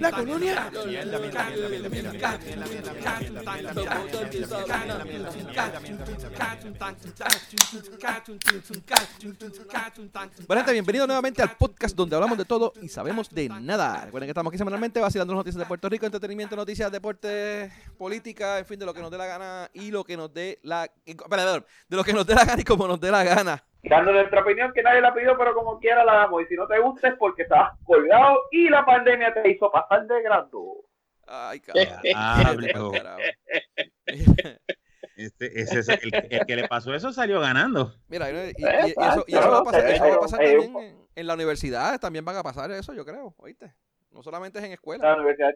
La colonia. Bueno, gente, bienvenido nuevamente al podcast donde hablamos de todo y sabemos de nada. Recuerden que estamos aquí semanalmente vacilando noticias de Puerto Rico, entretenimiento, noticias, deporte, política, en fin, de lo que nos dé la gana y lo que nos dé la... De lo que nos dé la gana y como nos dé la gana dando nuestra opinión que nadie la pidió, pero como quiera la damos. Y si no te gusta es porque estabas colgado y la pandemia te hizo pasar de grado. Ay, cabrón. Ah, este, ese es el, que le pasó eso salió ganando. Mira, y, eso, y eso, va a pasar, eso va a pasar también en, en, la universidad, también van a pasar eso, yo creo, ¿oíste? No solamente es en escuela. La universidad,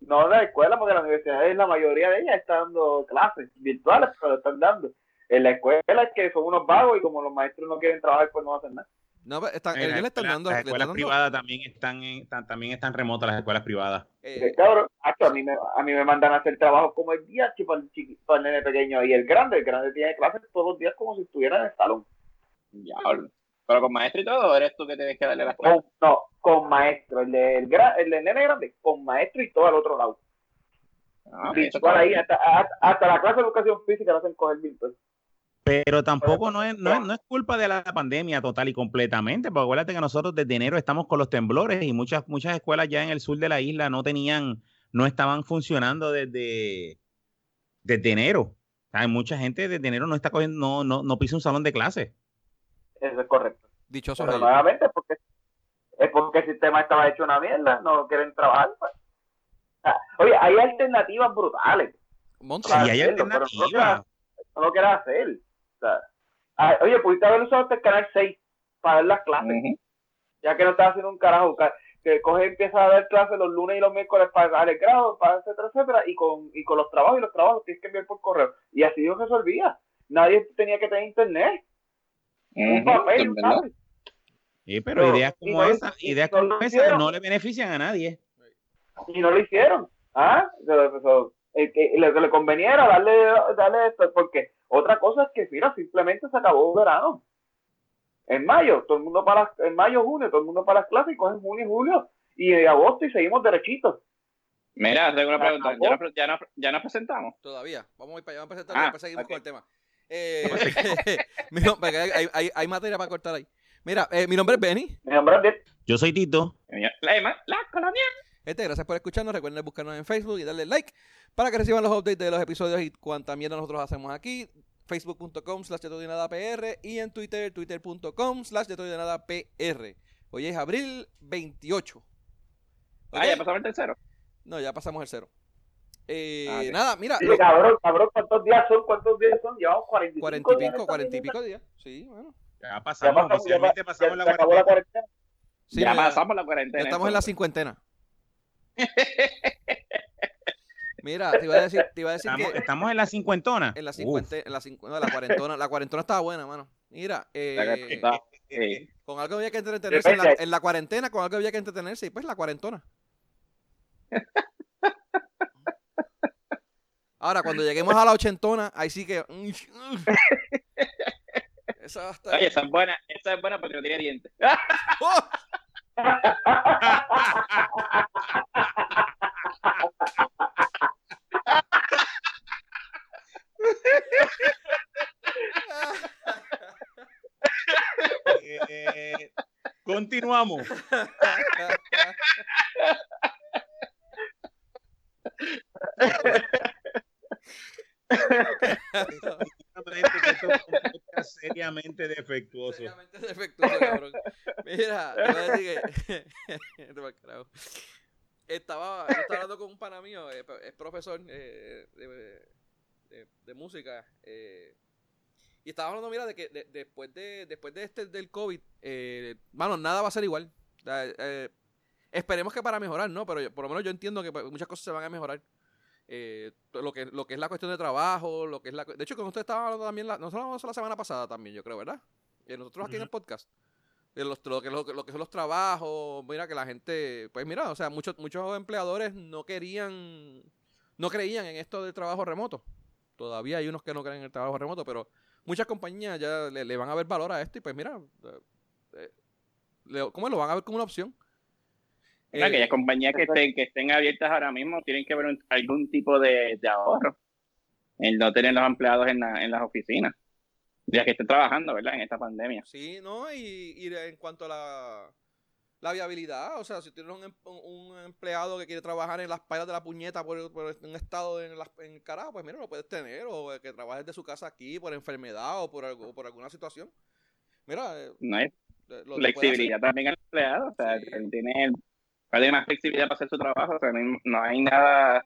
no la escuela, porque la universidad es la mayoría de ellas está dando clases virtuales, pero están dando en la escuela es que son unos vagos y como los maestros no quieren trabajar, pues no hacen nada. No, están, ellos le están dando. Las escuelas privadas también están, también están remotas, las escuelas privadas. Eh, cabrón, a, mí me, a mí me mandan a hacer trabajo como el día para el, para el nene pequeño y el grande. El grande tiene clases todos los días como si estuviera en el salón. Ya, pero con maestro y todo, ¿eres tú que tienes que darle las clases? No, con maestro. El del el de nene grande, con maestro y todo al otro lado. Ah, ahí, hasta, hasta, la clase de educación física lo hacen coger mil pesos. Pero tampoco no es, no, es, no es culpa de la pandemia total y completamente, porque acuérdate que nosotros desde enero estamos con los temblores y muchas, muchas escuelas ya en el sur de la isla no tenían, no estaban funcionando desde, desde enero. Hay mucha gente desde enero no está cogiendo, no, no, no pisa un salón de clase. Eso es correcto. Dichoso. Pero nuevamente porque, es porque el sistema estaba hecho una mierda, no quieren trabajar. Pues. oye, hay alternativas brutales. Sí, hay alternativas. No lo quieras hacer. Ah, oye, pudiste haber usado este canal 6 para dar las clases. Ya que no estás haciendo un carajo. Que coge y empieza a dar clases los lunes y los miércoles para dar el grado, para etcétera, etcétera. Y con, y con los trabajos y los trabajos tienes que enviar por correo. Y así se resolvía. Nadie tenía que tener internet. Un papel, Sí, pero, ideas como esa, ideas como esa no le benefician a nadie. Y no lo hicieron. ¿Ah? el que le, conveniera darle, darle esto, porque otra cosa es que, mira, simplemente se acabó el verano. En mayo, todo el mundo para, en mayo, junio, todo el mundo para las clases y cogen junio y julio y de agosto y seguimos derechitos. Mira, tengo una pregunta. ¿Ya nos, ya, ya nos presentamos? Todavía. Vamos a ir para allá, vamos a presentar y ah, después seguimos con el tema. Eh, hay, hay, hay, materia para cortar ahí. Mira, eh, mi nombre es Benny. Mi nombre es Ben. Yo soy Tito. La, la colonia. Este, gracias por escucharnos. Recuerden buscarnos en Facebook y darle like para que reciban los updates de los episodios y cuanta mierda nosotros hacemos aquí. Facebook.com slash PR y en Twitter, twitter.com slash PR. Hoy es abril 28. Ah, ya pasamos el tercero. No, ya pasamos el cero. Eh, ah, Nada, mira. cabrón, cabrón, ¿cuántos días son? ¿Cuántos días son? Llevamos 45 40 y pico, 40 y pico días. Sí, bueno. Ya pasamos, ya pasamos, ya pasamos la, cuarentena. la cuarentena. Sí, ya pasamos la cuarentena. estamos en la cincuentena. Mira, te iba a decir, te iba a decir estamos, que. Estamos en la cincuentona. En la en la, no, la cuarentona. La cuarentona estaba buena, mano. Mira, eh, eh, con algo había que entretenerse en la, en la, cuarentena, con algo había que entretenerse y pues la cuarentona. Ahora, cuando lleguemos a la ochentona, ahí sí que. esa va a estar... Oye, esa es buena, esa es buena porque no tiene dientes. ¡Oh! Eh, continuamos. seriamente defectuoso. Seriamente defectuoso, cabrón. Mira, te voy a decir que. estaba, estaba hablando con un pana mío, eh, es profesor eh, de, de, música. Eh, y estaba hablando, mira, de que después de después de este del COVID, eh, mano, nada va a ser igual. Esperemos que para mejorar, ¿no? Pero por lo menos yo entiendo que pues, muchas cosas se van a mejorar. Eh, lo que lo que es la cuestión de trabajo, lo que es la de hecho con usted estaba hablando también la, nosotros la semana pasada también, yo creo, ¿verdad? Eh, nosotros aquí en el podcast. De los, lo, que, lo, que son los trabajos, mira que la gente, pues mira, o sea, muchos muchos empleadores no querían no creían en esto del trabajo remoto. Todavía hay unos que no creen en el trabajo remoto, pero muchas compañías ya le, van a ver valor a esto y pues mira, eh, ¿cómo lo van a ver como una opción? Eh, aquellas compañías que estén, que estén abiertas ahora mismo tienen que ver algún tipo de, ahorro en no tener los empleados en, en las oficinas, ya que estén trabajando, ¿verdad? En esta pandemia. Sí, ¿no? Y, y en cuanto a la la viabilidad. O sea, si tienes un, em, un, empleado que quiere trabajar en las payas de la puñeta por, un estado en, el carajo, pues mira, lo puedes tener. O que trabajes de su casa aquí por enfermedad o por, algo, por alguna situación. Mira. Eh, no hay flexibilidad también al empleado. O sea, tiene, más flexibilidad para hacer su trabajo. O sea, no hay, nada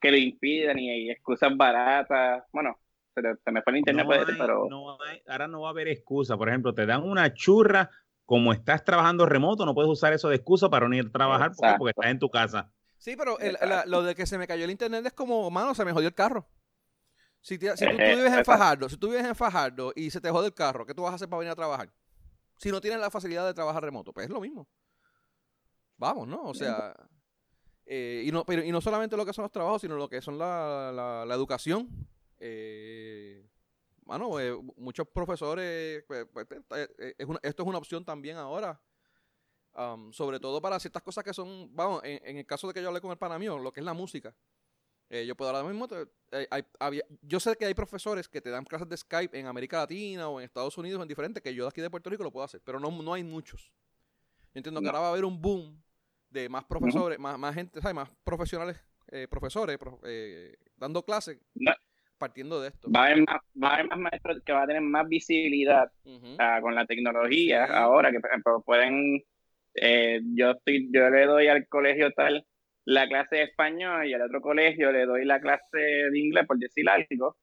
que le impida ni hay excusas baratas. Bueno, se, me fue el internet, pero. ahora no va a haber excusa. Por ejemplo, te dan una churra como estás trabajando remoto, no puedes usar eso de excusa para no ir a trabajar porque, estás en tu casa. Sí, pero lo de que se me cayó el internet es como, mano, se me jodió el carro. Si, tú, vives en Fajardo, si tú vives en Fajardo y se te jode el carro, ¿qué tú vas a hacer para venir a trabajar? Si no tienes la facilidad de trabajar remoto, pues es lo mismo. Vamos, ¿no? O sea, eh, y, no, pero, y no solamente lo que son los trabajos, sino lo que son la, la, la educación. Eh, bueno, eh, muchos profesores, pues, pues, eh, eh, esto es una opción también ahora. sobre todo para ciertas cosas que son, vamos, en, el caso de que yo hablé con el pana mío, lo que es la música. yo puedo ahora mismo, yo sé que hay profesores que te dan clases de Skype en América Latina o en Estados Unidos, en diferentes, que yo de aquí de Puerto Rico lo puedo hacer, pero no, no hay muchos. Yo entiendo que ahora va a haber un boom de más profesores, más, más gente, ¿sabes? más profesionales, profesores dando clases partiendo de esto. Va a haber más, va a haber más maestros que va a tener más visibilidad con la tecnología ahora, que por ejemplo pueden, eh, yo estoy, yo le doy al colegio tal la clase de español y al otro colegio le doy la clase de inglés, por decir algo.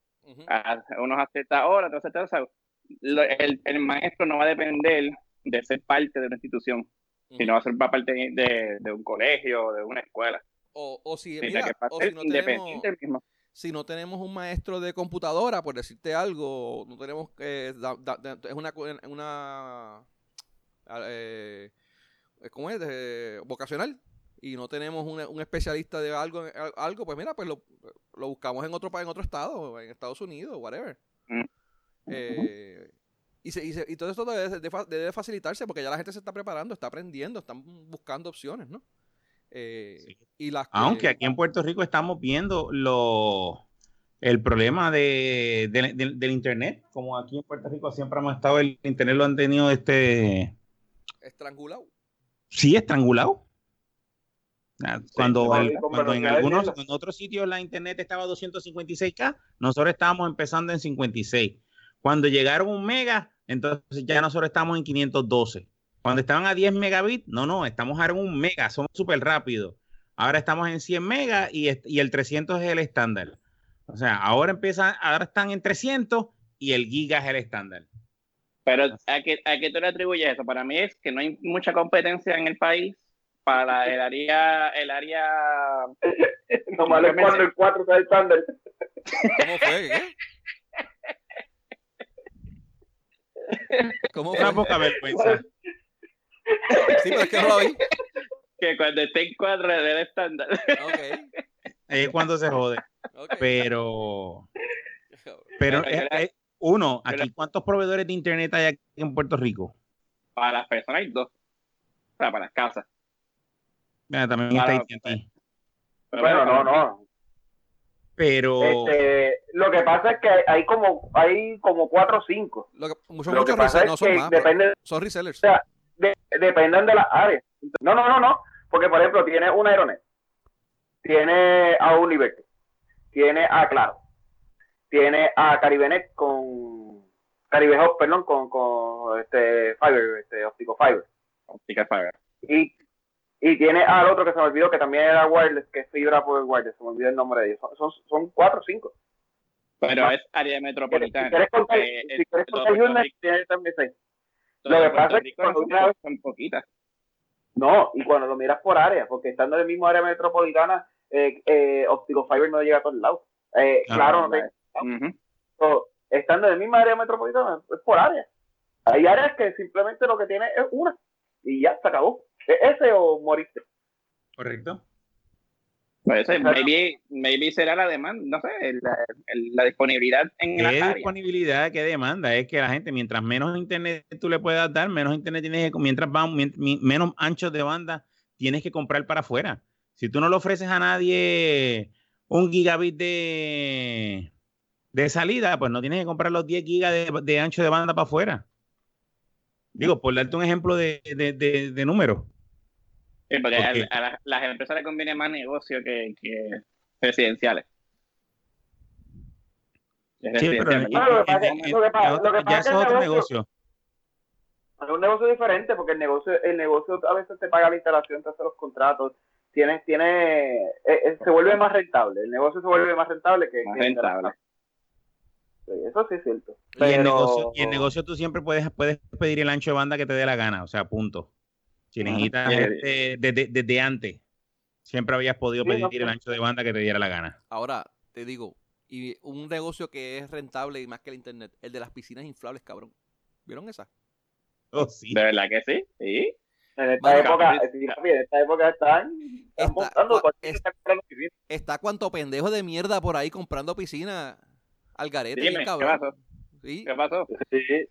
a, unos acepta ahora, otros acepta el, el, maestro no va a depender de ser parte de una institución, sino va a ser parte de, de, un colegio, de una escuela. O, o si, mira, o si no independiente mismo si no tenemos un maestro de computadora, por decirte algo, no tenemos que... es una... una eh, ¿Cómo es? vocacional. Y no tenemos un, especialista de algo, algo, pues mira, pues lo, buscamos en otro en otro estado, en Estados Unidos, whatever. Mm. Eh, y, y, todo esto debe, facilitarse porque ya la gente se está preparando, está aprendiendo, están buscando opciones, ¿no? Eh, y Aunque aquí en Puerto Rico estamos viendo lo, el problema de, del Internet, como aquí en Puerto Rico siempre hemos estado, el Internet lo han tenido este... Estrangulado. Sí, estrangulado. Cuando, cuando en algunos en otros sitios la internet estaba a 256K, nosotros estábamos empezando en 56. Cuando llegaron un mega, entonces ya nosotros estamos en 512. Cuando estaban a 10 megabits, no, no, estamos ahora en un mega, somos súper rápidos. Ahora estamos en 100 megas y, el 300 es el estándar. O sea, ahora empiezan, ahora están en 300 y el giga es el estándar. Pero ¿a qué, ¿a qué tú le atribuyes eso? Para mí es que no hay mucha competencia en el país para el área, el área... no es cuando el 4 está estándar. ¿Cómo fue? ¿Cómo fue? Una poca vergüenza. Sí, pero es que no lo vi. Que cuando esté en cuatro del estándar. Ok. es cuando se jode. Pero. Pero, es, uno, aquí, ¿cuántos proveedores de internet hay aquí en Puerto Rico? Para las personas hay dos. O sea, para las casas. Mira, también está AT&T. Bueno, no, no. Pero este, lo que pasa es que hay como hay como cuatro o cinco. Lo que, muchos, lo que pasa es que depende, son resellers. O sea, dependen de las áreas. No, no, no, no. Porque, por ejemplo, tiene un Aeronet, tiene a Universe, tiene a Claro, tiene a Caribenet con Caribe Hop, perdón, con, con este Fiber, este óptico Fiber. Optical Fiber. Y, y tiene al otro que se me olvidó que también era wireless, que es fibra por wireless, se me olvidó el nombre de ellos. Son, son, cuatro o cinco. Pero es área metropolitana. Si quieres contar, si quieres contar Hyundai, tiene también seis. Lo que pasa es que cuando son poquitas. No, y cuando lo miras por área, porque estando en el mismo área metropolitana, eh, eh, Optical Fiber no llega a todos lados. Eh, ah, claro, no estando en el mismo área metropolitana, es por área. Hay áreas que simplemente lo que tiene es una y ya se acabó. ¿Es ese o moriste? Correcto. Pues maybe, maybe será la demanda, no sé, la, la disponibilidad en ¿Qué la disponibilidad, qué demanda? Es que la gente, mientras menos internet tú le puedas dar, menos internet tienes que, mientras va, menos anchos de banda tienes que comprar para afuera. Si tú no le ofreces a nadie un gigabit de, de salida, pues no tienes que comprar los 10 gigas de, ancho de banda para afuera. Digo, por darte un ejemplo de, de, de número. Sí, porque, a, las empresas les conviene más negocio que, que residenciales. Sí, pero ya es otro negocio. Es un negocio diferente porque el negocio, el negocio a veces te paga la instalación, te hace los contratos, tiene, tiene, eh, eh, se vuelve más rentable. El negocio se vuelve más rentable que, más rentable. eso sí es cierto. Y, el negocio, y el negocio tú siempre puedes, puedes pedir el ancho de banda que te dé la gana, o sea, punto. Si necesitas desde, antes, siempre habías podido pedir el ancho de banda que te diera la gana. Ahora, te digo, y un negocio que es rentable y más que el internet, el de las piscinas inflables, cabrón. ¿Vieron esa? Oh, sí. ¿De verdad que sí? Sí. En esta, época, en esta época están, está, está, cuanto pendejo de mierda por ahí comprando piscina al garete. Dime, ¿qué pasó? ¿Sí? ¿Qué pasó? Sí.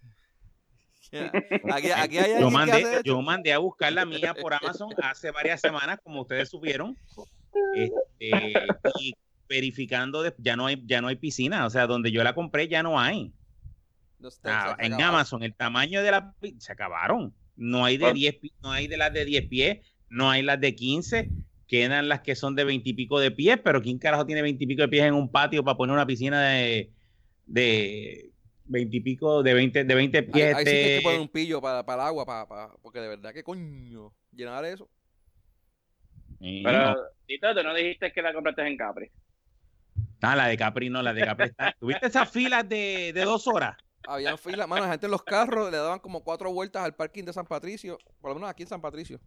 yo, mandé, yo mandé a buscar la mía por Amazon hace varias semanas, como ustedes supieron. Este, y verificando, ya no hay ya no hay piscina, o sea, donde yo la compré ya no hay. Ah, en Amazon el tamaño de la se acabaron. No hay de 10 no hay de las de 10 pies, no hay las de 15, quedan las que son de 20 y pico de pies, pero ¿quién carajo tiene 20 y pico de pies en un patio para poner una piscina de, de veintipico, de 20, de 20 pies. Ahí, sí que hay que poner un pillo para, para el agua, para, para, porque de verdad que coño, llenar eso. Pero, Tito, tú no dijiste que la compraste en Capri. Ah, la de Capri no, la de Capri está. ¿Tuviste esas filas de, de dos horas? Habían filas, mano, la gente en los carros le daban como cuatro vueltas al parking de San Patricio, por lo menos aquí en San Patricio.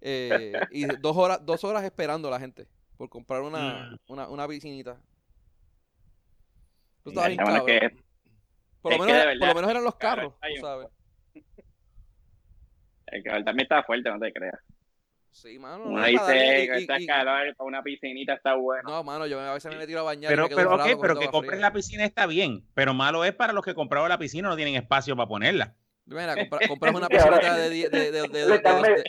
Eh, y dos horas, dos horas esperando la gente por comprar una, mm. una, una piscinita. Tú estabas por lo, menos, por lo menos eran los carros, tú sabes. El calor también está fuerte, no te creas. Sí, mano. Uno no, dice que está calor para una piscinita está bueno. No, mano, yo a veces me he a bañar. Pero, pero, okay, pero que compres la piscina está bien. Pero malo es para los que compraron la piscina no tienen espacio para ponerla. Mira, compramos una piscinita de, de, de, de,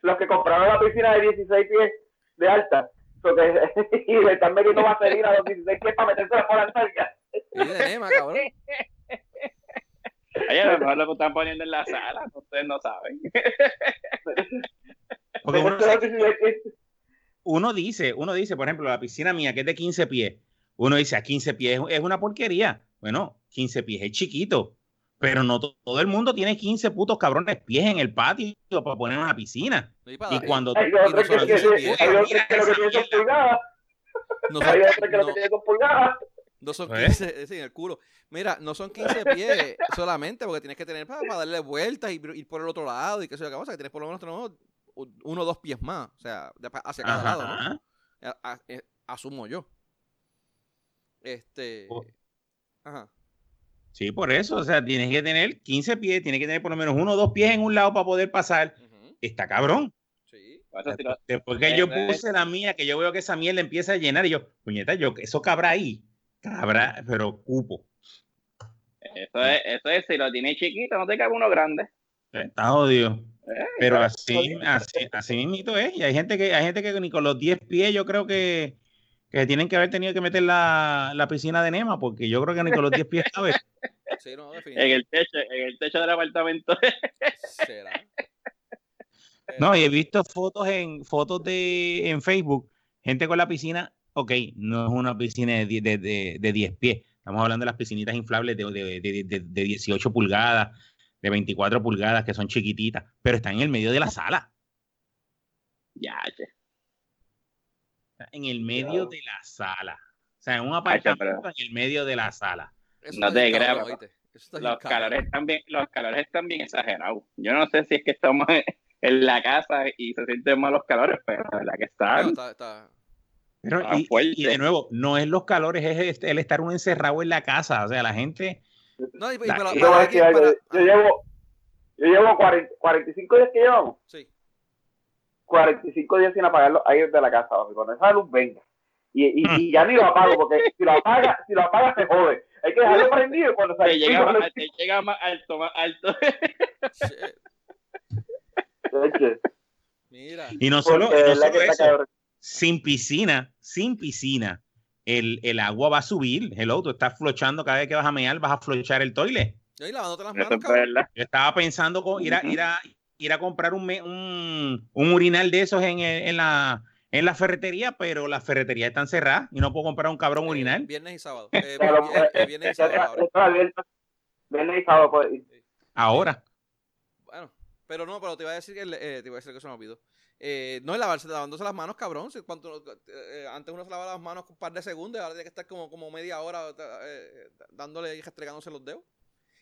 Los que compraron la piscina de 16 pies de alta. y le están metiendo vaselina a los 16 pies para meterse por la. Y de Nema, cabrón. Ay, a lo mejor lo están poniendo en la sala, ustedes no saben. Porque uno, dice, uno dice, por ejemplo, la piscina mía que es de 15 pies, uno dice a 15 pies es una porquería. Bueno, 15 pies es chiquito, pero no todo el mundo tiene 15 putos cabrones pies en el patio para poner una piscina. y cuando hay otros que, que, lo que tienen son pulgadas. Hay otros que lo que tienen son pulgadas. No son 15, pues. es en el culo. Mira, no son 15 pies solamente porque tienes que tener para, darle vueltas y ir por el otro lado y que sea, que tienes por lo menos uno o dos pies más, o sea, hacia cada lado, ¿no? Eh, asumo yo. Este. Ajá. Sí, por eso, o sea, tienes que tener 15 pies, tienes que tener por lo menos uno o dos pies en un lado para poder pasar. Está cabrón. Sí. Después que yo puse la mía, que yo veo que esa mierda empieza a llenar, y yo, puñeta, yo, eso cabrá ahí. Cabra, pero cupo. Eso es, eso es, si lo tienes chiquito, no te cabe uno grande. Está odio. Eh, pero así, así, así mismito es. Y hay gente que, hay gente que ni con los 10 pies, yo creo que, que tienen que haber tenido que meter la, la piscina de Nema, porque yo creo que ni con los 10 pies cabe. Sí, no, en el techo, en el techo del apartamento. ¿Será? No, y he visto fotos en fotos de en Facebook, gente con la piscina ok, no es una piscina de, de, de, 10 pies, estamos hablando de las piscinitas inflables de, 18 pulgadas, de 24 pulgadas, que son chiquititas, pero están en el medio de la sala. Ya, En el medio de la sala. O sea, en un apartamento en el medio de la sala. no te creas. Los calores, están bien, los calores están bien exagerados. Yo no sé si es que estamos en la casa y se sienten más los calores, pero la que están. está, y, de nuevo, no es los calores, es el estar uno encerrado en la casa. O sea, la gente. No, yo, llevo, yo llevo 45 días que llevamos. Sí. 45 días sin apagar ahí aires de la casa, cuando esa luz venga. Y, y, y, ya ni lo apago, porque si lo apaga, si lo apaga se jode. Hay que dejarlo prendido cuando se te llega, más, te llega más alto, más alto. Mira. Y no solo, no solo eso, sin piscina, sin piscina, el, el, agua va a subir. Hello, tú estás flochando cada vez que vas a mear, vas a flochar el toile. Yo estaba pensando con ir a, ir a, ir a comprar un, un, un urinal de esos en, en, la, en la ferretería, pero las ferreterías están cerradas y no puedo comprar un cabrón eh, urinal. Viernes y sábado. Eh, eh, eh, viernes y sábado. Viernes y sábado. Ahora. Pero no, pero te iba a decir que, eh, te iba a decir que se me olvidó. Eh, no es lavarse, lavándose las manos, cabrón. Si, cuando, eh, antes uno se lavaba las manos un par de segundos, ahora tiene que estar como, como media hora eh, dándole y restregándose los dedos.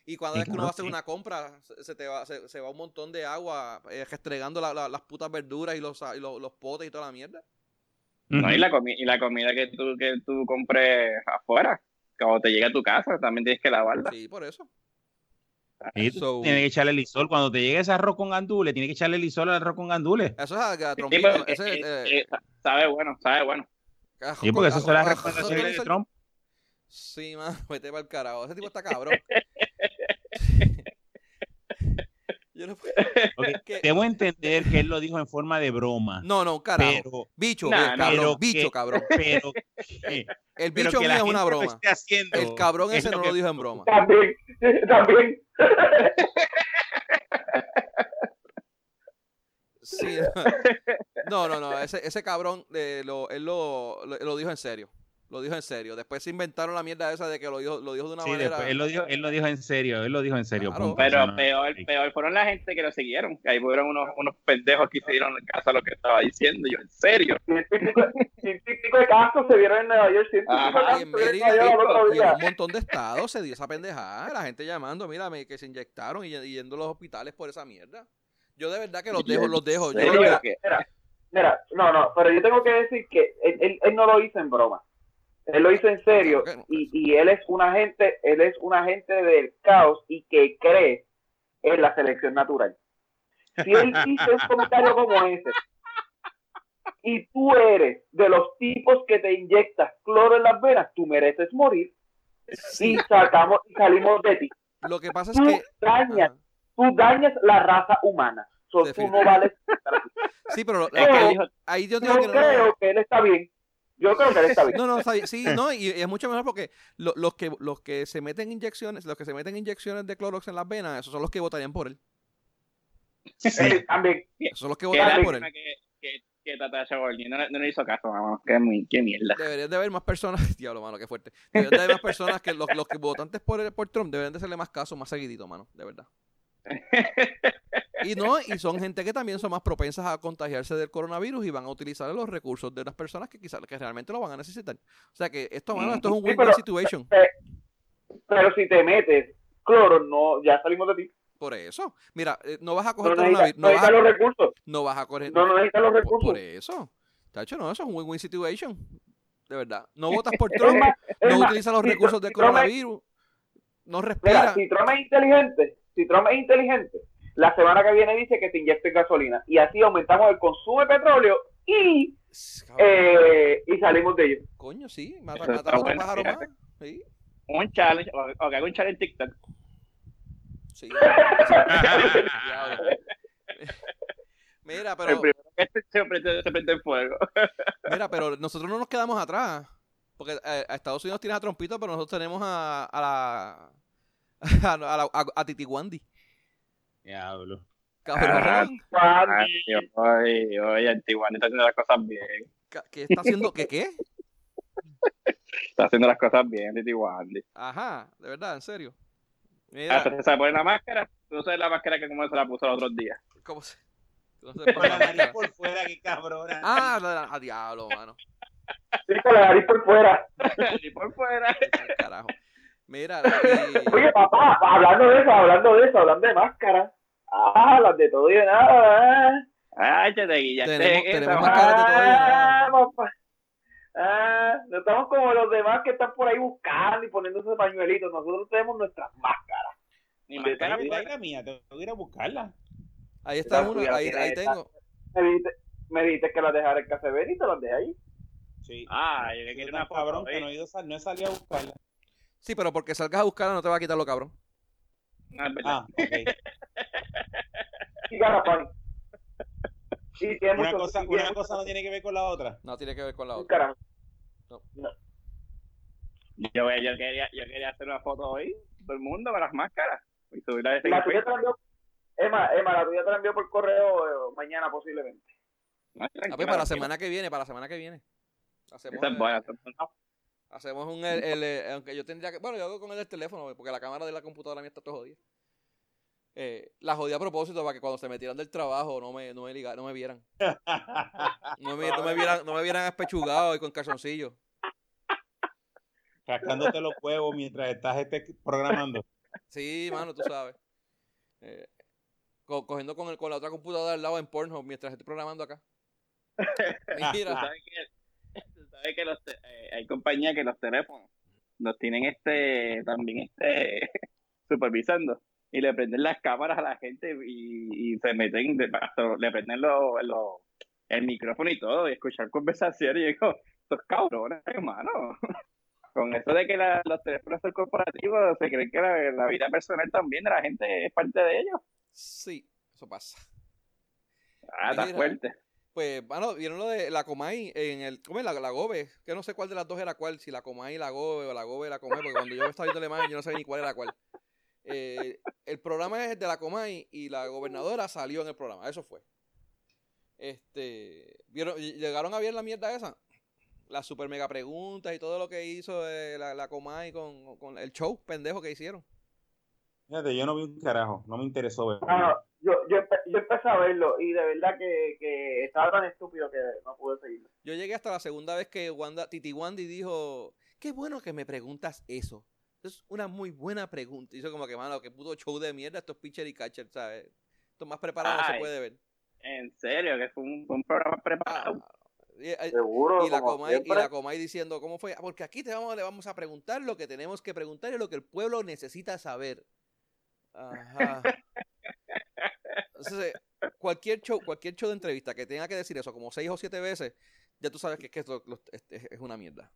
Y cuando es que uno va a hacer una compra, se, te va, se, se, va un montón de agua eh, restregando la, la, las putas verduras y los, y los, los, potes y toda la mierda. No, y la, comi y la comida que tú, que tú compres afuera, cuando te llega a tu casa, también tienes que lavarla. Sí, por eso. So, tiene que echarle lisol. Cuando te llegue ese arroz con gandules, tiene que echarle lisol al arroz con gandules. Eso es a, a trompito. Sí, ese, eh, eh, eh, sabe bueno, sabe bueno. Sí, porque eso son las recomendaciones de Trump. Sí, man, vete para el carajo. Ese tipo está cabrón. Yo no puedo... okay. Debo entender que él lo dijo en forma de broma. No, no, carajo. Pero, bicho, nah, cabrón, pero bicho, que, cabrón. Pero, el bicho mío es una broma. el cabrón ese no lo dijo en broma. También, también. Sí, no, no, no, ese, ese cabrón eh, lo, él lo, lo, lo dijo en serio. Lo dijo en serio. Después se inventaron la mierda esa de que lo dijo, lo dijo de una sí, manera. Después, él, lo dijo, él lo dijo en serio, él lo dijo en serio. Claro. Pero peor, peor fueron la gente que lo siguieron. Que ahí fueron unos, unos pendejos que hicieron caso a lo que estaba diciendo. Yo, en serio. Científicos de casos se vieron en Nueva York. Ajá, y en un montón de estados se dio esa pendejada. La gente llamando, mírame, que se inyectaron y, y yendo a los hospitales por esa mierda. Yo de verdad que los dejo, los dejo. Yo mira, mira, mira, no, no, pero yo tengo que decir que él, él, él no lo hizo en broma. Él lo hizo en serio y, y él es un agente, él es un agente del caos y que cree en la selección natural. Si él dice un comentario como ese y tú eres de los tipos que te inyectas cloro en las venas, tú mereces morir y sacamos y salimos de ti. Lo que pasa es tú que dañas, tú dañas la raza humana. So, tú no vales. Sí, pero no, ahí yo digo no que no, creo que él está bien. Yo creo que él está bien. No, no, sí, no, y es mucho mejor porque lo, los que los que se meten inyecciones, los que se meten inyecciones de Clorox en las venas, esos son los que votarían por él. Sí, también. Esos son los que votarían por él. Que, que, que Tata no, no le hizo caso, mamá. Qué, qué mierda. Deberían de haber más personas, diablo, mano, qué fuerte. Deberían de haber más personas que los, los que votantes por, por Trump deberían de hacerle más caso, más seguidito, mano, de verdad. Y no, y son gente que también son más propensas a contagiarse del coronavirus y van a utilizar los recursos de las personas que quizás que realmente lo van a necesitar. O sea que esto, bueno, esto es un win-win situation. Pero, pero si te metes cloro, no, ya salimos de ti. Por eso. Mira, eh, no vas a coger no coronavirus. No, necesitas los recursos. No vas a coger. No, no necesitas los recursos. Por, por eso. Tacho, no, eso es un win-win situation. De verdad. No votas por Trump, no utilizas los recursos del coronavirus, no respira. Mira, si Trump es inteligente, si Trump es inteligente, la semana que viene dice que te inyecten gasolina. Y así aumentamos el consumo de petróleo y, eh, y salimos de ello. Coño, sí, mata, mata a otro pájaro más. ¿Sí? Un challenge, o, que haga un challenge en TikTok. Sí. Mira, pero. El primero que se prende, se prende el fuego. Mira, pero nosotros no nos quedamos atrás. Porque eh, a Estados Unidos tiene a Trompito, pero nosotros tenemos a, a la. A, a, a, a Titi Wandy. Diablo. Cabrón. Oye, oye, Antiguani está haciendo las cosas bien. ¿Qué está haciendo? ¿Qué qué? Está haciendo las cosas bien, Titi Wandy. Ajá, de verdad, en serio. Mira. Hasta se sabe poner la máscara. Tú sabes la máscara que como se la puso los otros días. ¿Cómo se? ¿Cómo se pone la nariz por fuera, qué cabrona. Ah, la, la, a diablo, mano. Sí, con la nariz por fuera. nariz por fuera. Carajo. Mira. Y... Oye, papá, hablando de eso, hablando de eso, hablando de máscara. Ah, las de todo y de nada. ¿eh? Ah, te guillaste. Tenemos, tenemos máscaras de todo y de nada. Papá. Ah, no estamos como los demás que están por ahí buscando y poniéndose pañuelitos. Nosotros tenemos nuestras máscaras. Ni máscara traiga mía, tengo que ir a buscarla. Ahí está una, ahí, ahí tengo. me dijiste que las dejara en casa de Benny y te las dejé ahí. Sí. Ah, yo que una cabrón que no he, ido, no he salido a buscarla. Sí, pero porque salgas a buscarla no te va a quitar lo cabrón. Ah, ah ok. y. Sí, tiene una cosa, una cosa no tiene que ver con la otra. No tiene que ver con la otra. No. no. Yo, yo, quería, yo quería hacer una foto hoy, todo el mundo con las máscaras. Y subirla de la tuya te la envió, Emma, Emma, la tuya te la envió por correo eh, mañana posiblemente. Ah, pues para la semana que viene, para la semana que viene. Hacemos, hacemos un, el, el, aunque yo tendría que, bueno, yo hago con el del teléfono, porque la cámara de la computadora mía está todo jodida. Eh, la jodía a propósito para que cuando se metieran del trabajo no me, no me, no me vieran. No me, no me vieran. No me vieran espechugado y con calzoncillos rascándote los huevos mientras estás este programando. Sí, mano, tú sabes. Eh, cogiendo con, el, con la otra computadora al lado en Pornhub mientras estoy programando acá. Mira. Sabes que, los eh, hay compañías que los teléfonos los tienen este también este supervisando y le prenden las cámaras a la gente y, se meten, le prenden el micrófono y todo y escuchar conversaciones y digo, estos cabrones, hermano con eso de que los teléfonos son corporativos, se cree que la, vida personal también de la gente es parte de ellos. Sí, eso pasa. Ah, está fuerte. Pues, bueno, vieron lo de la Comay en el. ¿Cómo es? La, la Gobe. Que no sé cuál de las dos era cuál. Si la Comay y la Gobe o la Gobe y la Comay. Porque cuando yo estaba viendo alemán, yo no sabía ni cuál era cuál. Eh, el programa es de la Comay y la gobernadora salió en el programa. Eso fue. Este. ¿vieron, ¿Llegaron a ver la mierda esa? las super mega preguntas y todo lo que hizo eh, la, la Comay con, con, el show pendejo que hicieron. Fíjate, yo no vi un carajo, no me interesó ver. No, yo, yo, yo, empecé a verlo y de verdad que, que, estaba tan estúpido que no pude seguirlo. Yo llegué hasta la segunda vez que Wanda, Titi Wandy dijo, qué bueno que me preguntas eso. Es una muy buena pregunta. Hizo como que, mano, que puto show de mierda, estos pitcher y catcher, ¿sabes? Esto más preparado no se puede ver. En serio, que fue un, un programa preparado. Ah, eh, Seguro. Y la, Comay, y la Comay diciendo, ¿cómo fue? Porque aquí te vamos, le vamos a preguntar lo que tenemos que preguntar y lo que el pueblo necesita saber. Ajá. Entonces, cualquier show, cualquier show de entrevista que tenga que decir eso como seis o siete veces, ya tú sabes que, que esto, es, una mierda.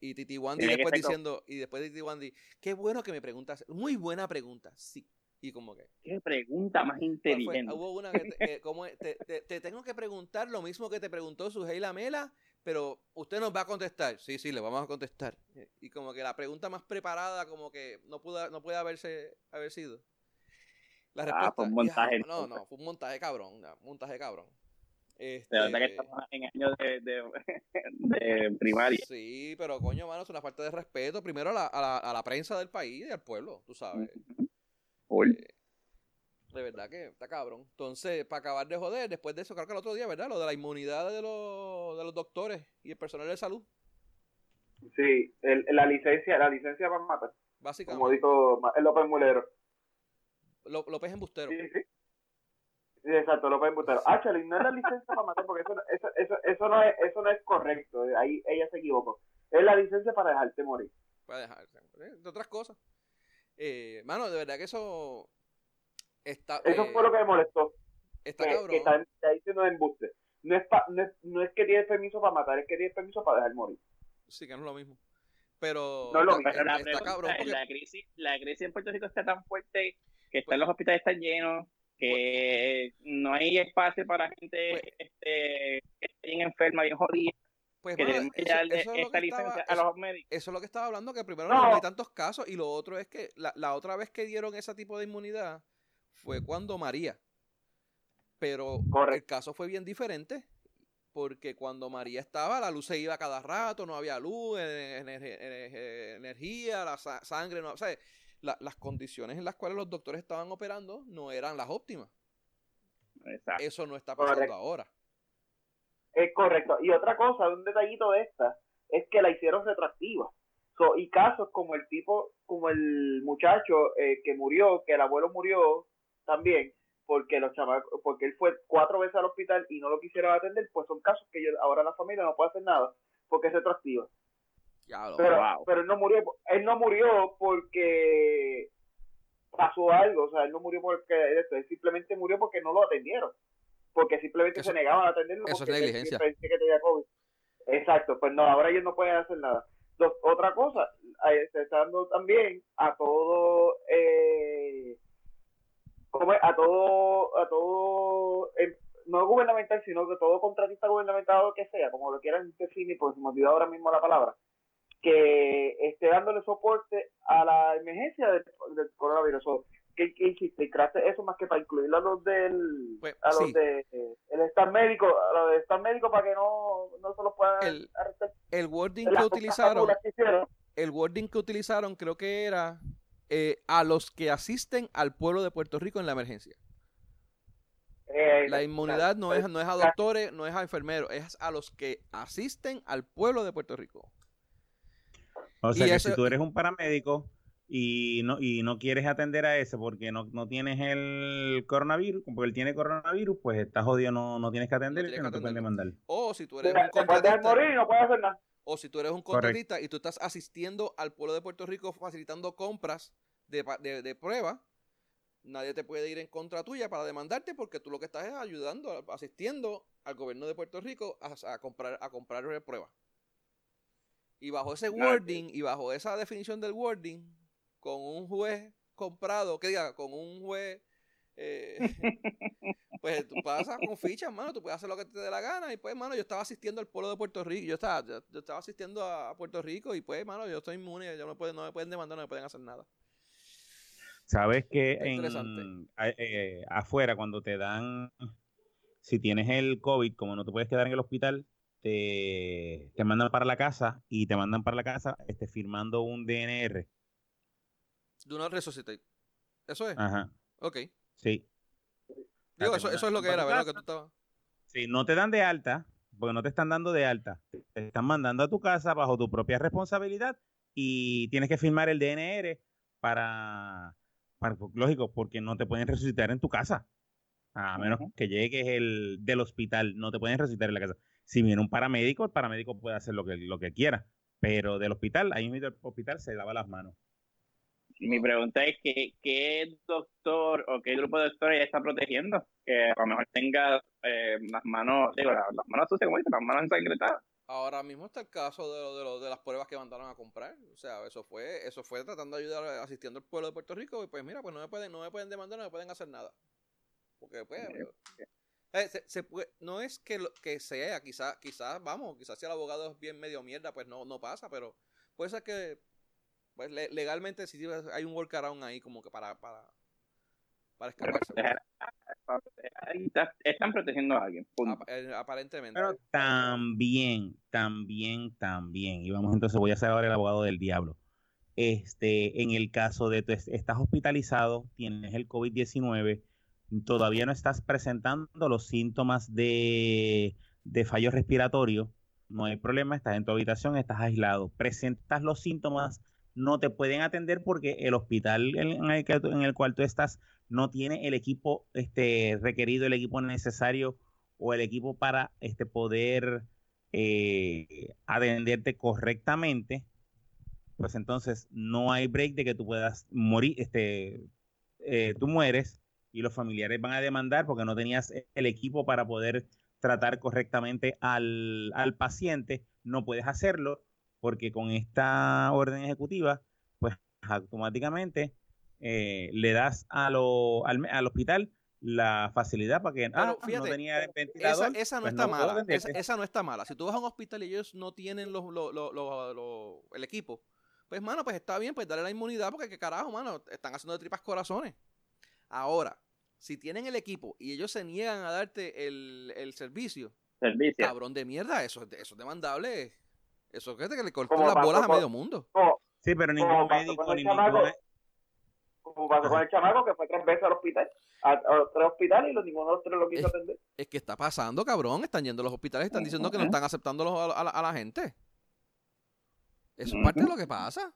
Y Titi Wandy después diciendo, y después de Titi Wandy, qué bueno que me preguntas, muy buena pregunta, sí. Y como que... Qué pregunta más inteligente. Hubo una que, como, te, te, tengo que preguntar lo mismo que te preguntó su Mela, pero usted nos va a contestar. Sí, sí, le vamos a contestar. Y como que la pregunta más preparada, como que no pudo, no puede haberse haber sido. La ah, respuesta. fue un montaje. no, no, fue un montaje cabrón. Un montaje cabrón. Este... De verdad que estamos en años de, de, primaria. Sí, pero coño, mano, es una falta de respeto. Primero a la, a la, a la prensa del país y al pueblo, tú sabes. Eh, de verdad que está cabrón. Entonces, para acabar de joder, después de eso, creo que el otro día, ¿verdad? Lo de la inmunidad de los, de los doctores y el personal de salud. Sí, el, la licencia, la licencia para matar. Básicamente. Como dijo el López Mulero. López Embustero. Sí, sí. Sí, exacto, López Embustero. Ah, no es la licencia para matar porque eso, eso, eso, eso, no es, eso no es correcto. Ahí ella se equivocó. Es la licencia para dejarte morir. Para dejarte morir. De otras cosas. Eh, mano, de verdad que eso está. Eso fue lo que me molestó. Está que, cabrón. Que está, diciendo embuste. No es, no, es, no es que tienes permiso para matar, es que tienes permiso para dejar morir. Sí, que no es lo mismo. Pero, no es lo mismo. está, cabrón. La, crisis, la crisis en Puerto Rico está tan fuerte que están los hospitales están llenos, que no hay espacio para gente pues, este, que esté bien enferma, bien jodida. Pues eso, es lo que estaba hablando, que primero no, hay tantos casos y lo otro es que la, otra vez que dieron ese tipo de inmunidad fue cuando María. Pero el caso fue bien diferente porque cuando María estaba, la luz se iba cada rato, no había luz, energía, la sangre, no, o sea, las condiciones en las cuales los doctores estaban operando no eran las óptimas. Eso no está pasando ahora. Es correcto. Y otra cosa, un detallito de esta, es que la hicieron retractiva. y casos como el tipo, como el muchacho eh, que murió, que el abuelo murió también, porque los porque él fue cuatro veces al hospital y no lo quisieron atender, pues son casos que ahora la familia no puede hacer nada porque es retroactiva. Pero, pero él no murió, él no murió porque pasó algo, o sea, él no murió porque él simplemente murió porque no lo atendieron porque simplemente se negaban a atenderlo. Eso es negligencia. Que tenía COVID. Exacto, pues no, ahora ellos no pueden hacer nada. otra cosa, se está dando también a todo, eh, a todo, a todo, eh, no gubernamental, sino que todo contratista gubernamental o que sea, como lo quieran definir, porque se me olvidó ahora mismo la palabra, que esté dándole soporte a la emergencia del, coronavirus. ¿Qué, ¿Qué, hiciste? ¿Creaste eso más que para incluirlo a los del pues, a los de el staff médico, a los del staff médico para que no, no se los puedan el, El wording que utilizaron, el wording que utilizaron creo que era eh, a los que asisten al pueblo de Puerto Rico en la emergencia. Eh, la inmunidad no es, no es a doctores, no es a enfermeros, es a los que asisten al pueblo de Puerto Rico. O sea que si tú eres un paramédico y no, y no quieres atender a ese porque no, no tienes el coronavirus, porque él tiene coronavirus, pues estás jodido, no, no tienes que atender y no te pueden demandar. O si tú eres un contratista. O si tú eres un contratista y tú estás asistiendo al pueblo de Puerto Rico facilitando compras de, de, de prueba, nadie te puede ir en contra tuya para demandarte porque tú lo que estás es ayudando, asistiendo al gobierno de Puerto Rico a, comprar a comprar pruebas. Y bajo ese wording y bajo esa definición del wording, con un juez comprado, que diga, con un juez, eh, pues tú pasas con fichas, mano, tú puedes hacer lo que te dé la gana. Y pues, mano, yo estaba asistiendo al pueblo de Puerto Rico, yo estaba, yo, estaba asistiendo a, Puerto Rico y pues, mano, yo estoy inmune, yo no, pueden, no me pueden demandar, no me pueden hacer nada. Sabes que en, eh, afuera, cuando te dan, si tienes el COVID, como no te puedes quedar en el hospital, te, te mandan para la casa y te mandan para la casa este, firmando un DNR. Do not resuscitate. ¿Eso es? Ajá. Ok. Sí. Digo, eso, eso es lo que era, ¿verdad? Que tú estabas... Sí, no te dan de alta, porque no te están dando de alta. Te están mandando a tu casa bajo tu propia responsabilidad y tienes que firmar el DNR para lógico, porque no te pueden resucitar en tu casa. A menos que llegues el del hospital, no te pueden resucitar en la casa. Si viene un paramédico, el paramédico puede hacer lo que, lo que quiera. Pero del hospital, ahí mismo del hospital se lava las manos. Mi pregunta es que, qué doctor o qué grupo de doctores está protegiendo que a lo mejor tenga eh, las manos, digo, las, manos sucias, como las manos ensangrentadas. Ahora mismo está el caso de, de, de, las pruebas que mandaron a comprar. O sea, eso fue eso fue tratando de ayudar, asistiendo al pueblo de Puerto Rico. Y pues mira, pues no me pueden, no me pueden demandar, no me pueden hacer nada. Porque pues... Eh, se, puede, no es que, lo, que sea, quizás, quizás, vamos, quizás si el abogado es bien medio mierda, pues no, no pasa, pero puede ser que pues, legalmente sí hay un workaround ahí como que para, para, para escaparse. Están protegiendo a alguien. Eh, aparentemente. Pero también, también, también. Y vamos entonces, voy a ser ahora el abogado del diablo. Este, en el caso de tú estás hospitalizado, tienes el COVID-19, todavía no estás presentando los síntomas de, de fallo respiratorio, no hay problema, estás en tu habitación, estás aislado, presentas los síntomas, no te pueden atender porque el hospital en el, en el cual tú estás no tiene el equipo este, requerido, el equipo necesario o el equipo para este, poder eh, atenderte correctamente, pues entonces no hay break de que tú puedas morir, este, eh, tú mueres y los familiares van a demandar porque no tenías el equipo para poder tratar correctamente al, al paciente, no puedes hacerlo porque con esta orden ejecutiva, pues automáticamente eh, le das a lo, al, al, hospital la facilidad para que ah, no tenía ventilador. Esa, esa no pues está mala. Esa, no está mala. Si tú vas a un hospital y ellos no tienen los, el equipo, pues, mano, pues está bien, pues dale la inmunidad porque qué carajo, mano, están haciendo de tripas corazones. Ahora, si tienen el equipo y ellos se niegan a darte el, el servicio, servicio, cabrón de mierda, eso, eso es demandable. Eso es que le cortó las bolas a medio mundo. sí, pero ningún médico, ningún, como pasó con el chamaco que fue tres veces al hospital, a, tres hospitales y los, ninguno de los tres lo quiso atender. Es que está pasando, cabrón. Están yendo a los hospitales y están diciendo que no están aceptando a, la, a la gente. Eso es parte de lo que pasa.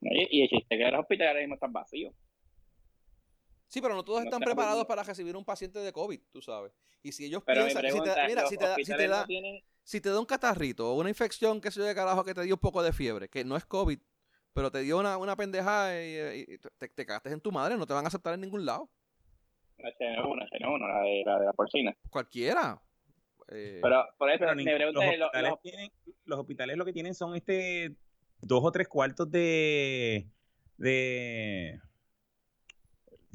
Y el chiste que los hospitales ahora mismo están vacíos. Sí, pero no todos están preparados para recibir un paciente de COVID, tú sabes. Y si ellos piensan, si te, mira, si te, da, si te da, si te da un catarrito o una infección, que se de carajo, que te dio un poco de fiebre, que no es COVID, pero te dio una, una pendejada y, te, te, cagaste en tu madre, no te van a aceptar en ningún lado. La HN1, HN1, la de la, de la porcina. Cualquiera. Eh, pero por eso me los, hospitales Tienen, los hospitales lo que tienen son este dos o tres cuartos de de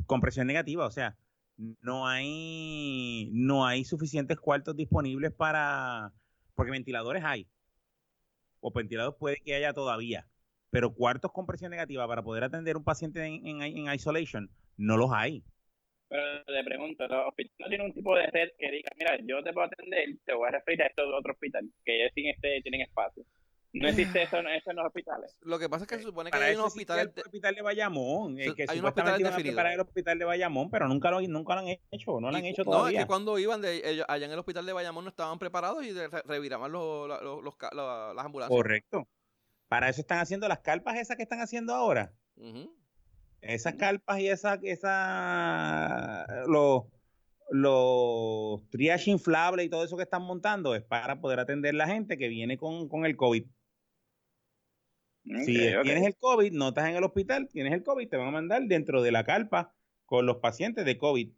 compresión negativa, o sea, no hay no hay suficientes cuartos disponibles para porque ventiladores hay o ventiladores puede que haya todavía, pero cuartos con presión negativa para poder atender un paciente en, en, en isolation no los hay. Pero le pregunto, ¿los hospitales tienen un tipo de red que diga, mira, yo te puedo atender, te voy a referir a estos otro hospital, que ya sin este tienen espacio? No existe eso, eso, en los hospitales. Lo que pasa es que se supone que hay un hospital. El hospital de Bayamón. que hay un hospital definido. Para el hospital de Bayamón, pero nunca lo, nunca lo han hecho. No lo han hecho todavía. No, es que cuando iban de, ellos, allá en el hospital de Bayamón no estaban preparados y reviraban los, los, los, las ambulancias. Correcto. Para eso están haciendo las carpas esas que están haciendo ahora. Esas carpas y esa, esa los, los triage inflables y todo eso que están montando es para poder atender la gente que viene con, con el COVID. Si tienes el COVID, no estás en el hospital, tienes el COVID, te van a mandar dentro de la carpa con los pacientes de COVID.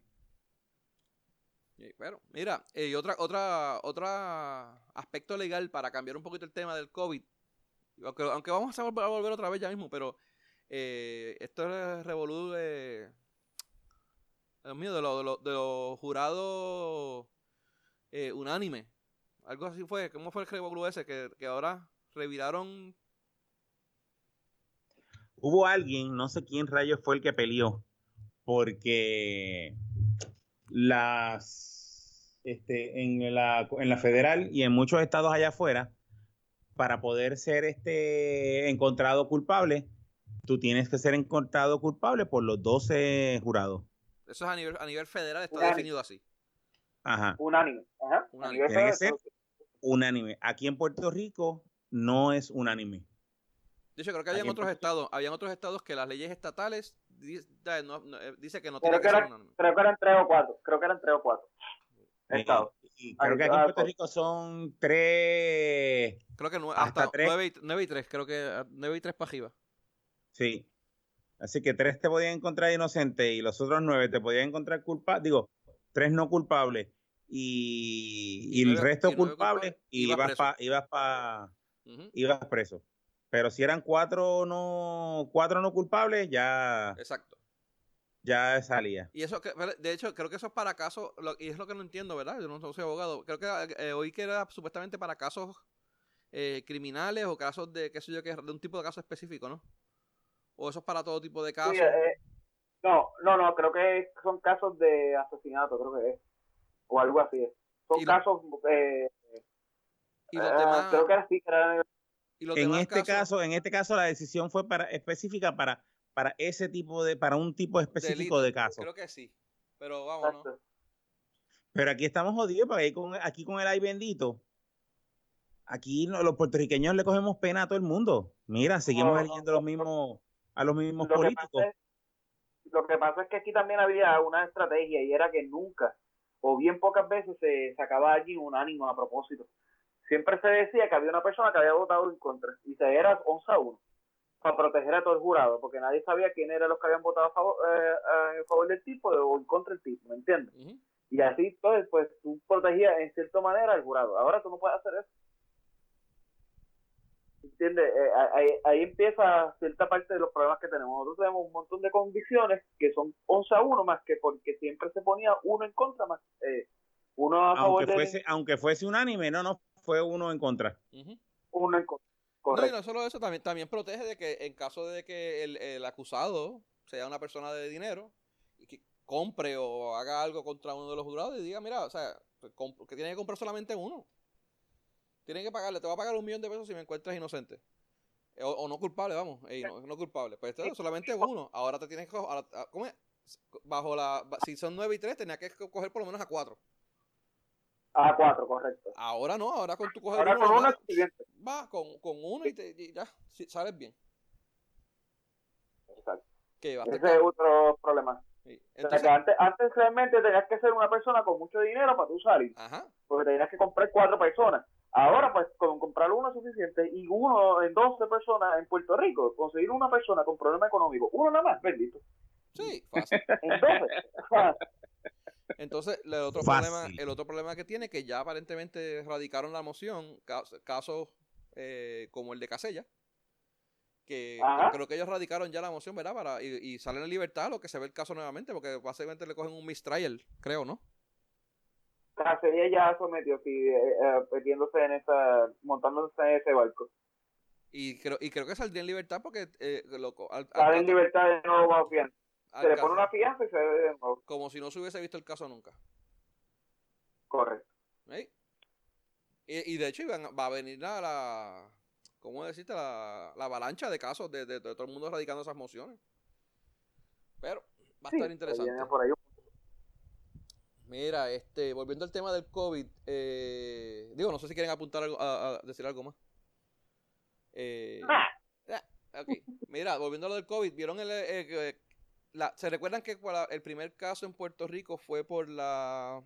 Bueno, mira, y otra, otra, otra aspecto legal para cambiar un poquito el tema del COVID, aunque, aunque vamos a volver otra vez ya mismo, pero eh, esto es revolú de. Dios mío, de los de lo, jurados eh, unánime. Algo así fue. ¿Cómo fue el revolú ese? Que, que ahora reviraron. Hubo alguien, no sé quién rayos fue el que peleó, porque las este, en la, en la federal y en muchos estados allá afuera, para poder ser este encontrado culpable, tú tienes que ser encontrado culpable por los 12 jurados. Eso es a nivel, a nivel federal, está definido así. Ajá. Unánime. Ajá. Unánime. Tiene que ser unánime. Aquí en Puerto Rico no es unánime. De hecho, creo que había en otros estados, habían otros estados que las leyes estatales dice, eh, dice que no tiene que, ser unánime. Creo que eran tres o cuatro. Creo que eran tres o cuatro. Estados. creo que aquí en Puerto Rico son tres. Creo que hasta, nueve, y, nueve y tres. Creo que nueve y tres para arriba. Sí. Así que tres te podían encontrar inocente y los otros nueve te podían encontrar culpable. Digo, tres no culpables y, el resto culpable y ibas para ibas pa, ibas preso. Pero si eran cuatro no cuatro no culpables, ya Exacto. Ya salía. Y eso de hecho creo que eso es para casos y es lo que no entiendo, ¿verdad? Yo no soy abogado. Creo que eh, oí que era supuestamente para casos eh, criminales o casos de qué sé yo que de un tipo de caso específico, ¿no? ¿O eso es para todo tipo de casos? Eh, no, no, no, creo que son casos de asesinato, creo que es. O algo así. Son casos... Eh, y los demás, creo que así en este caso, en este caso la decisión fue para específica para para ese tipo de para un tipo específico de casos. Creo que sí. Pero vamos, Pero aquí estamos jodidos porque aquí con, aquí con el ay bendito. Aquí los puertorriqueños le cogemos pena a todo el mundo. Mira, seguimos eligiendo los mismos a los mismos políticos. lo que pasa es que aquí también había una estrategia y era que nunca o bien pocas veces se sacaba allí un ánimo a propósito. Siempre se decía que había una persona que había votado en contra y se era 11 a 1 para proteger a todo el jurado, porque nadie sabía quién eran los que habían votado a favor, eh, en favor del tipo o en contra del tipo, ¿me entiendes? Y así, entonces, pues tú protegías en cierta manera al jurado. Ahora tú no puedes hacer eso. ¿Entiendes? Eh, ahí, empieza cierta parte de los problemas que tenemos. Nosotros tenemos un montón de convicciones que son 11 a 1 más que porque siempre se ponía uno en contra más. Eh, uno a aunque favor fuese, Aunque fuese unánime, no, no, fue uno en contra. Uno en contra. No, y no solo eso, también, también protege de que en caso de que el, el acusado sea una persona de dinero y que compre o haga algo contra uno de los jurados y diga, mira, o sea, pues, que tiene que comprar solamente uno. Tienen que pagarle, te va a pagar un millón de pesos si me encuentras inocente. Eh, o, no culpable, vamos, no, culpable. Pues esto es solamente uno. Ahora te tienes que coger, ah, ¿cómo es? Bajo la, si son nueve y tres, tenía que coger por lo menos a cuatro. A cuatro, correcto. Ahora no, ahora con tu coger ahora con uno va con, con uno y, te, ya, sales bien. Exacto. Ese es otro problema. antes, antes realmente tenías que ser una persona con mucho dinero para tú salir. Ajá. Porque tenías que comprar cuatro personas. Ahora, pues, con comprar uno es suficiente y uno en 12 personas en Puerto Rico, conseguir una persona con problema económico, uno nada más, bendito. Sí, fácil. Entonces, Entonces, el otro, problema, el otro problema que tiene que ya aparentemente radicaron la moción, casos eh, como el de Casella, que, creo que ellos radicaron ya la moción, ¿verdad? Para, y, salen en libertad lo que se ve el caso nuevamente, porque básicamente le cogen un mistrial, creo, ¿no? Casella ya sometió, sí, eh, eh, metiéndose en esa, montándose en ese barco. Y creo, y creo que saldría en libertad porque, eh, loco, Sale en libertad de nuevo. Se le pone una fianza y se ve de nuevo. Como si no se hubiese visto el caso nunca. Correcto. Y, y, de hecho va a venir la, la ¿cómo decirte? La, la avalancha de casos de, de, todo el mundo radicando esas mociones. Pero va a estar interesante. Mira, este, volviendo al tema del COVID, eh, digo, no sé si quieren apuntar algo, a, decir algo más. Eh, ah. Mira, volviendo a lo del COVID, ¿vieron el, la, ¿Se recuerdan que el primer caso en Puerto Rico fue por la...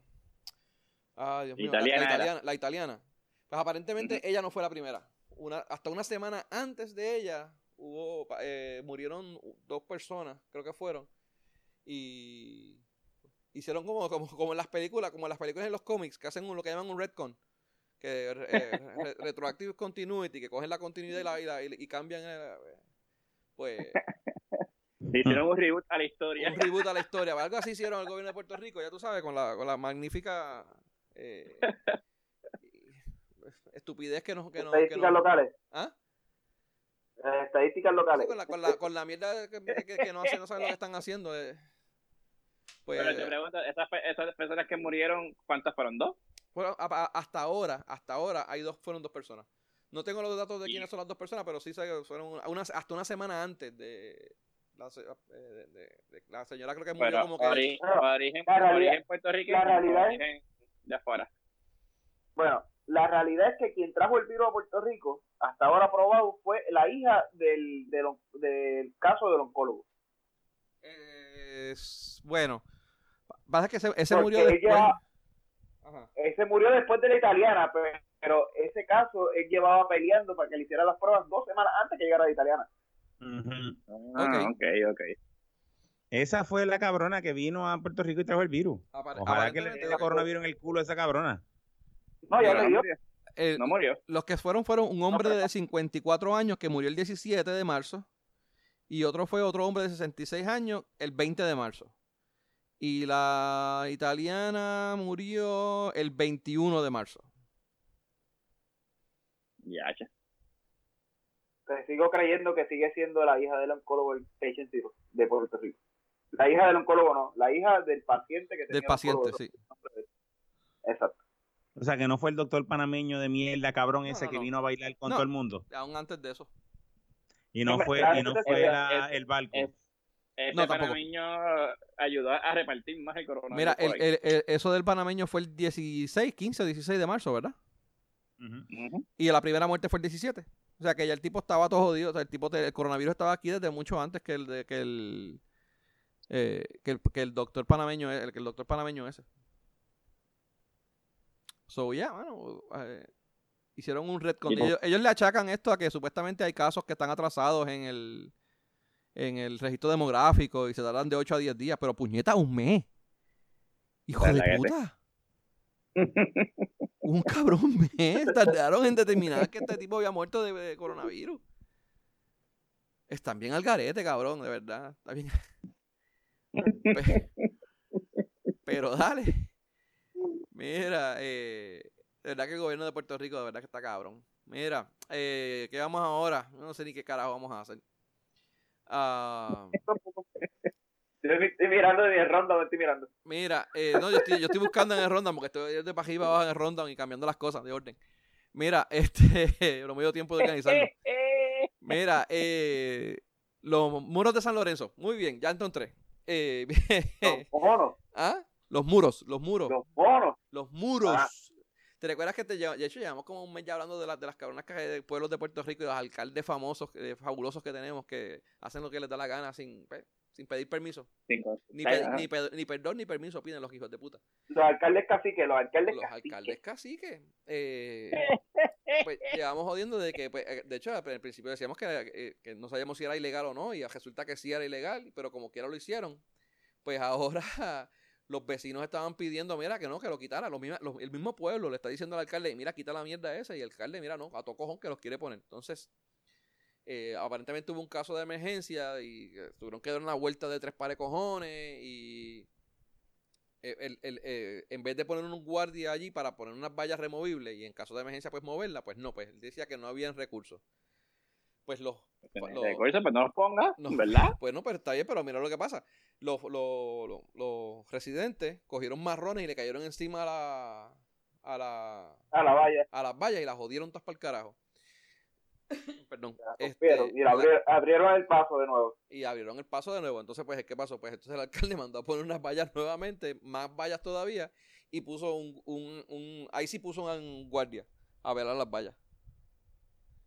Ah, Dios mío, italiana, la, italiana, Pues aparentemente ella no fue la primera. Una, hasta una semana antes de ella hubo eh, murieron dos personas, creo que fueron. Y hicieron como, como, como en las películas, como en las películas en los cómics, que hacen lo que llaman un retcon, que eh, retroactive continuity, que cogen la continuidad y, la, y, cambian, eh, pues... Hicieron un reboot a la historia. Un reboot a la historia. Algo así hicieron el gobierno de Puerto Rico, ya tú sabes, con la, con la magnífica eh, estupidez que nos... Que Estadísticas locales. ¿Ah? estadísticas locales. con, la, con, la, con la mierda que, que, no, hacen, no saben lo que están haciendo. Eh. Pues, Pero te pregunto, ¿esas, esas personas que murieron, ¿cuántas fueron? ¿Dos? Bueno, hasta ahora, hasta ahora hay dos, fueron dos personas. No tengo los datos de quiénes son las dos personas, pero sí sé que fueron una, hasta una semana antes de la, eh, de, la señora creo que murió como que origen, origen, origen Puerto Rico la realidad origen de afuera. Bueno, la realidad es que quien trajo el virus a Puerto Rico, hasta ahora probado, fue la hija del, del, del caso del oncólogo. bueno, Pasa que ese, ese murió después. Ese murió después de la italiana, pero, ese caso él llevaba peleando para que le hiciera las pruebas dos semanas antes que llegara la italiana. Ah, okay. ok, Esa fue la cabrona que vino a Puerto Rico y trajo el virus. Ojalá que le dé el coronavirus en el culo a esa cabrona. No, ya le dio. no murió. Los que fueron fueron un hombre de 54 años que murió el 17 de marzo y otro fue otro hombre de 66 años el 20 de marzo. Y la italiana murió el 21 de marzo. Ya, ya. Sigo creyendo que sigue siendo la hija del oncólogo el patient de Puerto Rico. La hija del oncólogo no, la hija del paciente que tenía Del paciente, sí. Exacto. O sea, que no fue el doctor panameño de mierda, cabrón, ese que vino a bailar con todo el mundo. Aún antes de eso. Y no fue, y no fue el barco. Este no, panameño ayudó a repartir más el coronavirus. Mira, el, el, eso del panameño fue el 16, 15 o 16 de marzo, ¿verdad? Y la primera muerte fue el 17. O sea que ya el tipo estaba todo jodido. O sea, el tipo el coronavirus estaba aquí desde mucho antes que el de, que el, eh, que el que el doctor panameño el que el doctor panameño ese. So ya, bueno, eh, hicieron un red con ellos, ellos le achacan esto a que supuestamente hay casos que están atrasados en el en el registro demográfico y se tardan de 8 a 10 días, pero puñeta, un mes. Hijo de puta. un cabrón mes. Tardaron en determinar que este tipo había muerto de, coronavirus. Están bien al garete, cabrón, de verdad. Está bien. pero, dale. Mira, eh, de verdad que el gobierno de Puerto Rico, de verdad que está cabrón. Mira, eh, ¿qué vamos ahora? No sé ni qué carajo vamos a hacer. Uh, estoy mirando de mi ronda, estoy mirando. Mira, eh, no, yo estoy, yo estoy buscando en el ronda porque estoy de para arriba abajo en el ronda y cambiando las cosas de orden. Mira, este, no me dio tiempo de organizarlo. Mira, eh, los muros de San Lorenzo. Muy bien, ya encontré. Eh, los monos. ¿Ah? Los muros, los muros. Los monos. Los muros. Ah. ¿Te recuerdas que te de hecho llevamos como un mes ya hablando de, de las cabronas de pueblos de Puerto Rico y los alcaldes famosos, eh, fabulosos que tenemos que hacen lo que les da la gana sin, pues, sin pedir permiso? ni, ni, perdón ni permiso piden los hijos de puta. Los alcaldes caciques, los alcaldes los alcaldes caciques. Eh, pues llevamos jodiendo de que, pues, eh, de hecho, al principio decíamos que, que no sabíamos si era ilegal o no y resulta que sí era ilegal, pero como quiera lo hicieron. Pues ahora los vecinos estaban pidiendo, mira, que no, que lo quitara. el mismo pueblo le está diciendo al alcalde, mira, quita la mierda esa. Y el alcalde, mira, no, a todo cojón que los quiere poner. Entonces, eh, aparentemente hubo un caso de emergencia y eh, tuvieron que dar una vuelta de tres pares cojones y el, el, eh, en vez de poner un guardia allí para poner unas vallas removibles y en caso de emergencia pues moverla, pues no, pues él decía que no habían recursos. Pues los... Pues recursos, pues no los ponga, ¿verdad? Pues no, pero está bien, pero mira lo que pasa. Los, los, los, residentes cogieron marrones y le cayeron encima a la... A la, a la valla. A las vallas y las jodieron todas para el carajo. Perdón. Este, y abrieron, el paso de nuevo. Y abrieron el paso de nuevo. Entonces, pues, ¿qué pasó? Pues entonces el alcalde mandó a poner unas vallas nuevamente, más vallas todavía, y puso un, un, un ahí sí puso un guardia a velar las vallas.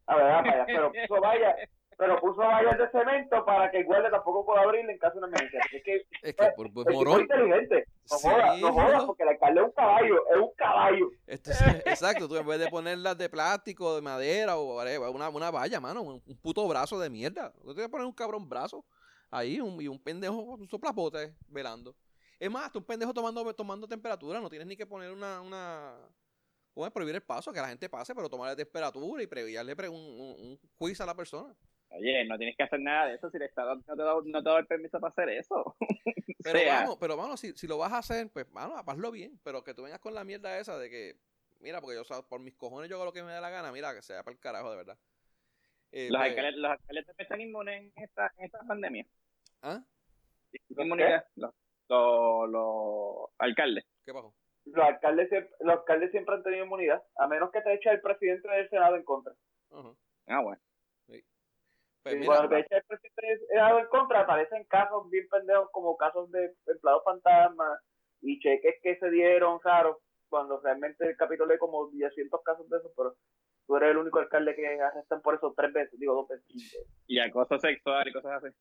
A ver las vallas, pero puso vallas, pero puso vallas de cemento para que el guardia tampoco pueda abrirle en caso de una emergencia. Es que, es que por, por, es inteligente. No jodas, no jodas, porque el alcalde es un caballo, es un caballo. Esto es, exacto, tú en vez de ponerlas de plástico, de madera o una, una valla, mano, un, puto brazo de mierda. Tú tienes que poner un cabrón brazo ahí un, y un pendejo, un soplapote velando. Es más, tú un pendejo tomando, tomando temperatura, no tienes ni que poner una, una a prohibir el paso, que la gente pase, pero tomar la temperatura y previarle un, un, quiz a la persona. Oye, no tienes que hacer nada de eso si el Estado no te da, no te da el permiso para hacer eso. Pero vamos, pero vamos, si, si lo vas a hacer, pues vamos, hazlo bien. Pero que tú vengas con la mierda esa de que, mira, porque yo, por mis cojones yo hago lo que me dé la gana, mira, que sea para el carajo, de verdad. Eh, los, pues alcaldes, los alcaldes están inmunes en esta, en esta pandemia. ¿Ah? Inmunidad. Los, los, los alcaldes. ¿Qué pasó? Los alcaldes, los alcaldes siempre han tenido inmunidad, a menos que te eche el presidente del Senado en contra. Ah, bueno. Pues cuando te echa el presidente dado en contra, aparecen casos bien pendejos como casos de empleados fantasma y cheques que se dieron claro cuando realmente el capítulo hay como 200 casos de eso, pero tú eres el único alcalde que arrestan por eso tres veces, digo dos veces. Y acoso sexual y cosas así.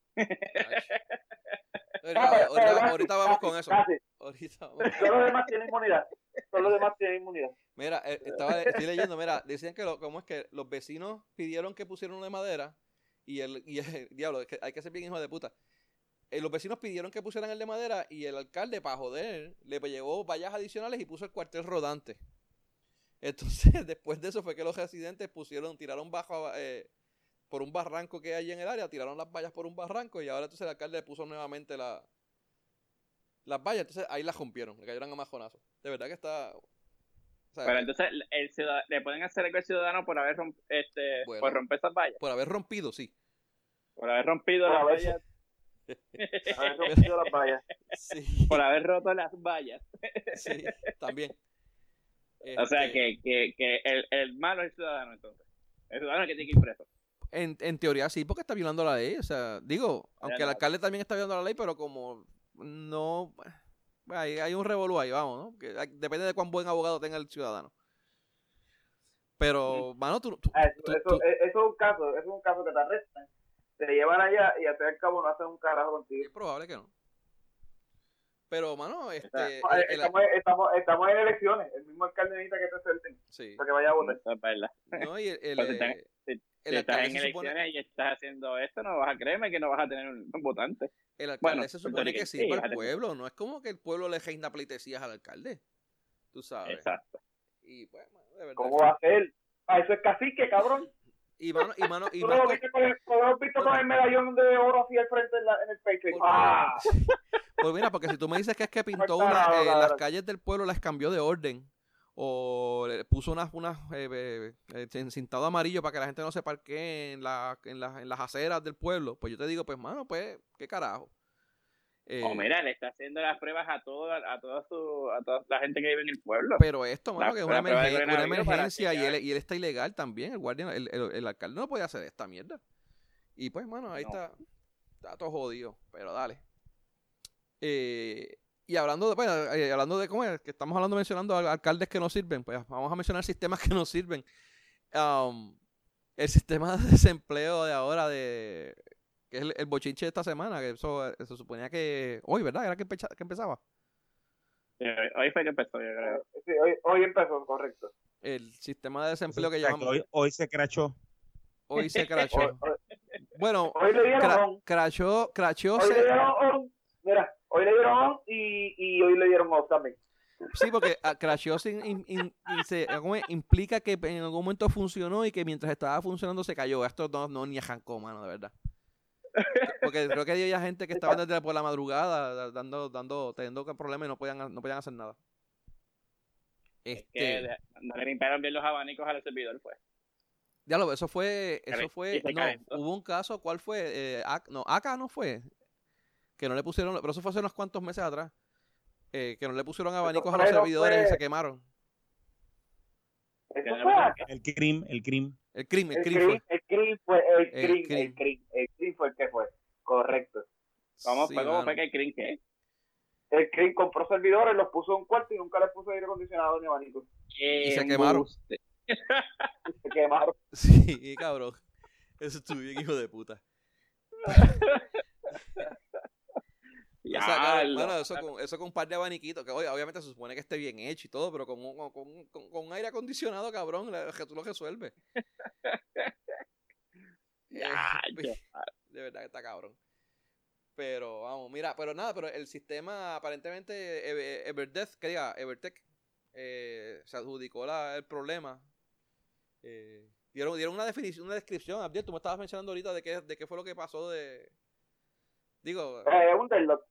ahorita, vamos con eso. Ahorita Todos los demás tienen inmunidad. Todos los demás tienen inmunidad. Mira, eh, estaba, estoy leyendo, mira, decían que lo, cómo es que los vecinos pidieron que pusieran una de madera y el, y el diablo, hay que ser bien hijo de puta. Eh, los vecinos pidieron que pusieran el de madera y el alcalde, para joder, le llevó vallas adicionales y puso el cuartel rodante. Entonces, después de eso fue que los residentes pusieron, tiraron bajo eh, por un barranco que hay en el área, tiraron las vallas por un barranco y ahora entonces el alcalde puso nuevamente la, las vallas. Entonces ahí las rompieron, le cayeron a majonazo. De verdad que está. Pero entonces el le pueden hacer algo al ciudadano por haber este, por romper esas vallas. Por haber rompido, sí. Por haber rompido las vallas. haber rompido las vallas. Sí. Por haber roto las vallas. Sí, también. O sea este que, que, que el, el, malo es el ciudadano entonces. El ciudadano que tiene que ir preso. En, en teoría sí, porque está violando la ley. O sea, digo, aunque el alcalde también está violando la ley, pero como no hay, hay un revolú ahí, vamos, ¿no? Que depende de cuán buen abogado tenga el ciudadano. Pero, mano, tú, ah, eso, es un caso, eso es un caso que te arrestan, te llevan allá y al cabo no hacen un carajo contigo. Es probable que no. Pero, mano, este... estamos, estamos, estamos, en elecciones. El mismo alcalde necesita que te suelten sí. para que vaya a votar. No, y el, el, pues si, estás en elecciones y estás haciendo esto, no vas a creerme que no vas a tener un, votante. El alcalde se supone que, sí para el pueblo. No es como que el pueblo le reina pleitesías al alcalde. Tú sabes. Exacto. Y, pues, de verdad. ¿Cómo va a ser? Ah, eso es cacique, cabrón. Y mano, y mano, y ¿Tú lo viste con el, con el medallón de oro así al frente en, la, en el pecho? ¡Ah! Pues mira, porque si tú me dices que es que pintó una, eh, las calles del pueblo, las cambió de orden, o le puso unas, unas eh, eh, eh encintado amarillo para que la gente no se parquee en, la, en, la, en las aceras del pueblo, pues yo te digo, pues mano, pues, qué carajo. Eh, o mira, le está haciendo las pruebas a toda, a toda, su, a toda la gente que vive en el pueblo. Pero esto, mano, que es una, una emergencia y él, y él está ilegal también. El guardia, el, el, alcalde no puede hacer esta mierda. Y pues, mano, ahí está, está todo jodido. Pero dale. Eh, y hablando de, bueno, eh, hablando de cómo es, que estamos hablando mencionando alcaldes que no sirven, pues vamos a mencionar sistemas que no sirven. Um, el sistema de desempleo de ahora de que es el, bochinche de esta semana, que eso eh, se suponía que hoy, ¿verdad? Era que, que empezaba. hoy fue que empezó, yo creo. Sí, hoy, hoy empezó, correcto. El sistema de desempleo que llamamos. Hoy, hoy se crachó. Hoy se crachó. bueno, hoy le dieron crachó, crachó. Hoy le dieron, mira, hoy le dieron dieron y, y hoy le dieron off también. Sí, porque uh, crasheó sin, implica que en algún momento funcionó y que mientras estaba funcionando se cayó. Esto no, no ni arrancó, mano, de verdad. Porque creo que había gente que estaba desde por la madrugada dando, dando, teniendo problemas y no podían, no podían hacer nada. Este... no le limpiaron bien los abanicos al servidor, pues. Ya lo, eso fue, eso fue, no, hubo un caso, ¿cuál fue? Eh, no, acá no fue, que no le pusieron, pero eso fue hace unos cuantos meses atrás, eh, que no le pusieron abanicos a los servidores y se quemaron. El CRIM, el CRIM. El CRIM, el CRIM. El CRIM fue el CRIM, el CRIM, el CRIM fue el que fue, correcto. ¿Cómo, ¿cómo fue que el CRIM qué? El CRIM compró servidores, los puso en un cuarto y nunca les puso aire acondicionado ni abanicos. Y se quemaron. se quemaron. Sí, cabrón. Eso estuvo bien, hijo de puta. Ya, eso, con, eso con un par de abaniquitos, que obviamente se supone que esté bien hecho y todo, pero con, con, con, con aire acondicionado, cabrón, que tú lo resuelves. ya, de verdad que está cabrón. Pero vamos, mira, pero nada, pero el sistema aparentemente Everdeath, que diga, Evertech, eh, se adjudicó la, el problema. Eh, dieron, dieron una definición, una descripción. Abdiel, tú me estabas mencionando ahorita de qué, de qué fue lo que pasó de. Digo. Eh, un deadlock.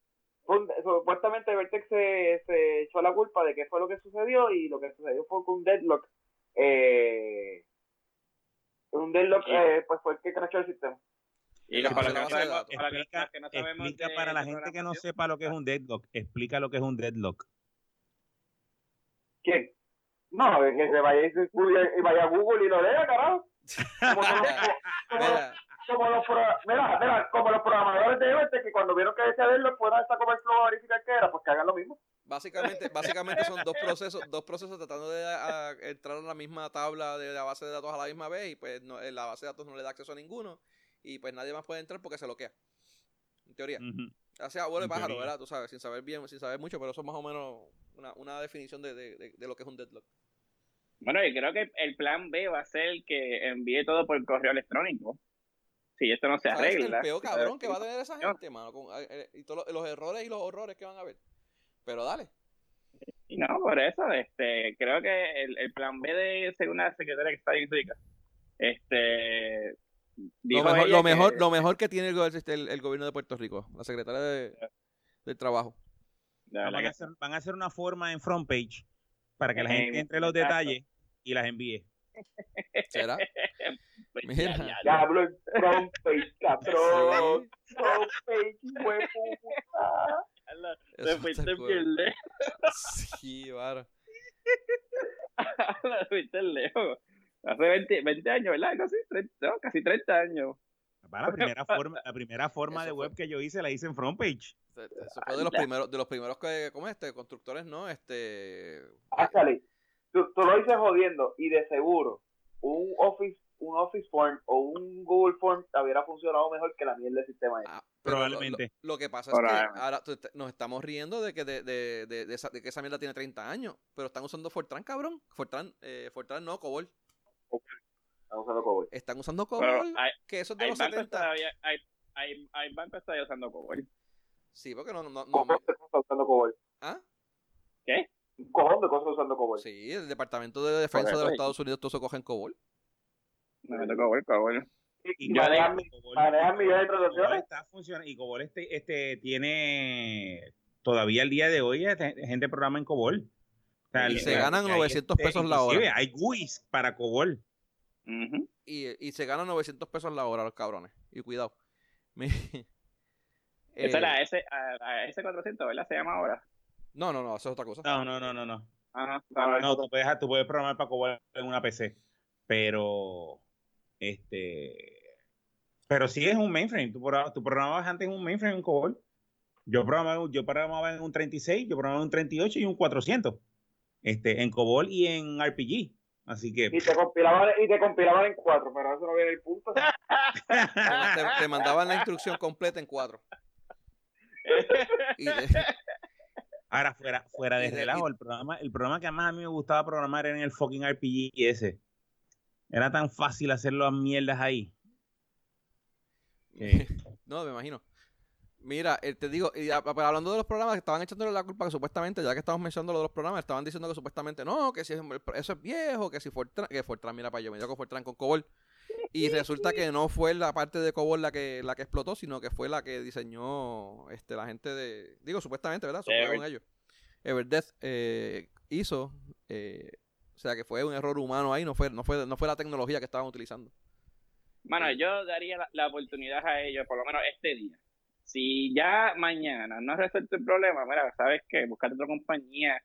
Supuestamente Vertex se, se echó la culpa de qué fue lo que sucedió y lo que sucedió fue que un deadlock. Eh, un deadlock eh, pues fue el que crashó el sistema. Y para, que no sabemos, para, explica, que no sabemos explica para la gente que no sepa lo que es un deadlock, explica lo que es un deadlock. ¿Quién? No, que se vaya y vaya a Google y lo lea, carajo. Como, como, los, mira, mira, como los programadores de Evertech que cuando vieron que decía deadlock fueron esta comer a verificar qué era, pues que hagan lo mismo. Básicamente, básicamente son dos procesos, dos procesos tratando de entrar a la misma tabla de la base de datos a la misma vez y pues no, la base de datos no le da acceso a ninguno y pues nadie más puede entrar porque se bloquea. En teoría. O sea, vuelve pájaro, ¿verdad? Tú sabes, sin saber bien, sin saber mucho, pero eso es más o menos una, una definición de, de, de, lo que es un deadlock. Bueno, y creo que el plan B va a ser que envíe todo por correo electrónico. Si esto no se arregla. el peor cabrón que va a tener esa gente, mano. Con, eh, y todos los errores y los horrores que van a ver. Pero dale. Y no, por eso, este, creo que el, el plan B de según la secretaria que está ahí este, lo mejor, lo, mejor, que... lo mejor que tiene este, el, el, gobierno de Puerto Rico, la secretaria de, del Trabajo. Van a, hacer, van a, hacer, una forma en front page para que la gente entre los detalles y las envíe. ¿Será? Pues Mira. Ya, ya, hablo en front page, cabrón. Front page, hueputa. Te fuiste bien lejos. Sí, vara. Te fuiste lejos. Hace 20, 20 años, ¿verdad? Casi 30, no, casi 30 años. la primera forma, la primera forma de web que yo hice la hice en frontpage. Eso fue de los primeros, de los primeros que, como este, constructores, ¿no? Este. Actually, tú, tú lo dices jodiendo y de seguro un Office un Office Form o un Google Form hubiera funcionado mejor que la mierda del sistema. Ah, Probablemente. Lo, que pasa es que ahora nos estamos riendo de que, de, de, de, esa, de que esa mierda tiene 30 años, pero están usando Fortran, cabrón. Fortran, eh, Fortran no, Cobol. Están usando COBOL. Están usando COBOL, que eso es de los 70. hay, hay, hay bancos están usando COBOL. Sí, porque no... no, no, ¿Cómo no está usando COBOL? ¿Ah? ¿Qué? Un cojón de cosas usando COBOL. Sí, el Departamento de Defensa de los Estados Unidos todo se coge en COBOL. No, no COBOL, COBOL. Y, manejan millones de transacciones. Está funcionando. Y COBOL este, este tiene todavía el día de hoy gente programa en COBOL y se ganan 900 pesos la hora. Hay GUIs para COBOL. y, y, se ganan 900 pesos la hora los cabrones. Y cuidado. Esa es la S, a, 400 ¿verdad? Se llama ahora. No, no, no, eso es otra cosa. No, no, no, no. No, Ajá, no tú, puedes, tú puedes programar para COBOL en una PC. Pero, este. Pero sí es un mainframe. Tú, tú programabas antes en un mainframe en COBOL. Yo programaba, yo programaba en un 36, yo programaba en un 38 y un 400 este, en COBOL y en RPG. Así que. Y te compilaban, y te compilaban en cuatro, pero eso no viene el punto. te, mandaban la instrucción completa en cuatro. Ahora, fuera, fuera de, relajo, el programa, el programa que más a mí me gustaba programar era en el fucking RPG ese. Era tan fácil hacer las mierdas ahí. No, me imagino. Mira, eh, te digo, y hablando de los programas, que estaban echándole la culpa que supuestamente, ya que estamos mencionando lo de los programas, estaban diciendo que supuestamente no, que si eso es viejo, que si Fortran, que Fortran, mira para yo, me dio con Fortran con Cobol. Y resulta que no fue la parte de Cobol la que, la que explotó, sino que fue la que diseñó este, la gente de, digo, supuestamente, ¿verdad? Supongo ellos. Everdeath eh, hizo, eh, o sea que fue un error humano ahí, no fue, no fue, no fue la tecnología que estaban utilizando. Bueno, yo daría la oportunidad a ellos, por lo menos este día si ya mañana no resuelto el problema, mira, ¿sabes qué? Buscar otra compañía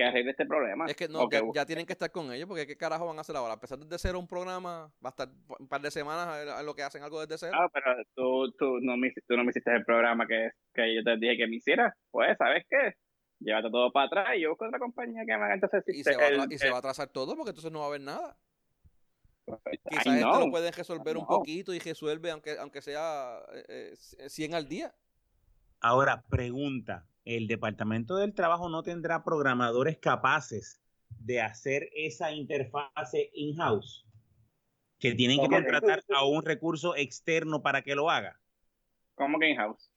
que arregle este problema. Es que no, ya, tienen que estar con ellos, porque ¿qué carajo van a hacer ahora? A pesar de cero un programa, va a estar un par de semanas en lo que hacen algo desde cero. Ah, pero tú, tú, no me, tú no me hiciste el programa que, que yo te dije que me hiciera. Pues, ¿sabes qué? Llévate todo para atrás y yo busco otra compañía que me haga entonces... Y, se va, y se va a atrasar todo porque entonces no va a haber nada. Quizás esto lo pueden resolver un poquito y resuelve aunque, aunque sea 100 eh, al día. Ahora, pregunta, ¿el Departamento del Trabajo no tendrá programadores capaces de hacer esa interfase in-house? Que tienen que contratar a un recurso externo para que lo haga. ¿Cómo que in-house?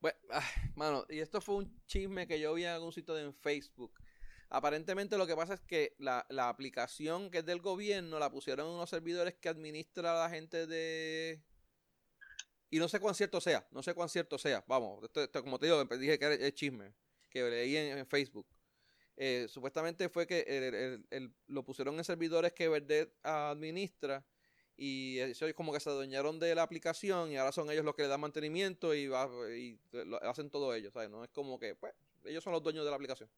Bueno, ah, mano, y esto fue un chisme que yo vi en algún sitio de en Facebook Aparentemente lo que pasa es que la, aplicación que es del gobierno la pusieron en unos servidores que administra la gente de... Y no sé cuán cierto sea, no sé cuán cierto sea. Vamos, esto, como te digo, dije que era chisme, que leí en, Facebook. Eh, supuestamente fue que lo pusieron en servidores que Verde administra y eso es como que se adueñaron de la aplicación y ahora son ellos los que le dan mantenimiento y, hacen todo ellos, No es como que, pues, ellos son los dueños de la aplicación.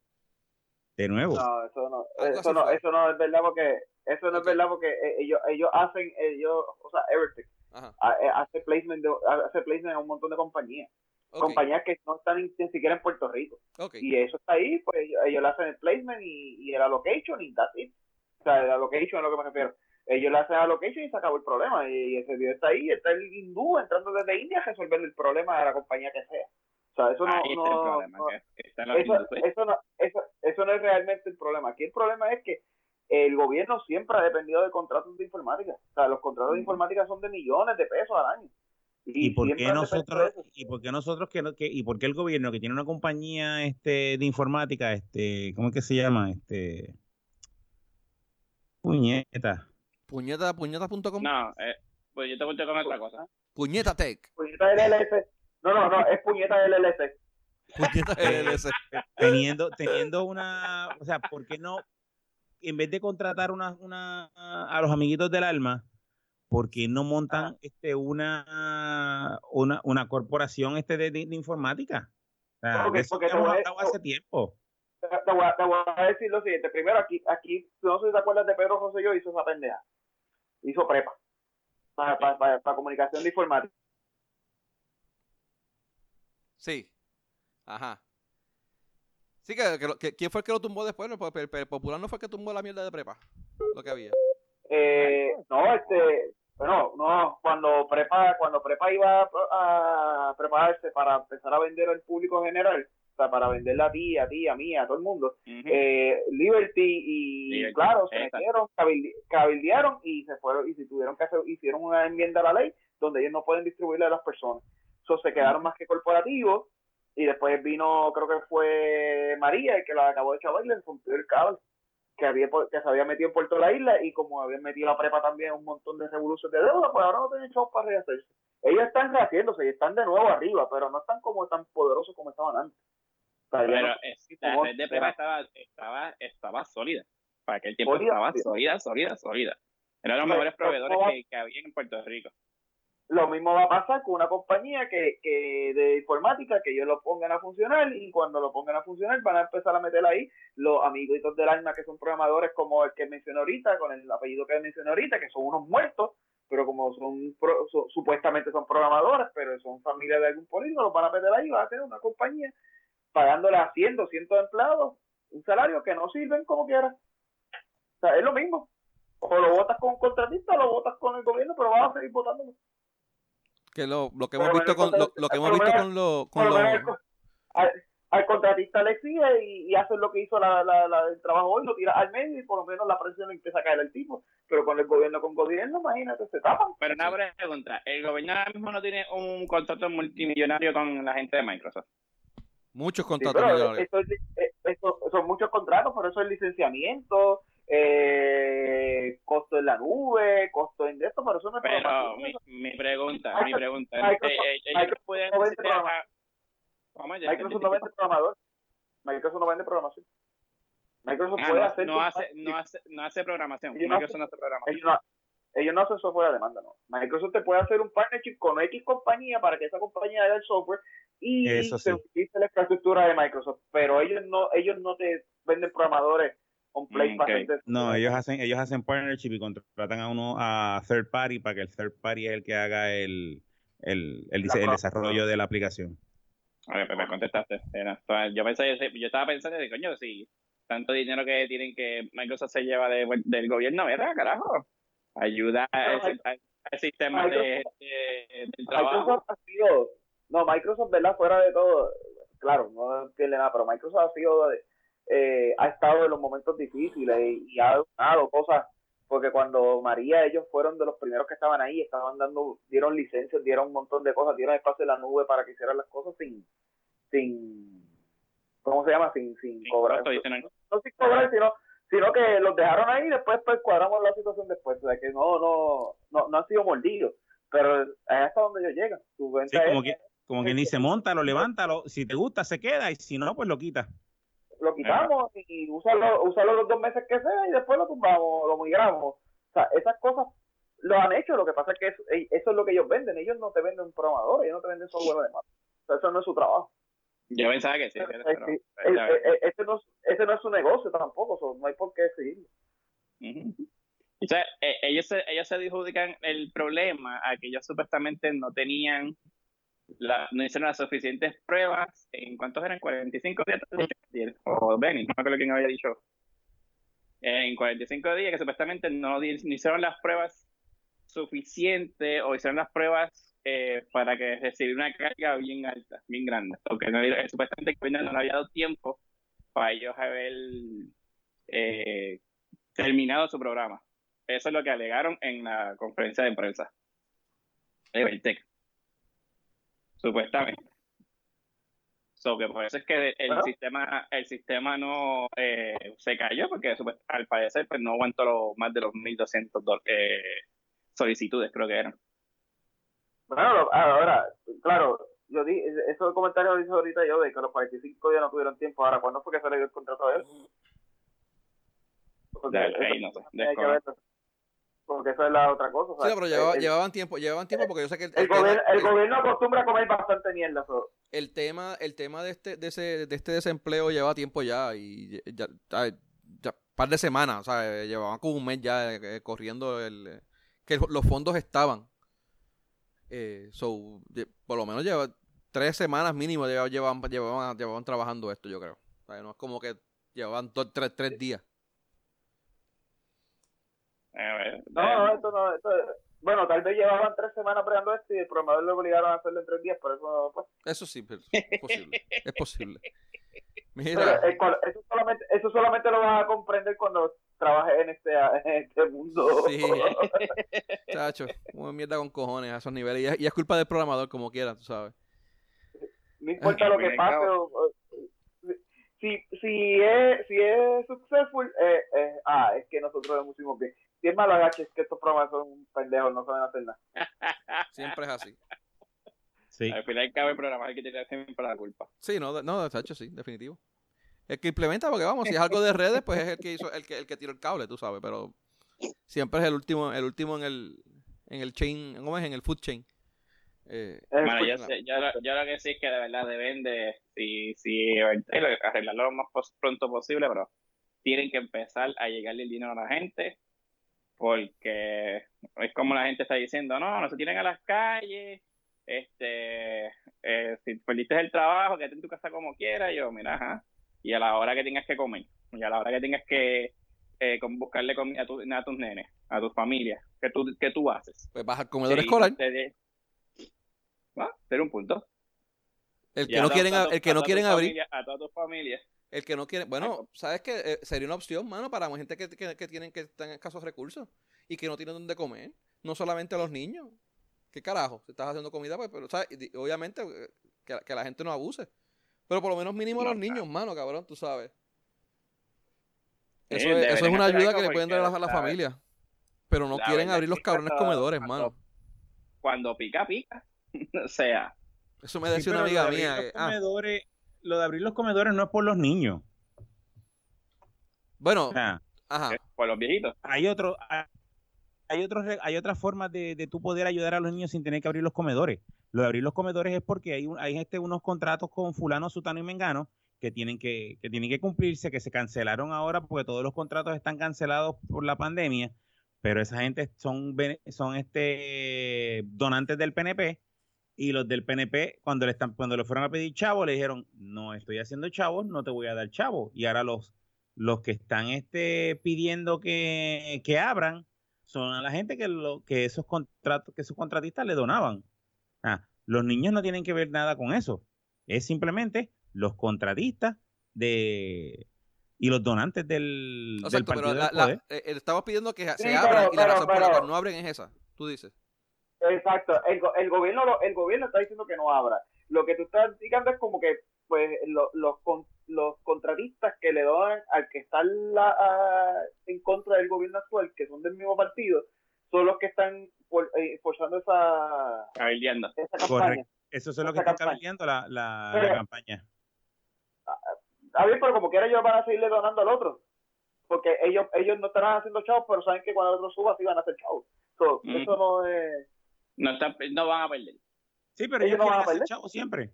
De nuevo. No, eso no, eso no, eso no es verdad porque, eso no es verdad porque eh, ellos, ellos hacen, ellos, o sea, Evertech, eh, hace placement, de, hace placement a un montón de compañías. Compañías que no están ni, siquiera en Puerto Rico. Y eso está ahí, pues ellos, le hacen el placement y, y el allocation y that's it. O sea, el allocation es lo que me refiero. Ellos le hacen allocation y se acabó el problema. Y, ese video está ahí, está el hindú entrando desde India a resolver el problema de la compañía que sea. O sea, eso no, eso, no, eso, eso no es realmente el problema. Aquí el problema es que el gobierno siempre ha dependido de contratos de informática. O sea, los contratos de informática son de millones de pesos al año. ¿Y, por qué nosotros y por qué nosotros que, que, y por qué el gobierno que tiene una compañía este de informática este cómo es que se llama este puñeta. Puñeta puñeta.com no eh, puñeta.com es otra cosa. Puñeta tech. Puñeta LLC no no no es puñeta LLC teniendo, teniendo una, o sea, ¿por qué no, en vez de contratar una, una, a los amiguitos del alma, ¿por qué no montan este, una, una, una corporación este de, informática? porque, hace tiempo. Te voy, a, decir lo siguiente. Primero, aquí, aquí no sé si te acuerdas de Pedro José yo, hizo esa pendeja. Hizo prepa. Para, para, para comunicación de informática. Sí. Ajá. Sí, que, ¿quién fue el que lo tumbó después? El, Popular no fue el que tumbó la mierda de prepa, lo que había. Eh, no, este, bueno, no, cuando prepa, cuando prepa iba a, prepararse para empezar a vender al público general, o sea, para venderla a ti, a ti, a mí, a todo el mundo, eh, Liberty y claro, se metieron, cabildearon y se fueron y si tuvieron que hacer, hicieron una enmienda a la ley donde ellos no pueden distribuirle a las personas. Eso se quedaron más que corporativos y después vino, creo que fue María, el que la acabó de chaval y le rompió el cable que había que se había metido en Puerto la Isla y como habían metido la prepa también un montón de revoluciones de deuda, pues ahora no tienen chavos para rehacerse. Ellos están rehaciéndose y están de nuevo arriba, pero no están como tan poderosos como estaban antes. pero la red de prepa estaba, estaba, estaba sólida. Para aquel tiempo estaba sólida, sólida, sólida. Eran los mejores proveedores que, que había en Puerto Rico. Lo mismo va a pasar con una compañía que, que de informática, que ellos lo pongan a funcionar y cuando lo pongan a funcionar van a empezar a meter ahí los amiguitos del alma que son programadores como el que mencioné ahorita, con el apellido que mencioné ahorita, que son unos muertos, pero como son, supuestamente son programadores, pero son familia de algún político, los van a meter ahí, va a tener una compañía pagándole a 100, 200 empleados un salario que no sirven como quieran. O sea, es lo mismo. O lo votas con un contratista o lo votas con el gobierno, pero vas a seguir votándolo que lo, lo que hemos visto con lo, que hemos visto con lo, con al contratista le exige y, y hace lo que hizo la, la, el trabajo hoy, lo tira al medio y por lo menos la presión empieza a caer el tipo. Pero con el gobierno con gobierno, imagínate, se tapan. Pero una pregunta, ¿el gobierno ahora mismo no tiene un contrato multimillonario con la gente de Microsoft? Muchos contratos eh, son muchos contratos, por eso el licenciamiento, eh, costo en la nube, costo en esto, pero eso no es Pero mi, mi, pregunta, mi pregunta, Microsoft, eh, ellos pueden Microsoft no vende programador. Microsoft no vende programación. Microsoft ah, puede no, hacer. No hace, no, hace, no hace programación. Ellos Microsoft no hace, programación. Ellos no, ellos no hacen software a demanda, no. Microsoft te puede hacer un partnership con X compañía para que esa compañía haga el software y se utilice la infraestructura de Microsoft. Pero ellos no, ellos no te venden programadores play okay. No, ellos hacen, ellos hacen partnership y contratan a uno a third party para que el third party es el que haga el, el, el, el desarrollo de la aplicación. A pues me contestaste. Yo, pensé, yo estaba pensando de coño, si tanto dinero que tienen que Microsoft se lleva de, del gobierno, ¿verdad, carajo? Ayuda al sistema de, del trabajo. Microsoft ha sido, no, Microsoft, ¿verdad? Fuera de todo, claro, no tiene nada, pero Microsoft ha sido, eh, ha estado en los momentos difíciles y, y ha dado cosas porque cuando María, ellos fueron de los primeros que estaban ahí, estaban dando, dieron licencias, dieron un montón de cosas, dieron espacio en la nube para que hicieran las cosas sin, sin, ¿cómo se llama? Sin, sin, cobrar. No, sin cobrar, sino, sino que los dejaron ahí y después pues cuadramos la situación después, o sea que no, no, no, no han sido mordidos, pero es hasta donde ellos llegan. sí, como, que, como quien dice, montalo, levántalo, si te gusta se queda y si no, pues lo quita lo quitamos y úsalo, úsalo los dos meses que sea y después lo tumbamos, lo migramos. O sea, esas cosas lo han hecho, lo que pasa es que eso, eso es lo que ellos venden, ellos no te venden un programador, ellos no te venden software de más. O sea, eso no es su trabajo. Yo pensaba que sí. Pero, ese, no, ese no es su negocio tampoco, no hay por qué seguirlo. O sea, e, ellos, se, ellos se adjudican el problema a que ellos supuestamente no tenían no hicieron las suficientes pruebas. ¿En cuántos eran? 45 días. O Benny, no me acuerdo quién había dicho. En 45 días que supuestamente no, hicieron las pruebas suficientes o hicieron las pruebas eh, para que recibir una carga bien alta, bien grande. Porque no, supuestamente no había dado tiempo para ellos haber eh, terminado su programa. Eso es lo que alegaron en la conferencia de prensa de Beltec supuestamente. So que por eso es que el sistema el sistema no eh, se cayó porque al parecer pues no aguantó lo, más de los 1200 eh, solicitudes creo que eran. Bueno, ahora, claro, yo di, esos comentarios lo hice ahorita yo de que los 45 días no tuvieron tiempo. Ahora, ¿cuándo fue que se le dio el contrato a él? no sé, porque eso es la otra cosa. Sí, pero llevaban tiempo, llevaban tiempo porque yo sé que el, gobierno, acostumbra a comer bastante mierda. El tema, el tema de este, de ese, de este desempleo lleva tiempo ya y ya, ya, par de semanas, o sea, llevaban como un mes ya eh, corriendo el que los fondos estaban. Eh, so, por lo menos lleva tres semanas mínimo llevaban, llevaban, llevaban, trabajando esto, yo creo. no es como que llevaban tres, tres días. Eh, no, no, esto no, esto, bueno, tal vez llevaban tres semanas pregando esto y el programador le obligaron a hacerlo en tres días, por eso pues. Eso sí, pero es posible, es posible. Mira. eso, solamente, eso solamente lo vas a comprender cuando trabajes en este, en este mundo. Sí, chacho, una mierda con cojones a esos niveles. Y es, culpa del programador, como quiera, tú sabes. No importa lo que pase, si, si, es, si es successful, eh, eh, ah, es que nosotros lo pusimos bien si es malo es que estos programas son pendejos, no saben hacer nada. Siempre es así. Sí. Al final cabe programar que tiene siempre la culpa. Sí, no, no, de hecho sí, definitivo. El que implementa, porque vamos, si es algo de redes, pues es el que hizo, el que, el que tiró el cable, tú sabes, pero siempre es el último, el último en el, en el chain, ¿cómo es? En el food chain. Eh, bueno, yo, sé, yo, yo, lo que sí es que de verdad deben de, si, si arreglarlo lo más pronto posible, pero tienen que empezar a llegarle el dinero a la gente porque es como la gente está diciendo, no, no se tienen a las calles, este, eh, si perdiste el trabajo, quédate en tu casa como quieras, yo, mira, ajá, y a la hora que tengas que comer, y a la hora que tengas que eh, buscarle comida a, a, tus nenes, a tus familias, ¿qué tú, qué tú haces? Pues vas al comedor escolar. Va, ser un punto. El que no quieren, el que no quieren abrir. a toda tu familia. El que no quiere, bueno, ¿sabes qué? Eh, sería una opción, mano, para gente que, que, que tienen que estar en escasos recursos y que no tienen dónde comer. No solamente a los niños. ¿Qué carajo? Si estás haciendo comida, pues, pero, ¿sabes? obviamente, eh, que, la gente no abuse. Pero por lo menos mínimo a los niños, mano, cabrón, tú sabes. Eso, es, eso es una ayuda que le pueden dar a la, familia. Pero no quieren abrir los cabrones comedores, mano. Cuando pica, pica. o sea. Eso me decía una amiga mía. Ah. lo de abrir los comedores no es por los niños. Bueno, ajá. por los viejitos. Hay otro, hay otros, hay otras formas de, de tú poder ayudar a los niños sin tener que abrir los comedores. Lo de abrir los comedores es porque hay, hay este, unos contratos con fulano, sutano y mengano que tienen que, que tienen que cumplirse, que se cancelaron ahora porque todos los contratos están cancelados por la pandemia, pero esa gente son, son este donantes del PNP y los del PNP cuando le están cuando le fueron a pedir chavo le dijeron no estoy haciendo chavos no te voy a dar chavo y ahora los los que están este pidiendo que, que abran son a la gente que lo que esos contratos que esos contratistas le donaban. Ah, los niños no tienen que ver nada con eso. Es simplemente los contratistas de y los donantes del, del partido pero eh, estamos pidiendo que se abran y la razón por la no abren es esa tú dices Exacto, el, el gobierno el gobierno está diciendo que no abra. Lo que tú estás indicando es como que pues los los contratistas que le dan al que está la, en contra del gobierno actual, que son del mismo partido, son los que están eh, forzando esa, esa campaña. Eso es lo que está cabildeando la, la, campaña. A ver, pero como quiera ellos van a seguirle donando al otro. Porque ellos ellos no están haciendo chavos, pero saben que cuando el otro suba sí van a hacer chavos. Eso no es no, están, no van a perder. Sí, pero ellos, no van a perder. siempre.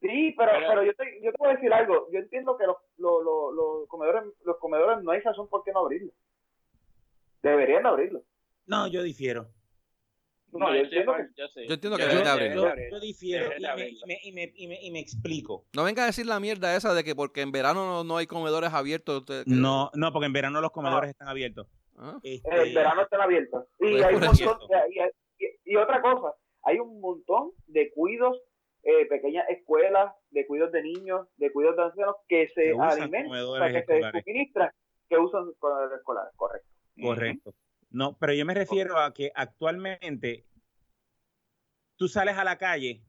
Sí, pero, pero, yo, te, yo te voy a decir algo. Yo entiendo que los, los, los, comedores los comedores no hay razón por qué no abrirlo. Deberían abrirlo. No, yo difiero. No, yo, entiendo que, yo, yo entiendo que deben abrirlo. Yo, difiero y me, y, me, y, me, y, me, y, me, explico. No venga a decir la mierda esa de que porque en verano no, hay comedores abiertos. No, no, porque en verano los comedores están abiertos. Ah. Este... En verano están abiertos. Y pues hay un montón, y, otra cosa, hay un montón de cuidos, eh, pequeñas escuelas, de cuidos de niños, de cuidos de ancianos que se alimentan, que se suministran, que usan comedores escolares, correcto. Correcto. No, pero yo me refiero a que actualmente tú sales a la calle,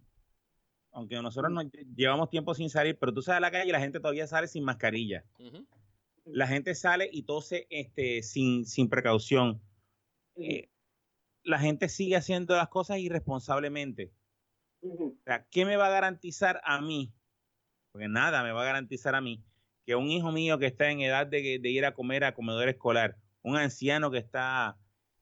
aunque nosotros no llevamos tiempo sin salir, pero tú sales a la calle y la gente todavía sale sin mascarilla. La gente sale y tose este, sin, sin precaución la gente sigue haciendo las cosas irresponsablemente. O sea, ¿qué me va a garantizar a mí? Porque nada me va a garantizar a mí que un hijo mío que está en edad de, ir a comer a comedor escolar, un anciano que está,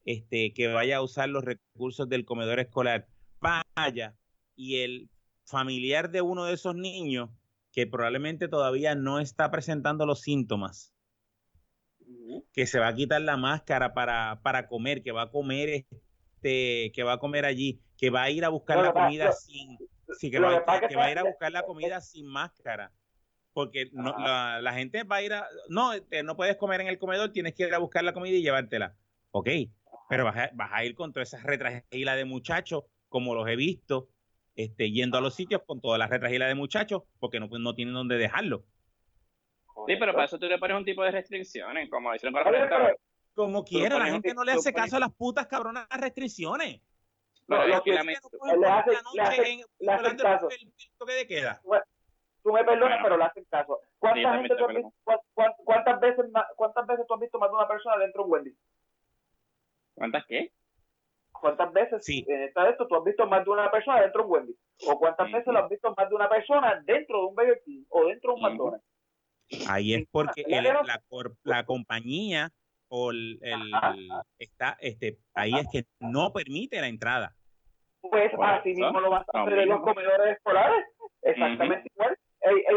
este, que vaya a usar los recursos del comedor escolar, vaya y el familiar de uno de esos niños que probablemente todavía no está presentando los síntomas, que se va a quitar la máscara para, para comer, que va a comer este, que va a comer allí, que va a ir a buscar la comida sin, que, va, a ir a buscar la comida sin máscara. Porque la, gente va a ir a, no, este, no puedes comer en el comedor, tienes que ir a buscar la comida y llevártela. Ok, pero vas a, vas a ir con todas esas retragilas de muchachos, como los he visto, este, yendo a los sitios con todas las retragilas de muchachos, porque no, no tienen dónde dejarlo. Sí, pero para eso tú le pones un tipo de restricciones, como dicen para como quiera, la gente no le hace caso a las putas cabronas restricciones. No, lo que le hacen caso. de queda. Tú me perdonas, pero le hacen caso. ¿Cuánta gente tú has visto, cuántas, veces, ¿Cuántas veces tú has visto más de una persona dentro de un Wendy? ¿Cuántas qué? ¿Cuántas veces sí. en esta de esto tú has visto más de una persona dentro de un Wendy? ¿O cuántas veces lo has visto más de una persona dentro de un Burger King o dentro de un McDonald's? Ahí es porque la, la compañía o el, está este ahí es que no permite la entrada. Pues así mismo lo vas a hacer en los comedores escolares, exactamente igual.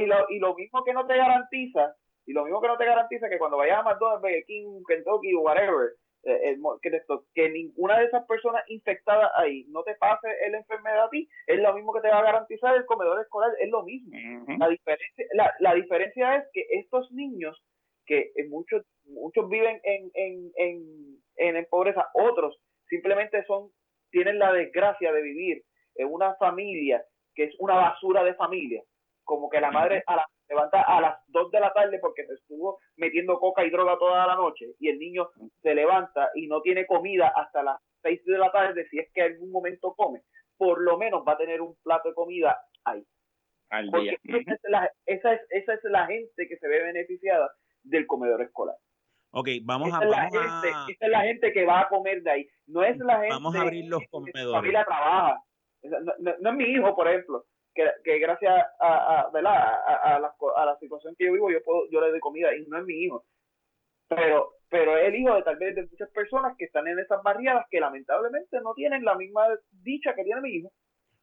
y, lo, y lo mismo que no te garantiza, y lo mismo que no te garantiza que cuando vayas a McDonald's, Burger King, Kentucky o whatever, eh, que, que ninguna de esas personas infectadas ahí no te pase la enfermedad a ti, es lo mismo que te va a garantizar el comedor escolar, es lo mismo. la, diferencia, la, la diferencia es que estos niños que muchos muchos viven en, en, en, en, pobreza, otros simplemente son tienen la desgracia de vivir en una familia que es una basura de familia, como que la madre a la, levanta a las 2 de la tarde porque se estuvo metiendo coca y droga toda la noche y el niño se levanta y no tiene comida hasta las 6 de la tarde si es que en algún momento come, por lo menos va a tener un plato de comida ahí. Al Porque día. esa, es la, esa, es, esa es la gente que se ve beneficiada del comedor escolar. Ok, vamos a, es la vamos gente, a, esa es la gente que va a comer de ahí. No es la gente Vamos a abrir los comedores. familia trabaja. No, no- no es mi hijo, por ejemplo, que, que gracias a, a, ¿verdad? A, a la, a la situación que yo vivo, yo puedo, yo le doy comida y no es mi hijo. Pero, pero es el hijo de tal vez de muchas personas que están en esas barriadas que lamentablemente no tienen la misma dicha que tiene mi hijo.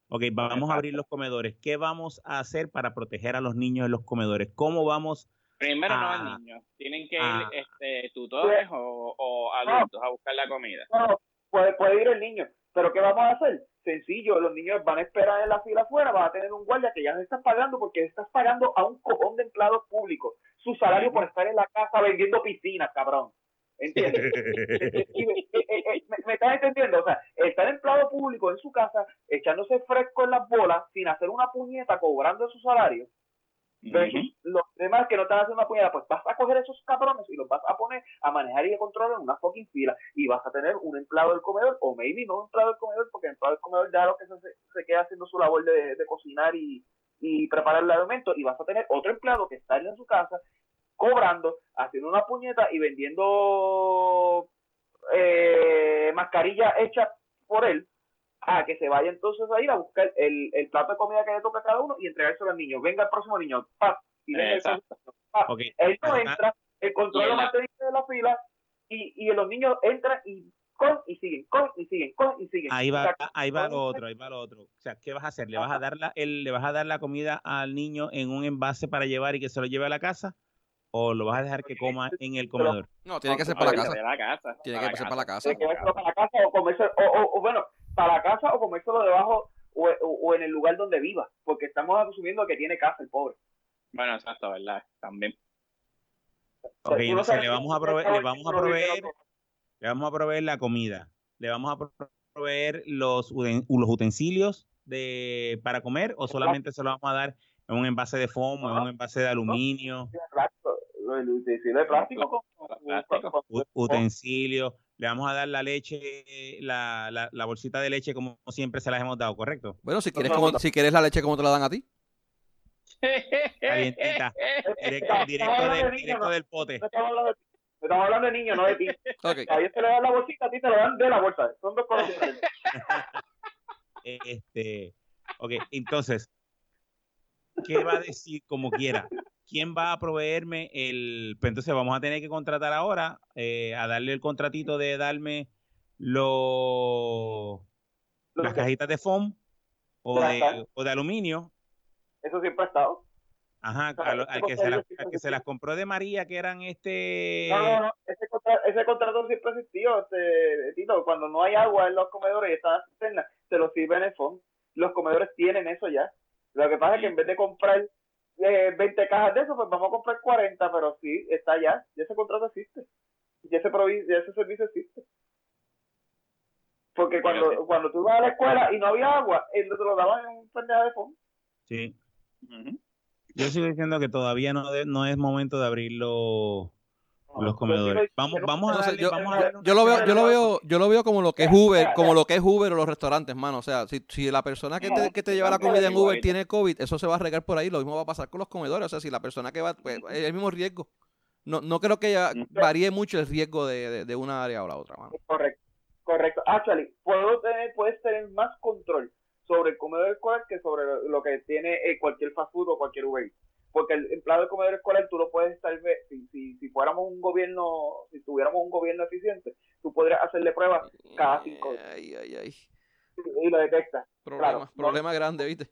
Ok, vamos a abrir los comedores. ¿Qué vamos a hacer para proteger a los niños en los comedores? ¿Cómo vamos? Primero no Ah. al niño. Tienen que ir Ah. este, tutores o, o adultos a buscar la comida. No, puede, puede ir el niño. Pero ¿qué vamos a hacer? Sencillo, los niños van a esperar en la fila afuera, van a tener un guardia que ya se estás pagando porque estás pagando a un cojón de empleados públicos su salario por estar en la casa vendiendo piscinas, cabrón. ¿Entiendes? Y me, me- me estás entendiendo, o sea, estar empleado público en su casa, echándose fresco en las bolas, sin hacer una puñeta, cobrando su salario, los demás que no están haciendo una puñeta, pues vas a coger esos cabrones y los vas a poner a manejar y a controlar en una fucking fila y vas a tener un empleado del comedor, o maybe no un empleado del comedor, porque el empleado del comedor ya lo que se, se queda haciendo su labor de, de cocinar y, y preparar el alimento, y vas a tener otro empleado que está en su casa cobrando, haciendo una puñeta y vendiendo eh, mascarilla hecha por él, a que se vaya entonces a ir a buscar el, el plato de comida que le toca a cada uno y entregárselo al niño. Venga el próximo niño, pap, y venga el próximo, pap. Ok, Él no ah, entra, el control la- mantiene de la fila y, y los niños entran y cogen y siguen, cogen y siguen, cogen y siguen. Ahí O va, sea, ahí va lo otro, ahí va lo otro. O sea, ¿qué vas a hacer? ¿Le vas a dar la, el, le vas a dar la comida al niño en un envase para llevar y que se lo lleve a la casa? ¿O lo vas a dejar que coma en el comedor? No, tiene que ser para la casa. Tiene que ser para la casa. de comérselo para la casa o comerse, o, o, o, bueno, para la casa o comérselo debajo o, o, o en el lugar donde viva, porque estamos asumiendo que tiene casa el pobre. Bueno, exacto, ¿verdad? También. O sea, no le vamos a proveer, le vamos a proveer, le vamos a proveer la comida, le vamos a pro- proveer los, los utensilios de para comer o solamente se lo vamos a dar en un envase de foam o en un envase de aluminio, plástico, el utensilio de utensilios, le vamos a dar la leche, la, la, la bolsita de leche como siempre se las hemos dado, ¿correcto? Bueno, si quieres, como- si quieres la leche, ¿cómo te la dan a ti? Calientita. Directo, directo, del, directo del pote. Estamos hablando de niños, no de ti. Ok. A ellos te le dan la bolsita, a ti te lo dan de la bolsa. Son dos cosas diferentes. Este, ok, entonces, ¿qué va a decir como quiera? ¿Quién va a proveerme el? Pues entonces vamos a tener que contratar ahora eh, a darle el contratito de darme los Lo las que- cajitas de foam o de, o de aluminio. Eso siempre ha estado. Ajá, sea, al que, se las, contrato al que se las compró de María, que eran este. No, no, no. Ese, contra- ese contrato siempre ha existido, este, Tito. Cuando no hay agua en los comedores y están las cisternas, se los sirve en el fondo. Los comedores tienen eso ya. Lo que pasa es que en vez de comprar eh, 20 cajas de eso, pues vamos a comprar 40, pero sí, está ya. Ya ese contrato existe. Ya ese, provi- ya ese servicio existe. Porque cuando, sí. cuando tú vas a la escuela y no había agua, ellos te lo daban en un pendejo de fondo. Sí. Ujú. Yo sigo diciendo que todavía no, de- no es momento de abrir los, comedores. Vamos, vamos a darle, yo, lo veo, yo lo veo, yo lo veo como lo que es Uber, como lo que es Uber o los restaurantes, mano. O sea, si, si la persona que te, que te lleva la comida en Uber tiene COVID, eso se va a regar por ahí. Lo mismo va a pasar con los comedores. O sea, si la persona que va, pues, es el mismo riesgo. No, no creo que ya varíe mucho el riesgo de, de, de una área o la otra, mano. Correcto, correcto. Actually, puedo tener, puedes tener más control sobre el comedor escolar que sobre lo, lo que tiene eh, cualquier fast food o cualquier Uber. Porque el empleado del comedor escolar tú lo puedes estar, si, si, si fuéramos un gobierno, si tuviéramos un gobierno eficiente, tú podrías hacerle pruebas cada cinco días Ay, ay, ay. y lo detectas. Problema, Claro, no- problema grande, ¿viste?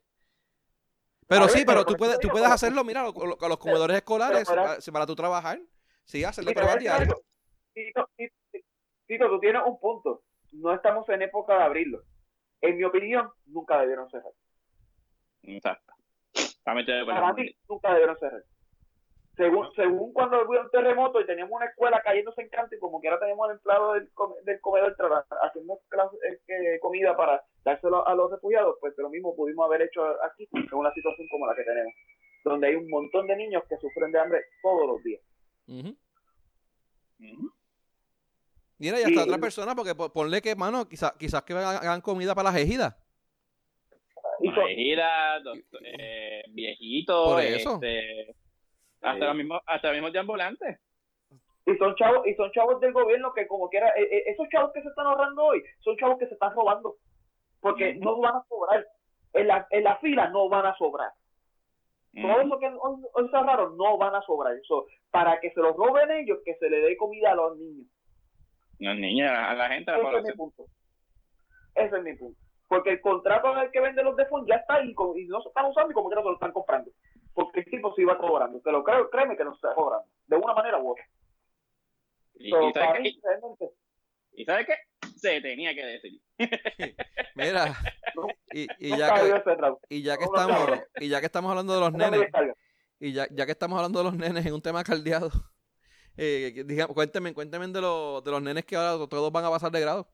Pero A sí, ver, pero pero tú puedes, tú puedes hacerlo, mira, lo- lo- a los comedores escolares, para- para, para tu trabajar. Sí, hacerle pruebas diarias. Tito, Tito, Tito, tú tienes un punto. No estamos en época de abrirlo. En mi opinión, nunca debieron cerrar. Exacto. Está metido de acuerdo Para nunca debieron cerrar. según, según cuando hubo un terremoto y teníamos una escuela cayéndose en canto y como que ahora tenemos el empleado del, del comedor haciendo eh, comida para dárselo a los refugiados, pues lo mismo pudimos haber hecho aquí en una situación como la que tenemos, donde hay un montón de niños que sufren de hambre todos los días. Mira, y hasta otra persona, porque ponle que, mano, quizás quizás que hagan comida para las ejidas. Ejidas, eh, viejitos, este, hasta los mismos, hasta los mismos de ambulantes. Y son chavos, y son chavos del gobierno que como quiera, eh, eh, esos chavos que se están ahorrando hoy, son chavos que se están robando. Porque no van a sobrar. En la, en la fila no van a sobrar. Todo eso que hoy, está raro, no van a sobrar. Eso, para que se los roben ellos, que se le dé comida a los niños. Los niños, a la gente. Ese es mi punto. Ese es mi punto. Porque el contrato en el que vende los defuntos ya está ahí y no se están usando y como que no se lo están comprando porque el tipo se iba cobrando. Te lo creo, créeme que no se está cobrando, de una manera u otra. ¿Y, ¿y sabes, qué? Se tenía que decir. Mira, y, y, ya que, y ya que estamos y ya que estamos hablando de los nenes y ya, ya que estamos hablando de los nenes en un tema caldeado eh, digamos, cuénteme, cuénteme de, los de los nenes que ahora todos van a pasar de grado.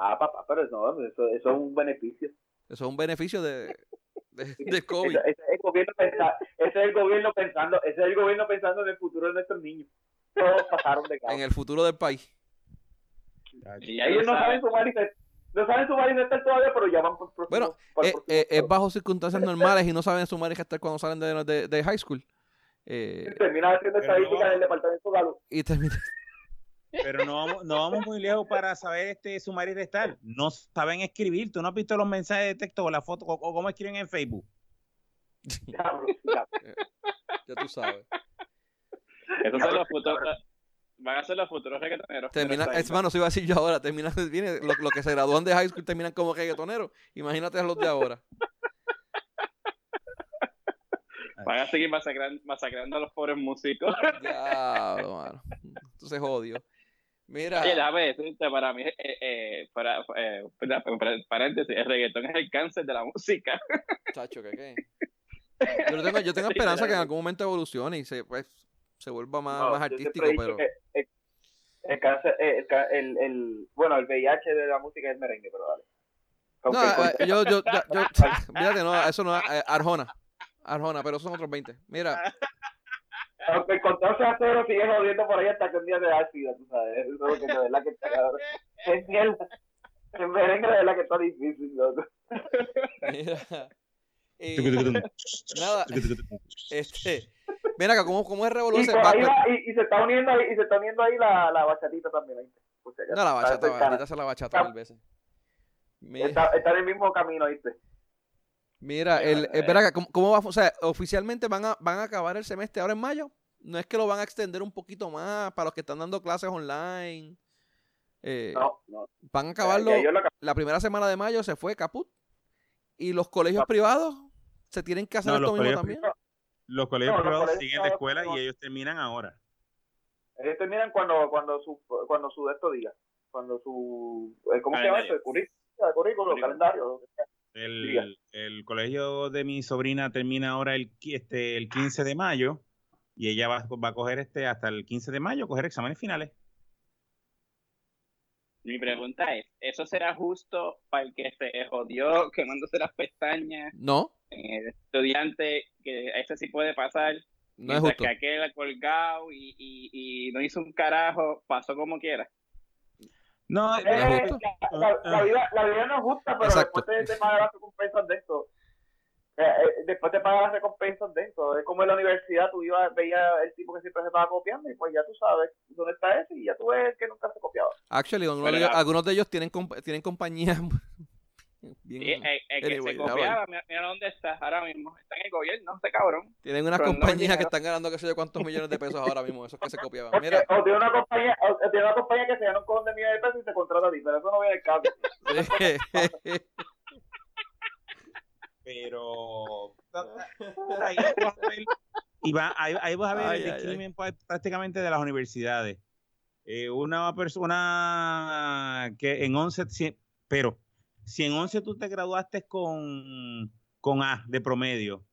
Ah, papá, pero no, eso, eso es un beneficio. Eso es un beneficio de, de, COVID. Ese, es el gobierno pensando, ese es el gobierno pensando, ese es el gobierno pensando en el futuro de nuestros niños. Todos pasaron de En el futuro del país. Y ellos no saben su manifestar, no saben su manifestar todavía, pero ya van por Bueno, eh, eh, es bajo circunstancias normales y no saben su manifestar cuando salen de, de, de high school. Eh, termina haciendo estadística en el departamento de salud. Y termina, pero no vamos, no vamos muy lejos para saber este sumar y restar. No saben escribir. ¿Tú no has visto los mensajes de texto o la foto o, cómo escriben en Facebook? Ya, tú sabes. Esos son los futuros. Van a ser los futuros reggaetoneros. Termina, es mano, si iba a decir yo ahora, termina, viene, los lo que se gradúan de high school terminan como reggaetoneros. Imagínate a los de ahora. Van a seguir masacrando, masacrando a los pobres músicos. Diablo, mano. Entonces odio. Mira. Oye, déjame para mí, eh, eh, para, eh, paréntesis, el reggaetón es el cáncer de la música. Chacho, ¿qué qué? Yo tengo, yo tengo esperanza que en algún momento evolucione y se, pues, se vuelva más, más artístico, pero... El, cáncer, el, el, bueno, el VIH de la música es merengue, pero dale. no, eh, yo, yo, yo, yo, fíjate, no, eso no eh, Arjona. Arjona, pero son otros 20. Mira, aunque el control sea cero, sigue jodiendo por ahí hasta que un día se da SIDA, tú sabes. Eso es lo que de verdad que está Es mierda. En merengue de verdad que está difícil, loco. Mira. nada. Este. Mira acá, ¿cómo, cómo es revolución? Y, y, se está uniendo ahí, y se está uniendo ahí la, la bachatita también. Ahí. no, la bachata, ahorita hace la bachata mil veces. Está, está en el mismo camino, ¿viste? Mira, el, espera, ¿cómo, ¿cómo, va? O sea, oficialmente van a, van a acabar el semestre ahora en mayo. No es que lo van a extender un poquito más para los que están dando clases online. Eh, no, no. Van a acabarlo. La primera semana de mayo se fue caput. Y los colegios privados se tienen que hacer esto mismo también. Los colegios privados siguen de escuela y ellos terminan ahora. Ellos terminan cuando cuando su cuando su de esto diga. Cuando su. Eh, ¿Cómo se llama eso? El currículo, el currículo, el calendario. El, el, colegio de mi sobrina termina ahora el, este, el 15 de mayo y ella va, va a coger este hasta el 15 de mayo, coger exámenes finales. Mi pregunta es, ¿eso será justo para el que se jodió quemándose las pestañas? No. El estudiante, que ese sí puede pasar. No es justo. que aquel colgado y, y, y no hizo un carajo, pasó como quiera. No, eh, La, la, vida, la vida no es justa, pero después te, te pagan las recompensas de esto. Eh, eh, después te pagan las recompensas de esto. Es como en la universidad, tú ibas, veías el tipo que siempre se estaba copiando y pues ya tú sabes dónde está ese y ya tú ves que nunca se copiaba. Actually, algunos de ellos tienen, tienen compañías Bien, sí, el, que se copiaba, mira, dónde está ahora mismo. Está en el gobierno, este cabrón. Tienen unas compañías que están ganando qué sé yo cuántos millones de pesos ahora mismo, esos que se copiaban. Mira. O tiene una compañía, o tiene una compañía que se gana un cojón de millones de pesos y te contrata a ti, pero eso no viene el caso. pero ahí vas a ver, y va, ahí, ahí vas a ver el discrimen prácticamente de las universidades. Eh, una persona que en 11, pero si en 11 tú te graduaste con, con A de promedio,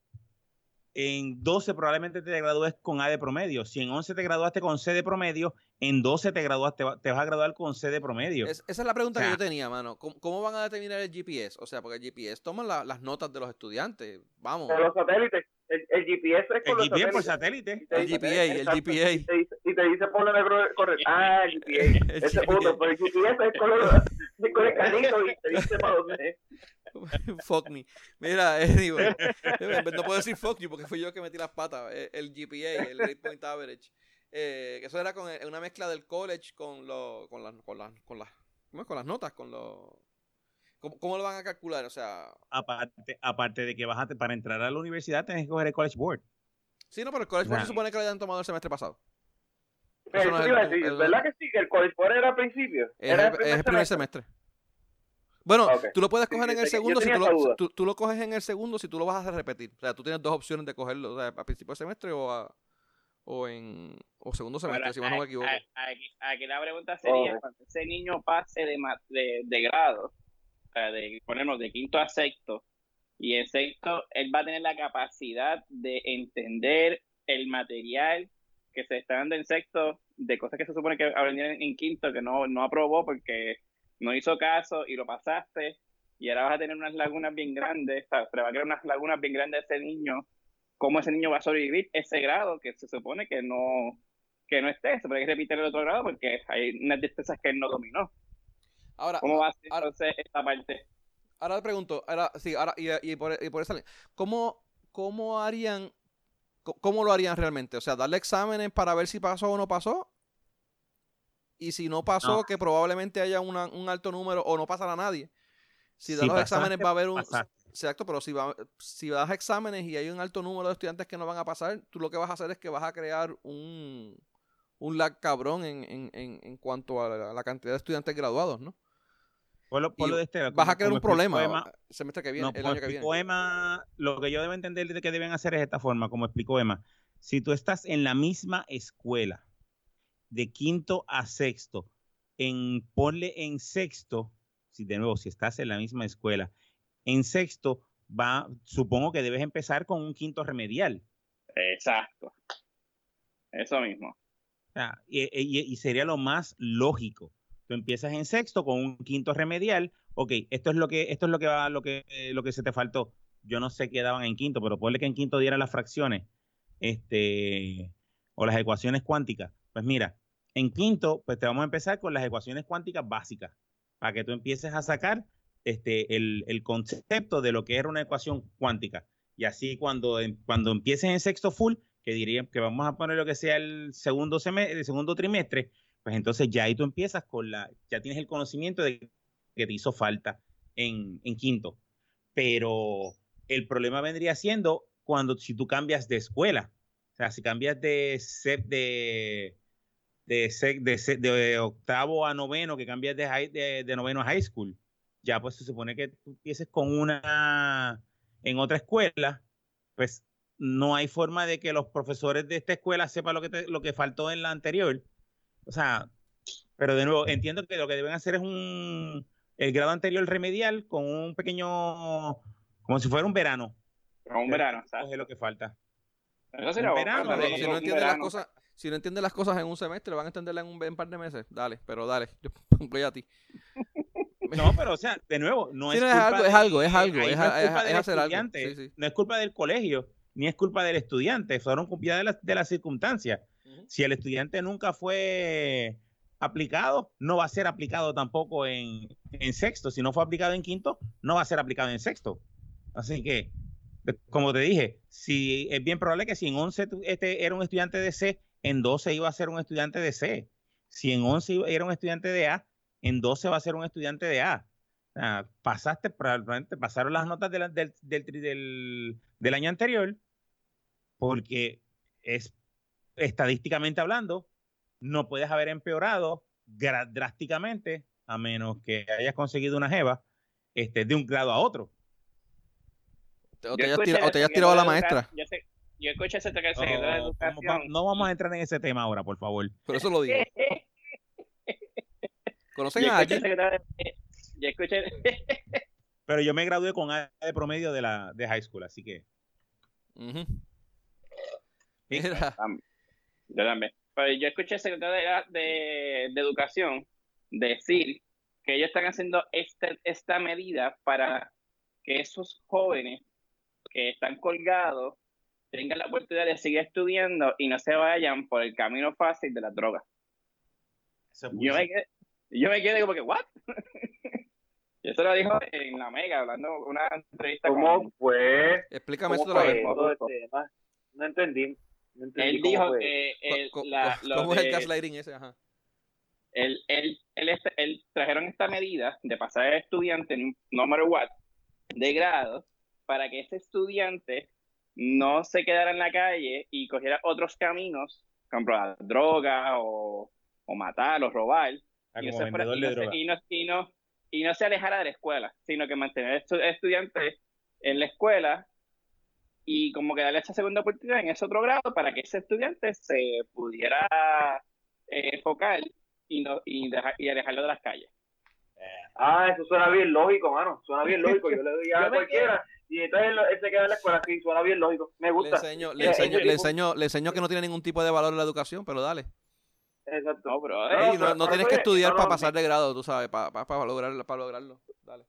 en 12 probablemente te gradúes con A de promedio. Si en 11 te graduaste con C de promedio, en 12 te graduaste, te vas a graduar con C de promedio. esa es la pregunta que yo tenía, mano. ¿Cómo, van a determinar el GPS? O sea, porque el GPS toma las notas de los estudiantes. Vamos. De los satélites. El, GPS es con el GPS por satélite. El GPA, el GPA. Y te dice, negro correcto. Ah, el GPA. Ese punto, pero el GPS es con, con el canito y te dice para dónde fuck me. Mira, anyway, no puedo decir fuck you porque fui yo que metí las patas. Eh, el GPA, el Grade Point Average. Eh, eso era con una mezcla del college con, lo, con, las, con, las, con, las, con las notas, con los... ¿Cómo, lo van a calcular? O sea... Aparte, aparte de que vas a, para entrar a la universidad tienes que coger el College Board. Sí, no, pero el College Board se supone que lo hayan tomado el semestre pasado. Pero ¿verdad que sí? Que el College Board era al principio. era el, es el primer semestre. Bueno, tú lo puedes coger en el segundo si tú lo, tú, lo, coges en el segundo si tú lo vas a repetir. O sea, tú tienes dos opciones de cogerlo, o sea, a principio de semestre o a, o en o segundo semestre, si más no me equivoco. Aquí, la pregunta sería, cuando ese niño pase de, de, de grado, o sea, de ponernos de quinto a sexto, y en sexto él va a tener la capacidad de entender el material que se está dando en sexto, de cosas que se supone que aprendieron en quinto, que no, no aprobó porque no hizo caso y lo pasaste y ahora vas a tener unas lagunas bien grandes, se va a crear unas lagunas bien grandes a ese niño, cómo ese niño va a sobrevivir ese grado que se supone que no que no esté, se puede repetir el otro grado porque hay unas destrezas que él no dominó. Ahora, ¿cómo va a ser entonces esta parte? Ahora le pregunto, ahora sí, ahora y, y por, y por esa ¿cómo, cómo harían cómo lo harían realmente? O sea, darle exámenes para ver si pasó o no pasó y si no pasó, que probablemente haya un alto número o no pasará a nadie. Si das los exámenes va a haber un... Exacto, pero si, va, si das exámenes y hay un alto número de estudiantes que no van a pasar, tú lo que vas a hacer es que vas a crear un, un lag cabrón en, en, en, cuanto a la, cantidad de estudiantes graduados, ¿no? Por lo, por lo de este, vas a crear un problema el semestre que viene, el año que viene. Emma, lo que yo debo entender de que deben hacer es de esta forma, como explicó Emma. Si tú estás en la misma escuela de quinto a sexto, en ponle en sexto, si de nuevo, si estás en la misma escuela, en sexto va, supongo que debes empezar con un quinto remedial. Exacto. Eso mismo. y, sería lo más lógico. Tú empiezas en sexto con un quinto remedial. Ok, esto es lo que, esto es lo que va, lo que, lo que se te faltó. Yo no sé qué daban en quinto, pero ponle que en quinto dieran las fracciones, este, o las ecuaciones cuánticas. Pues mira, en quinto, pues te vamos a empezar con las ecuaciones cuánticas básicas, para que tú empieces a sacar este, el, concepto de lo que era una ecuación cuántica. Y así cuando, cuando empieces en sexto full, que diría que vamos a poner lo que sea el segundo, semestre, el segundo trimestre, pues entonces ya ahí tú empiezas con la, ya tienes el conocimiento de que te hizo falta en, quinto. Pero el problema vendría siendo cuando si tú cambias de escuela. O sea, si cambias de, de, de, de, octavo a noveno, que cambias de, de, noveno a high school, ya pues se supone que tú empieces con una en otra escuela, pues no hay forma de que los profesores de esta escuela sepan lo que, lo que faltó en la anterior. O sea, pero de nuevo, entiendo que lo que deben hacer es un el grado anterior remedial con un pequeño, como si fuera un verano. un verano, Es lo que falta. Un verano, si no entiendes las cosas, si no entiendes las cosas en un semestre, van a entenderlas en un, par de meses. Dale, pero dale, yo voy a ti. No, pero o sea, de nuevo, no es, no, culpa algo, es algo, es algo, es, culpa del estudiante, no es culpa del colegio, ni es culpa del estudiante, fueron culpa de, las, de las circunstancias. Si el estudiante nunca fue aplicado, no va a ser aplicado tampoco en, en sexto. Si no fue aplicado en quinto, no va a ser aplicado en sexto. Así que, como te dije, si es bien probable que si en 11 este era un estudiante de C en 12 iba a ser un estudiante de C. Si en 11 era un estudiante de A, en 12 va a ser un estudiante de A. pasaste, probablemente pasaron las notas del, del, año anterior, porque es estadísticamente hablando, no puedes haber empeorado drásticamente a menos que hayas conseguido una jeva este, de un grado a otro. O te, hayas, tirado a la maestra yo escuché ese que de Educación. no vamos a entrar en ese tema ahora, por favor. Por eso lo digo. ¿Conocen a alguien? Yo escuché. Pero yo me gradué con A de promedio de la de high school, así que. Mira. Yo también. Pero yo escuché al secretario de, Educación decir que ellos están haciendo este, esta medida para que esos jóvenes que están colgados tengan la oportunidad de seguir estudiando y no se vayan por el camino fácil de la droga. Yo me, quedé, yo me quedé como que, ¿what? y eso lo dijo en la Mega, hablando una entrevista ¿Cómo fue? Explícame eso No entendí. Él dijo que ¿Cómo es el gaslighting ese? Ajá. Él, él, él, trajeron esta medida de pasar al estudiante, no matter what, de grado, para que ese estudiante no se quedara en la calle y cogiera otros caminos, comprar droga o, o matar o robar. y, no se, y, no, se alejara de la escuela, sino que mantener estudiantes en la escuela y como que darle esa segunda oportunidad en ese otro grado para que ese estudiante se pudiera eh, enfocar y, no, y, y alejarlo de las calles. Ah, eso suena bien lógico, mano. Suena bien lógico. Yo le doy a cualquiera y entonces él, se queda en la escuela así. Suena bien lógico. Me gusta. Le enseño, le, enseño, le, enseño, le enseño que no tiene ningún tipo de valor en la educación, pero dale. Exacto. No, bro, no, no, tienes que estudiar para pasar de grado, tú sabes, para, para, lograr, para lograrlo. Dale.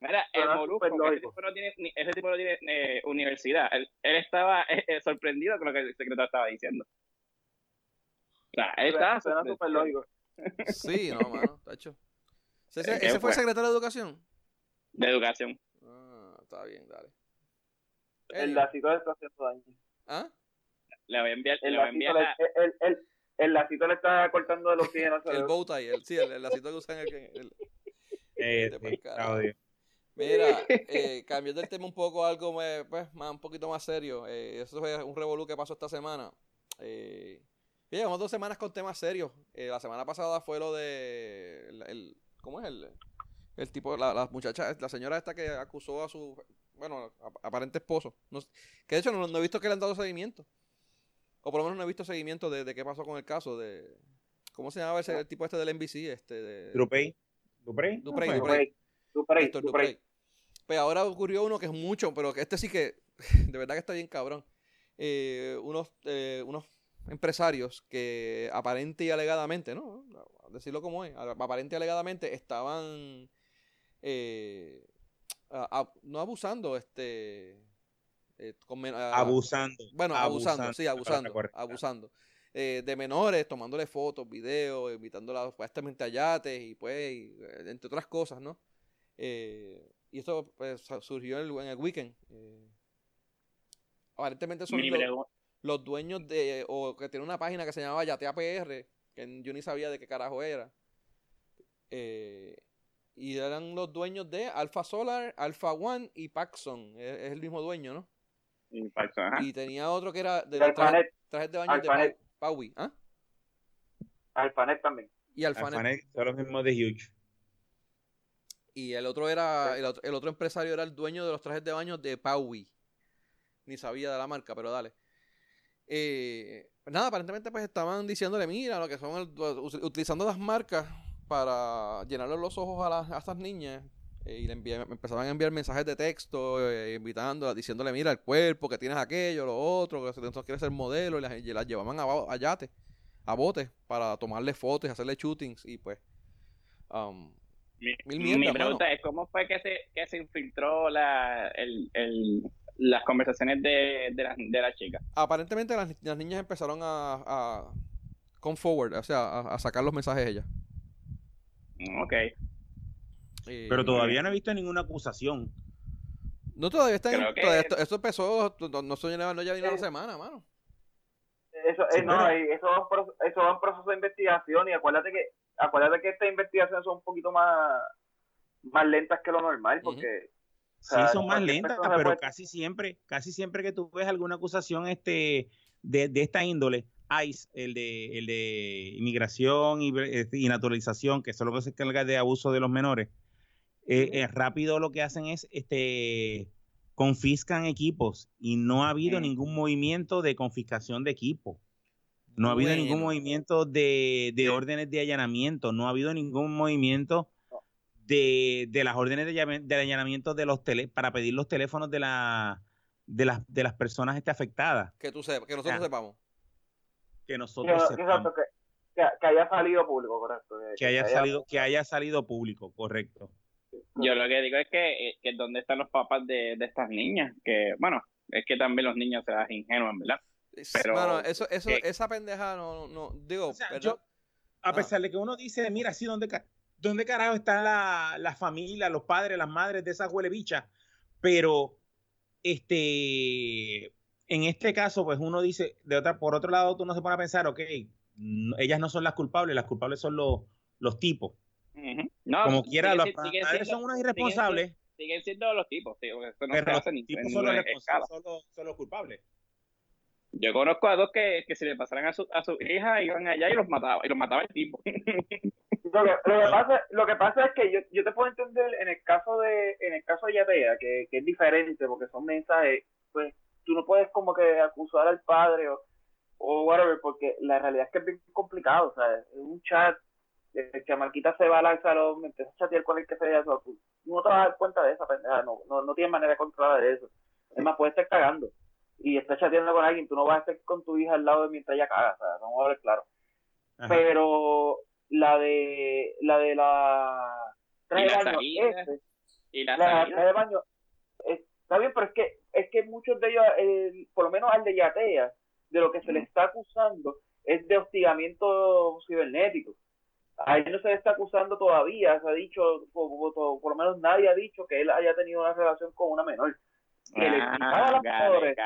Mira, el Molusco, ese tipo no tiene, ese tipo no tiene eh, universidad. Él, él estaba eh, eh, sorprendido con lo que el secretario estaba diciendo. O sea, él estaba súper lógico. Sí, no, mano, tacho. ¿Ese, ese fue el secretario de Educación? De Educación. Ah, está bien, dale. El lacito le está haciendo daño. ¿Ah? Le voy a enviar, el le voy a enviar la... el, el, el, lacito le está cortando de los pies. el bow tie, el, sí, el, lacito que usan el... el, eh, sí, Mira, eh, cambiando el tema un poco algo pues, más, un poquito más serio. Eh, eso fue un revolú que pasó esta semana. Eh, llevamos dos semanas con temas serios. Eh, la semana pasada fue lo de el, ¿cómo es el, el tipo, la, la, muchacha, la señora esta que acusó a su, bueno, aparente esposo. que de hecho no, he visto que le han dado seguimiento. O por lo menos no he visto seguimiento de, de qué pasó con el caso de, ¿cómo se llamaba ese el tipo este del NBC? Este de, Dupey. Dupey. Dupey. Pues ahora ocurrió uno que es mucho, pero que este sí que, de verdad que está bien cabrón. Eh, unos, eh, unos empresarios que aparente y alegadamente, ¿no? decirlo como es, aparente y alegadamente estaban eh, no abusando, este... Eh, abusando. Bueno, abusando, sí, abusando, abusando. Eh, de menores, tomándole fotos, videos, invitándola supuestamente a yates y pues, entre otras cosas, ¿no? Y esto pues, surgió en el, weekend. aparentemente son los, dueños de, o que tiene una página que se llamaba Yatea PR, que yo ni sabía de qué carajo era. Eh, y eran los dueños de Alpha Solar, Alpha One y Paxson. Es, el mismo dueño, ¿no? Y, Paxson, y tenía otro que era de los trajes, de baño de Paui. ¿Ah? Alphanet también. Y Alphanet. Alphanet son los mismos de Huge. Y el otro era, el otro, el otro, empresario era el dueño de los trajes de baño de Paui. Ni sabía de la marca, pero dale. Eh, nada, aparentemente pues estaban diciéndole, mira, lo que son, utilizando las marcas para llenarle los ojos a, las, a estas niñas. Eh, y le empezaban a enviar mensajes de texto, eh, invitándola, diciéndole, mira, el cuerpo, que tienes aquello, lo otro, que entonces quieres ser modelo, y las, llevaban a, a yate, a bote, para tomarle fotos y hacerle shootings, y pues... Um, mi, pregunta es, ¿cómo fue que se, que se infiltró la, el, el, las conversaciones de, de, la, de la chica. Aparentemente las, las niñas empezaron a, a come forward, o sea, a, sacar los mensajes ellas. Mm, ok. Eh, Pero todavía no he visto ninguna acusación. No, todavía está en, esto, esto, empezó, no, no, no ya vino la semana, mano. Eso, eh, no, eso, eso va en proceso de investigación y acuérdate que acuérdate que estas investigaciones son un poquito más más lentas que lo normal porque sí, son más lentas, pero casi siempre, casi siempre que tú ves alguna acusación este, de, esta índole, ICE, el de, el de inmigración y, este, y naturalización, que es lo que se encarga de abuso de los menores, eh, eh, rápido lo que hacen es este confiscan equipos y no ha habido ningún movimiento de confiscación de equipos. No ha habido ningún movimiento de, de, órdenes de allanamiento, no ha habido ningún movimiento de, las órdenes de, allanamiento de los tele, para pedir los teléfonos de la de las, de las personas este afectadas. Que tú sepas, que nosotros sepamos. Que nosotros sepamos. Que, que, haya salido público, correcto. Que, haya, salido, que haya salido público, correcto. Yo lo que digo es que, eh, que dónde están los papás de, de estas niñas, que bueno, es que también los niños se dan ingenuos, ¿verdad? Pero, bueno, eso, eso, esa pendeja no, no digo, a pesar de que uno dice, mira, sí, ¿dónde, dónde carajo está la, la familia, los padres, las madres de esas huele bichas? Pero, este, en este caso, pues uno dice, de otra, por otro lado, tú no se pone a pensar, ok, ellas no son las culpables, las culpables son los, los tipos. Como quiera, los padres son unos irresponsables. Siguen, siendo los tipos, tío, eso no pero los tipos son los, son los culpables. Yo conozco a dos que, que si le pasaran a su, a su hija iban allá y los mataba, y los mataba el tipo. Lo que, lo que, pasa, lo que pasa es que yo, yo te puedo entender en el caso de en el caso de Yatea, que, que es diferente porque son mensajes, pues tú no puedes como que acusar al padre o, o whatever, porque la realidad es que es bien complicado, o sea, es un chat, el chamaquita se va al salón, empieza a chatear con el que sea, tú no te vas a dar cuenta de esa pendeja, no, no, no tienes manera de controlar eso. Es más, puedes estar cagando y estás chateando con alguien, tú no vas a estar con tu hija al lado de mientras ella caga, o sea, vamos a ver claro. Pero la de la de la traje de baño, este, y la, traje de baño, está bien, pero es que es que muchos de ellos, por lo menos al de Yatea, de lo que se le está acusando es de hostigamiento cibernético. A él no se le está acusando todavía, se ha dicho, por, por, lo menos nadie ha dicho que él haya tenido una relación con una menor que le ah, tiraba a las menores,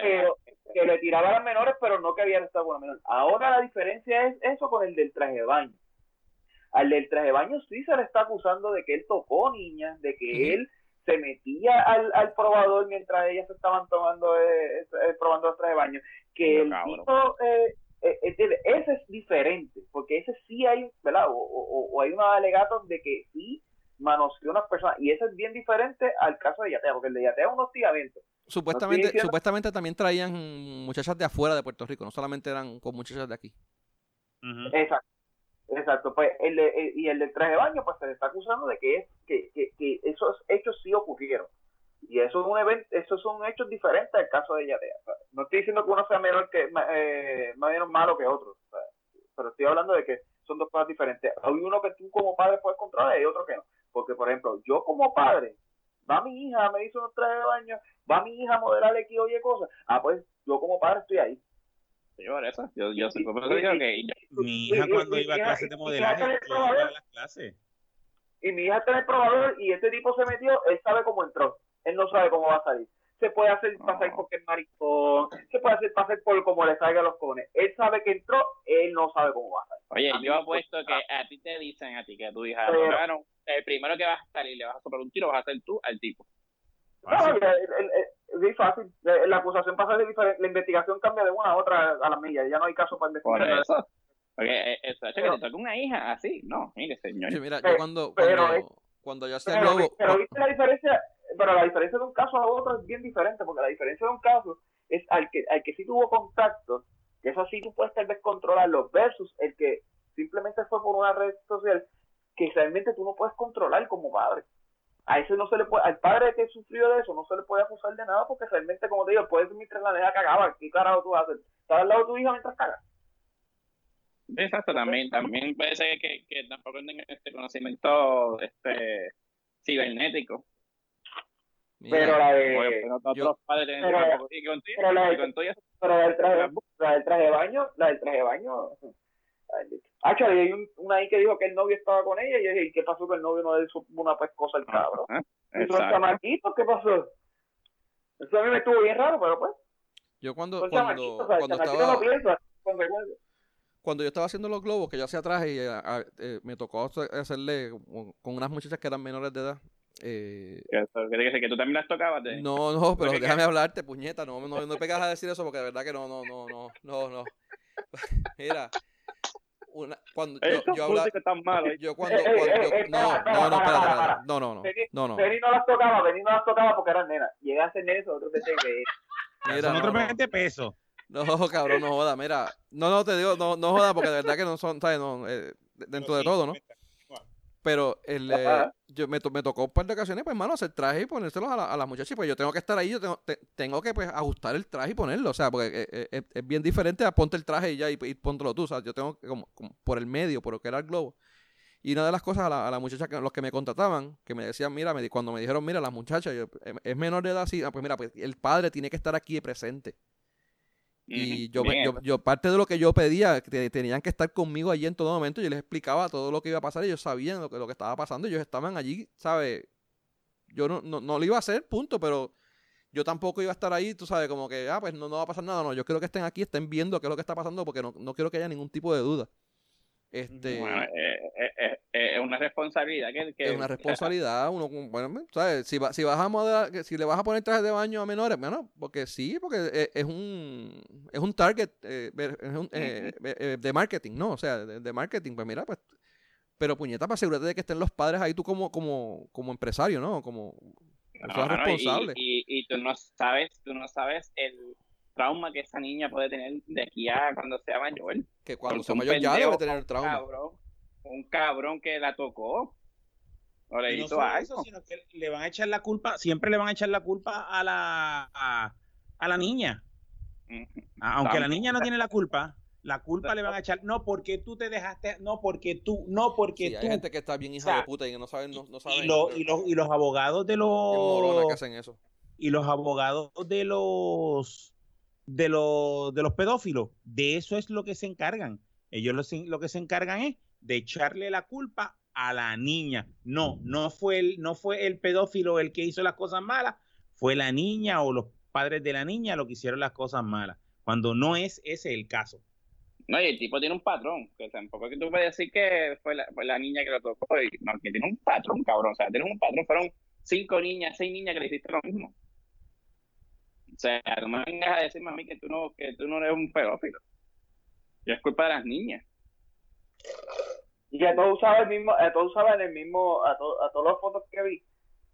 pero que le tiraba a las menores, pero no que había estado con la menor. Ahora la diferencia es eso con el del traje de baño. Al del traje de baño sí se le está acusando de que él tocó niñas, de que él se metía al, al probador mientras ellas estaban tomando eh, eh, probando el traje de baño. Que el tipo, eh, eh, ese es diferente, porque ese sí hay, ¿verdad? O, o, o hay unos alegatos de que sí manoseó a unas personas. Y eso es bien diferente al caso de Yatea, porque el de Yatea es un hostigamiento. Supuestamente, supuestamente también traían muchachas de afuera de Puerto Rico, no solamente eran con muchachas de aquí. Exacto. Exacto, pues el eh, y el del traje de baño, pues se le está acusando de que, es, que, que, esos hechos sí ocurrieron. Y eso es un evento, esos son hechos diferentes al caso de Yatea. no estoy diciendo que uno sea menor que, eh, más menos malo que otro, pero estoy hablando de que son dos cosas diferentes. Hay uno que tú como padre puedes controlar y otro que no. Porque, por ejemplo, yo como padre, va mi hija, me hizo unos trajes de baño, va mi hija a modelar aquí, oye cosas. Ah, pues yo como padre estoy ahí. Sí, por eso. Yo, yo, sí, que mi hija cuando iba a clases de modelaje, iba a las clases. Y mi hija está en el probador y este tipo se metió, él sabe cómo entró. Él no sabe cómo va a salir se puede hacer pasar porque es maricón, se puede hacer pasar por como le salga los cojones. Él sabe que entró, él no sabe cómo va a salir. Oye, yo apuesto que a ti te dicen a ti que tu hija, bueno, el primero que vas a salir le vas a soplar un tiro, vas a ser tú al tipo. No, es muy fácil. La acusación pasa de diferente, la investigación cambia de una a otra a la milla, ya no hay caso para investigar. Por eso. Porque eso, hecho que te toca una hija así, no, mire señor. Sí, mira, yo cuando, cuando, cuando yo hacía pero, pero viste la diferencia, pero la diferencia de un caso a otro es bien diferente, porque la diferencia de un caso es al que, al que sí tuvo contacto, que eso sí tú puedes tal vez controlarlo, versus el que simplemente fue por una red social que realmente tú no puedes controlar como padre. A ese no se le puede, al padre que sufrió de eso no se le puede acusar de nada porque realmente, como te digo, puede ser mientras la deja cagaba, ¿qué carajo tú vas a? ¿Estás al lado de tu hija mientras cagas? Exacto, también, también ser que, que tampoco tengan este conocimiento este cibernético pero la de. pero, la, del traje, la del traje de baño, la del traje de baño. Ah, hay una ahí que dijo que el novio estaba con ella y yo dije, ¿qué pasó que el novio no le hizo una pescosa al cabrón? ¿Y los chamaquitos qué pasó? Eso a mí me estuvo bien raro, pero pues. Yo cuando, cuando, cuando estaba... cuando yo estaba haciendo los globos, que yo hacía traje y eh, me tocó hacerle con unas muchachas que eran menores de edad, eh, que, que tú también las tocabas. No, no, pero déjame hablarte, puñeta. No, no, no pegas a decir eso porque de verdad que no, no, no, no, no, no. Mira, una, cuando yo, yo hablaba, yo cuando, eh, cuando eh, no, no, no, espérate, no, no, no, no, no. Benny no las tocaba, Benny no las tocaba porque eran nenas. Llega a ser eso, otro vez que Mira, son otros 20 pesos. No, cabrón, no joda, mira. No, no, te digo, no, no joda porque de verdad que no son, ¿sabes? No, eh, dentro de todo, ¿no? Pero el, eh, yo me, me, tocó un par de ocasiones, pues, hermano, hacer traje y ponérselos a, las muchachas. Pues yo tengo que estar ahí, yo tengo, tengo que pues, ajustar el traje y ponerlo. O sea, porque eh, eh, es, bien diferente a ponte el traje y ya y, y póntelo tú. O sea, yo tengo que, como, por el medio, por lo que era el globo. Y una de las cosas a la, a la muchacha, que, los que me contrataban, que me decían, mira, me, cuando me dijeron, mira, la muchacha es menor de edad, sí, ah, pues mira, pues el padre tiene que estar aquí presente. Y yo, yo, parte de lo que yo pedía, que tenían que estar conmigo allí en todo momento, yo les explicaba todo lo que iba a pasar, ellos sabían lo que, lo que estaba pasando, ellos estaban allí, ¿sabes? Yo no, no, no lo iba a hacer, punto, pero yo tampoco iba a estar ahí, tú sabes, como que, ah, pues no, no va a pasar nada, no, yo quiero que estén aquí, estén viendo qué es lo que está pasando, porque no, no quiero que haya ningún tipo de duda. Este, bueno, eh, eh, eh, es una responsabilidad que, es una responsabilidad uno bueno sabes si, si vas a si le vas a poner trajes de baño a menores bueno porque sí porque es, un es un target de marketing no o sea de, marketing pues mira pues pero puñeta para asegurarte de que estén los padres ahí tú como como como empresario no como responsable. y, y, tú no sabes tú no sabes el trauma que esa niña puede tener de aquí a cuando sea mayor. Que cuando sea mayor ya debe tener trauma. un cabrón que la tocó. O le hizo no eso, sino que le van a echar la culpa, siempre le van a echar la culpa a la, a, la niña. Aunque la niña no tiene la culpa, la culpa le van a echar, no porque tú te dejaste, no porque tú, no porque sí, tú. Hay gente que está bien hija de puta y no saben, no, no saben. Y, y, los, y los abogados de los. Que hacen eso. Y los abogados de los de, los, de los pedófilos. De eso es lo que se encargan. Ellos lo, lo, que se encargan es de echarle la culpa a la niña. No, no fue, el, no fue el pedófilo el que hizo las cosas malas, fue la niña o los padres de la niña los que hicieron las cosas malas, cuando no es ese el caso. No, y el tipo tiene un patrón, que tampoco que tú puedes decir que fue la, fue la niña que lo tocó, y, no, que tiene un patrón, cabrón, o sea, tiene un patrón, fueron cinco niñas, seis niñas que le hiciste lo mismo. O sea, no me vengas a decirme a mí que tú no, que tú no eres un pedófilo. Y es culpa de las niñas. Y a todos usaban el mismo, a todos usaban el mismo, a, a todas las fotos que vi,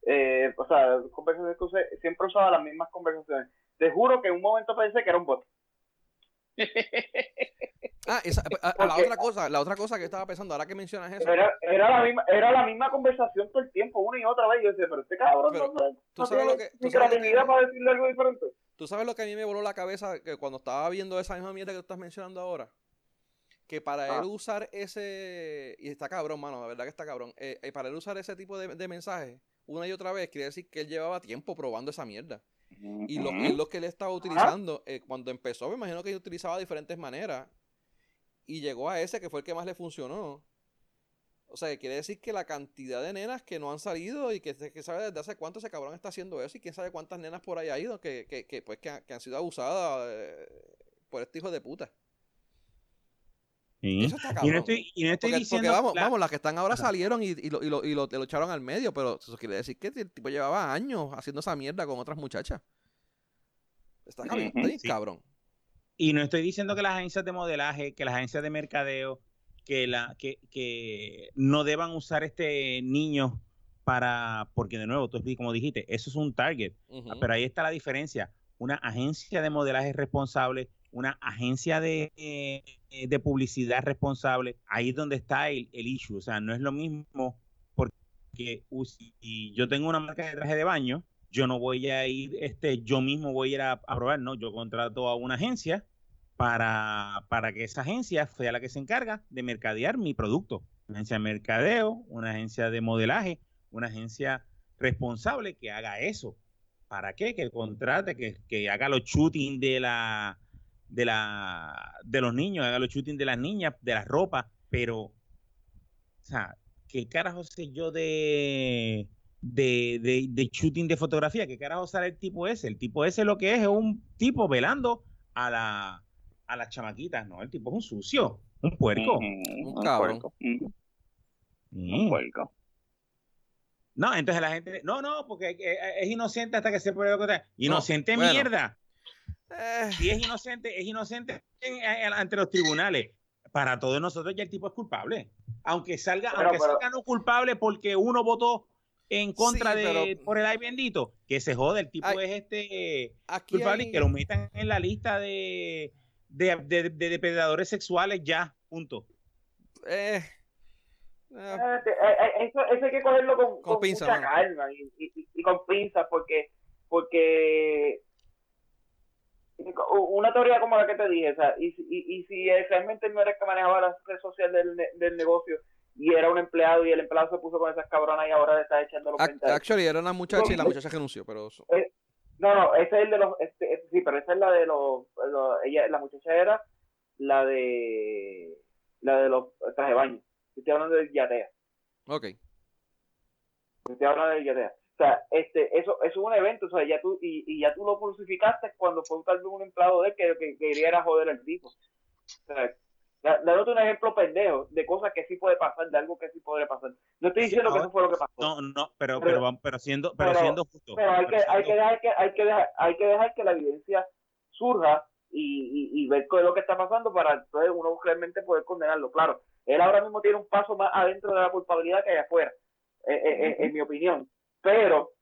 eh, o sea, conversaciones que usé, siempre usaba las mismas conversaciones. Te juro que en un momento pensé que era un bot. Ah, esa, la otra cosa, la otra cosa que estaba pensando, ahora que mencionas eso. Era, era, la misma, era la misma conversación todo el tiempo, una y otra vez. Yo decía, pero este cabrón pero, no, ¿tú sabes lo que, ¿tú sabes creatividad para decirle algo diferente. Tú sabes lo que a mí me voló la cabeza que cuando estaba viendo esa misma mierda que tú estás mencionando ahora. Que para él ah. usar ese. Y está cabrón, mano, la verdad que está cabrón. Eh, eh, para él usar ese tipo de, de mensajes una y otra vez, quiere decir que él llevaba tiempo probando esa mierda. Y lo, es lo que él estaba utilizando. Eh, cuando empezó, me imagino que él utilizaba de diferentes maneras y llegó a ese que fue el que más le funcionó. O sea, quiere decir que la cantidad de nenas que no han salido y que, que sabe desde hace cuánto ese cabrón está haciendo eso y quién sabe cuántas nenas por ahí ha ido que, que, que pues, que, han sido abusadas eh, por este hijo de puta. Eso está cabrón. Y no estoy, y no estoy diciendo. vamos, vamos, las que están ahora salieron y, y, lo, y, lo, y, lo, echaron al medio, pero eso quiere decir que el tipo llevaba años haciendo esa mierda con otras muchachas. Está cabrón. Está cabrón. Y no estoy diciendo que las agencias de modelaje, que las agencias de mercadeo, que, la, que, que no deban usar este niño para, porque de nuevo, tú como dijiste, eso es un target, pero ahí está la diferencia. Una agencia de modelaje responsable, una agencia de, eh, de publicidad responsable, ahí es donde está el, el, issue. O sea, no es lo mismo porque si yo tengo una marca de traje de baño, yo no voy a ir, este, yo mismo voy a ir a, probar, no, yo contrato a una agencia para, para que esa agencia sea la que se encarga de mercadear mi producto. Una agencia de mercadeo, una agencia de modelaje, una agencia responsable que haga eso. ¿Para qué? Que contrate, que, que haga los shooting de la de la de los niños, haga los shooting de las niñas, de las ropas, pero o sea, ¿qué carajo sé yo de de, de, shooting de fotografía. ¿Qué carajo sale el tipo ese? El tipo ese lo que es es un tipo velando a, la, a las chamaquitas, ¿no? El tipo es un sucio, un puerco. un cabrón. Un puerco. No, entonces la gente, no, no, porque es inocente hasta que se puede contar. Inocente mierda. Eh. Si es inocente, es inocente ante los tribunales. Para todos nosotros ya el tipo es culpable. Aunque salga, aunque salga no culpable porque uno votó en contra de por el ay bendito, que se jode, el tipo es este culpable que lo metan en la lista de, de, depredadores sexuales ya, punto. Eh. Eh, eh, eso, eso, hay que cogerlo con, con, mucha calma y, y, y, con pinzas porque porque una teoría como la que te dije, o sea, y, y, y si realmente no era el que manejaba la red social del, del negocio y era un empleado y el empleado se puso con esas cabronas y ahora le está echando los comentarios. Actually, era una muchacha y la muchacha renunció, pero... Eh, no, no, ese es el de los... Este, este, sí, pero esa es la de los, ella, la muchacha era la de... La de los trajes de baño. Estoy hablando del yatea. Ok. Estoy hablando del yatea. O sea, este, eso, eso es un evento, o sea, ya tú, y, y ya tú lo crucificaste cuando fue tal vez un empleado de él que, que, quería joder al tipo. O sea, dándote un ejemplo pendejo de cosas que sí puede pasar, de algo que sí podría pasar. No estoy diciendo que eso fue lo que pasó. No, no, pero, pero, pero, siendo, pero, siendo justo. Pero hay que, hay que dejar que, hay que dejar, hay que dejar que la evidencia surja y, y, y ver qué es lo que está pasando para entonces uno realmente poder condenarlo. Claro, él ahora mismo tiene un paso más adentro de la culpabilidad que allá afuera, eh, eh, eh, en mi opinión pero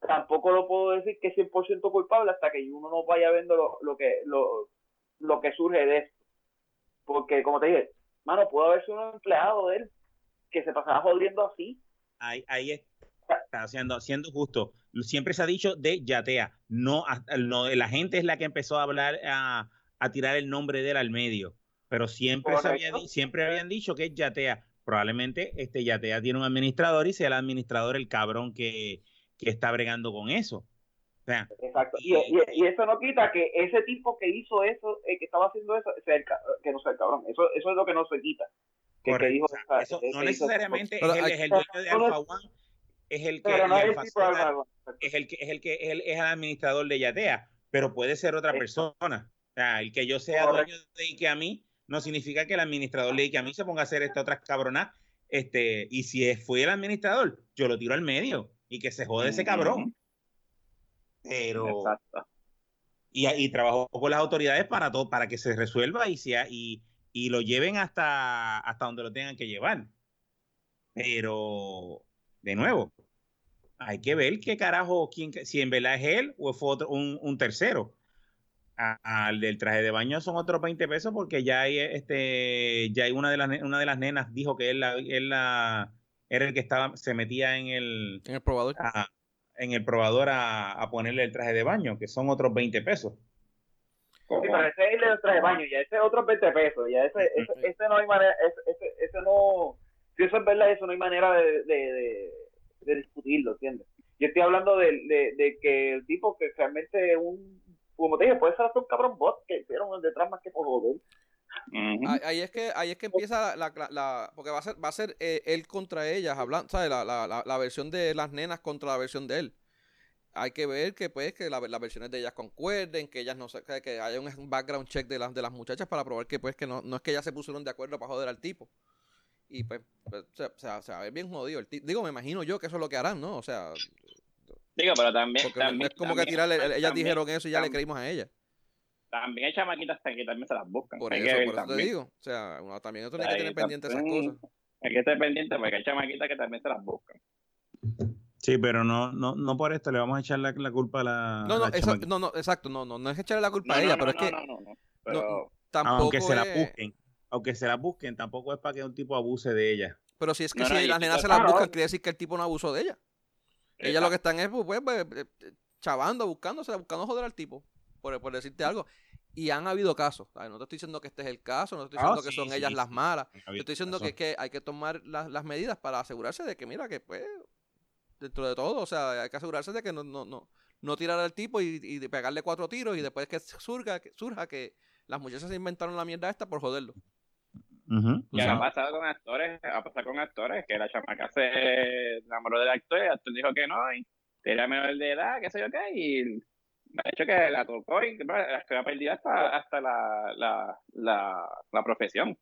tampoco lo puedo decir que es 100% culpable hasta que uno no vaya viendo lo, lo que lo, lo que surge de esto. Porque, como te dije, mano, pudo haber sido un empleado de él que se pasaba jodiendo así. Ahí, ahí está siendo, siendo justo. Siempre se ha dicho de Yatea. No, no, la gente es la que empezó a hablar, a, a tirar el nombre de él al medio. Pero siempre, se había, siempre habían dicho que es Yatea probablemente este Yatea tiene un administrador y sea el administrador el cabrón que, que está bregando con eso. Exacto. Y, y, eso no quita que ese tipo que hizo eso, eh, que estaba haciendo eso, sea el, que no sea el cabrón. Eso, eso es lo que no se quita. Que, que dijo, eso, no necesariamente es, el, es el, dueño de Alfa One, es el que no es, el es, el que es el que es el, es el administrador de Yatea, pero puede ser otra persona. O sea, el que yo sea dueño de que a mí no significa que el administrador le diga que a mí se ponga a hacer esta otra cabrona. Este, y si fue el administrador, yo lo tiro al medio y que se jode ese cabrón. Pero. Y, y trabajó con las autoridades para todo, para que se resuelva y, sea, y, y lo lleven hasta, hasta donde lo tengan que llevar. Pero, de nuevo, hay que ver qué carajo, quién, si en verdad es él o fue otro, un, un tercero al del traje de baño son otros 20 pesos porque ya hay este ya hay una de las una de las nenas dijo que él la, él la era el que estaba se metía en el en el probador a, en el probador a, a, ponerle el traje de baño que son otros 20 pesos. Sí, pero ese es el traje de baño ya ese es otros 20 pesos ya ese, ese, ese no hay manera ese, ese, no si eso es verdad eso no hay manera de, de, de, discutirlo ¿entiendes? yo estoy hablando de, de, de que el tipo que realmente un como te dije, puede ser hasta un cabrón bot que hicieron detrás más que por joder. ahí, es que ahí es que empieza la, la, porque va a ser va a ser eh, él contra ellas hablando sabes la, la, la, versión de las nenas contra la versión de él hay que ver que pues que las versiones de ellas concuerden que ellas no que haya un background check de las de las muchachas para probar que pues que no, no es que ellas se pusieron de acuerdo para joder al tipo y pues, pues o sea, se, va a ver bien jodido el tipo. digo me imagino yo que eso es lo que harán no o sea Digo, pero también. también es como que tirarle. Ellas dijeron eso y ya le creímos a ella. También hay chamaquitas que también se las buscan. Por eso, por eso te digo. O sea, uno también uno tiene que tener pendiente esas cosas. Hay que estar pendiente porque hay chamaquitas que también se las buscan. Sí, pero no, no, no por esto le vamos a echar la, la culpa a la. No, no, eso, no, no, exacto, no, no, no es echarle la culpa a ella, pero es que. No, no, no. Pero... Tampoco aunque se la busquen, aunque se la busquen, tampoco es para que un tipo abuse de ella. Pero si es que si las nenas se las buscan, quiere decir que el tipo no abusó de ella. Ella lo que están es, pues, pues, pues eh, chavando, buscándose, buscando joder al tipo, por, por decirte algo. Y han habido casos. No te estoy diciendo que este es el caso, no te estoy diciendo que son ellas las malas. Te estoy diciendo que, hay que tomar las, las, medidas para asegurarse de que, mira, que pues, dentro de todo, o sea, hay que asegurarse de que no, no, no, no tirar al tipo y, y pegarle cuatro tiros y después que surja, que surja que las muchachas se inventaron la mierda esta por joderlo. Y ha pasado con actores, ha pasado con actores, que la chamaca se enamoró del actor y el actor dijo que no, y era menor de edad, qué sé yo qué, y ha hecho que la tocó y que ha perdido hasta, hasta la, la, la, la profesión.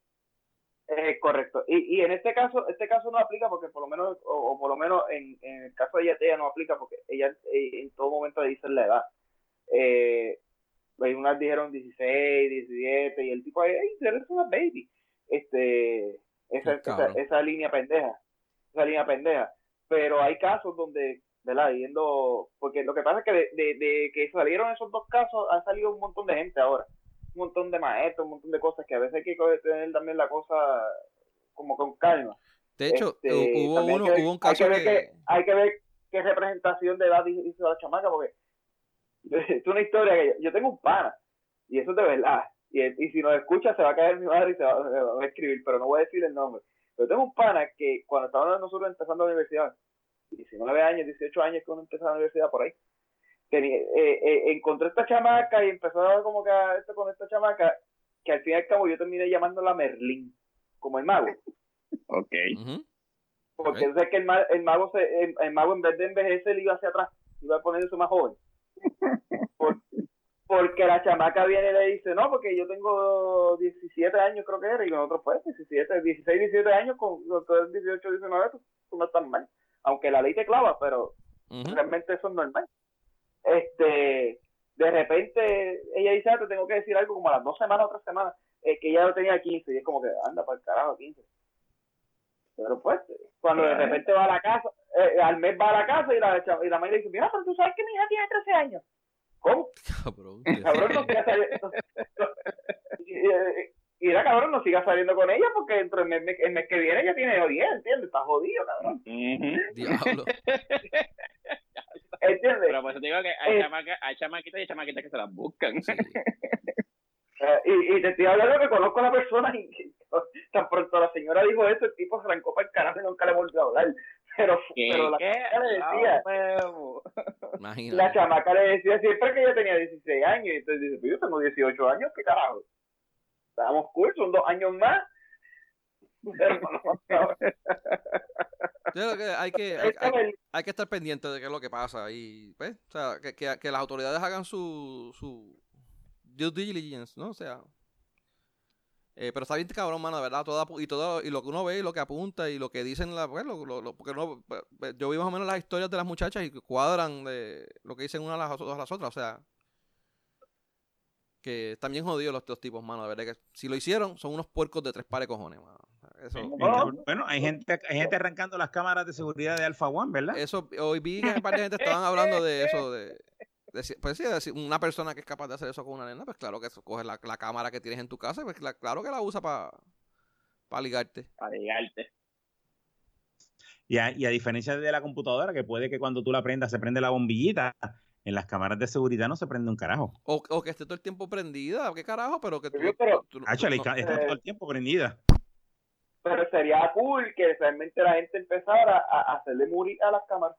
Eh, correcto. Y, y en este caso, este caso no aplica porque por lo menos, o, por lo menos en, en, el caso de ella, no aplica porque ella eh, en todo momento le dicen la edad. Eh, unas dijeron 16, 17 y el tipo, ahí eres una baby este esa, esa, línea pendeja, esa línea pendeja. Pero hay casos donde, ¿verdad? Yendo, porque lo que pasa es que de, de, que salieron esos dos casos, ha salido un montón de gente ahora, un montón de maestros, un montón de cosas que a veces hay que tener también la cosa como con calma. De hecho, este, hubo, uno, hubo un caso hay que, Ver hay que ver qué representación de edad hizo la chamaca, porque es una historia que yo, tengo un pana, y eso es de verdad. Y, y si nos escucha, se va a caer mi madre y se va, a escribir, pero no voy a decir el nombre. Pero tengo un pana que cuando estábamos nosotros empezando la universidad, 19 años, 18 años que uno empezó la universidad por ahí, tenía, eh, eh, encontré esta chamaca y empezó a como que esto con esta chamaca, que al fin y al cabo yo terminé llamándola Merlín, como el mago. Ok. Porque okay. que el, el mago se, el, mago en vez de envejecer iba hacia atrás, iba a ponerse más joven. Porque la chamaca viene y le dice, no, porque yo tengo 17 años creo que era, y nosotros pues 17, 16, 17 años, con, con 18, 19, tú, no estás mal. Aunque la ley te clava, pero realmente eso es normal. Este, de repente ella dice, ah, te tengo que decir algo como a las dos semanas o tres semanas, eh, que ella lo tenía 15, y es como que, anda, para el carajo, 15 pero pues, cuando de repente va a la casa, eh, al mes va a la casa y la, y la madre dice, mira, pero tú sabes que mi hija tiene 13 años. ¿Cómo? Cabrón. Cabrón no siga saliendo. y, era cabrón, no siga saliendo con ella porque dentro del mes, el mes que viene ella tiene 10, ¿entiendes? Está jodido, cabrón. Diablo. ¿Entiendes? Pero pues te digo que hay, eh, chamaca, hay chamaquitas y chamaquitas que se las buscan. Sí. Eh, y, y, te estoy hablando que conozco a la persona y tan pronto la señora dijo eso, el tipo se arrancó para el carajo y nunca le volvió a hablar. Pero, pero la chamaca le decía, la chamaca le decía siempre que ella tenía 16 años, y entonces dice, pues yo tengo 18 años, ¿qué carajo? Estábamos cool, son dos años más. hay que, hay, que estar pendiente de qué es lo que pasa y pues, o sea, que, que, que las autoridades hagan su, su due diligence, ¿no? O sea, eh, pero está bien cabrón, mano, de verdad, todo, y todo, y lo que uno ve, y lo que apunta, y lo que dicen, la, pues, lo, porque no, pues, pues, yo vi más o menos las historias de las muchachas y cuadran de lo que dicen una a las, a las otras, o sea, que también jodidos los dos tipos, mano, de verdad que si lo hicieron, son unos puercos de tres pares cojones, mano. Eso. Bueno, hay gente, hay gente arrancando las cámaras de seguridad de Alpha One, ¿verdad? Eso, hoy vi que un par de gente estaban hablando de eso, de, pues sí, una persona que es capaz de hacer eso con una nena, pues claro que eso, coge la, cámara que tienes en tu casa, pues claro que la usa para para ligarte. Para ligarte. Y a, y a, diferencia de la computadora, que puede que cuando tú la prendas se prende la bombillita, en las cámaras de seguridad no se prende un carajo. O, o que esté todo el tiempo prendida, ¿qué carajo? Pero que tú, pero, está todo el tiempo prendida. Pero sería cool que realmente la gente empezara a hacerle morir a las cámaras.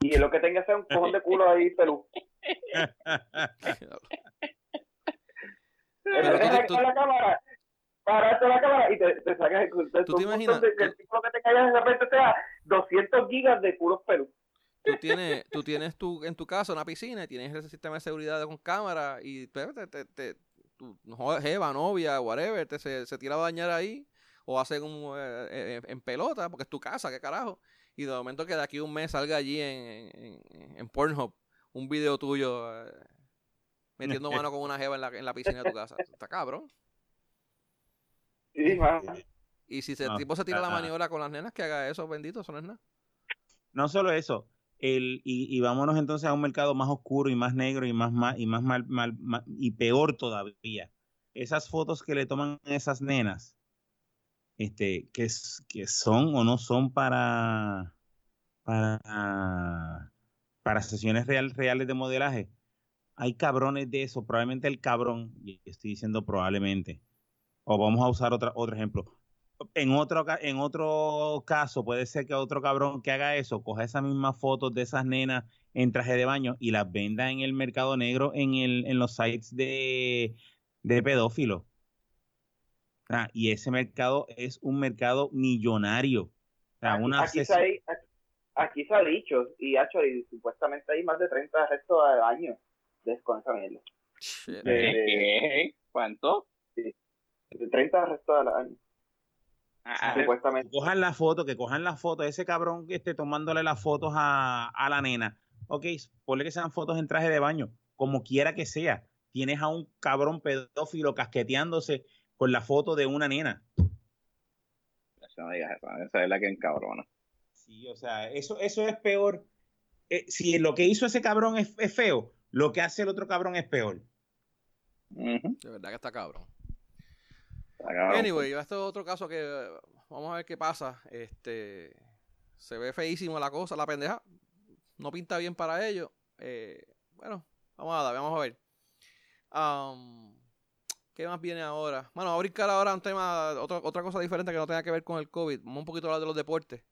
Y lo que tenga sea un cojón de culo ahí pelú. Pero la cámara, para la cámara y te, te sacas el culo. ¿Tú te imaginas? que el tipo que te caiga de repente sea 200 gigas de culos pelú. Tú tienes, tú tienes tu, en tu casa una piscina y tienes ese sistema de seguridad con cámara y pues, te, te, te, tu jeva, novia, whatever, te, se, se tira a bañar ahí o hace como eh, eh, en pelota porque es tu casa, qué carajo y de momento que de aquí un mes salga allí en, en, en Pornhub un video tuyo eh, metiendo mano con una jeva en la, en la piscina de tu casa. Está cabrón. Y si el tipo se tira la maniobra con las nenas, que haga eso, bendito, eso no es nada. No solo eso, el, y, y, vámonos entonces a un mercado más oscuro y más negro y más, más y más mal, mal, y peor todavía. Esas fotos que le toman esas nenas este, que, que son o no son para, para, para sesiones real, reales de modelaje. Hay cabrones de eso, probablemente el cabrón, y estoy diciendo probablemente, o vamos a usar otra, otro ejemplo. En otro, en otro caso, puede ser que otro cabrón que haga eso, coja esas mismas fotos de esas nenas en traje de baño y las venda en el mercado negro en, el, en los sites de, de pedófilos Ah, y ese mercado es un mercado millonario. aquí, se ha, dicho, y, y supuestamente hay más de 30 arrestos al año de, con esa mierda. ¿Cuánto? Sí, de 30 arrestos al año. Ah, supuestamente. Que cojan la foto, que cojan la foto, ese cabrón que esté tomándole las fotos a, a la nena. Ok, ponle que sean fotos en traje de baño, como quiera que sea. Tienes a un cabrón pedófilo casqueteándose con la foto de una nena. No digas eso, esa es la que encabrona. Sí, o sea, eso, eso es peor. Eh, si lo que hizo ese cabrón es, feo, lo que hace el otro cabrón es peor. De verdad que está cabrón. Anyway, este es otro caso que vamos a ver qué pasa. Este se ve feísimo la cosa, la pendeja. No pinta bien para ellos. Eh, bueno, vamos a dar, vamos a ver. Um, ¿Qué más viene ahora? Bueno, a brincar ahora un tema, otra, otra cosa diferente que no tenga que ver con el COVID. Vamos un poquito a hablar de los deportes.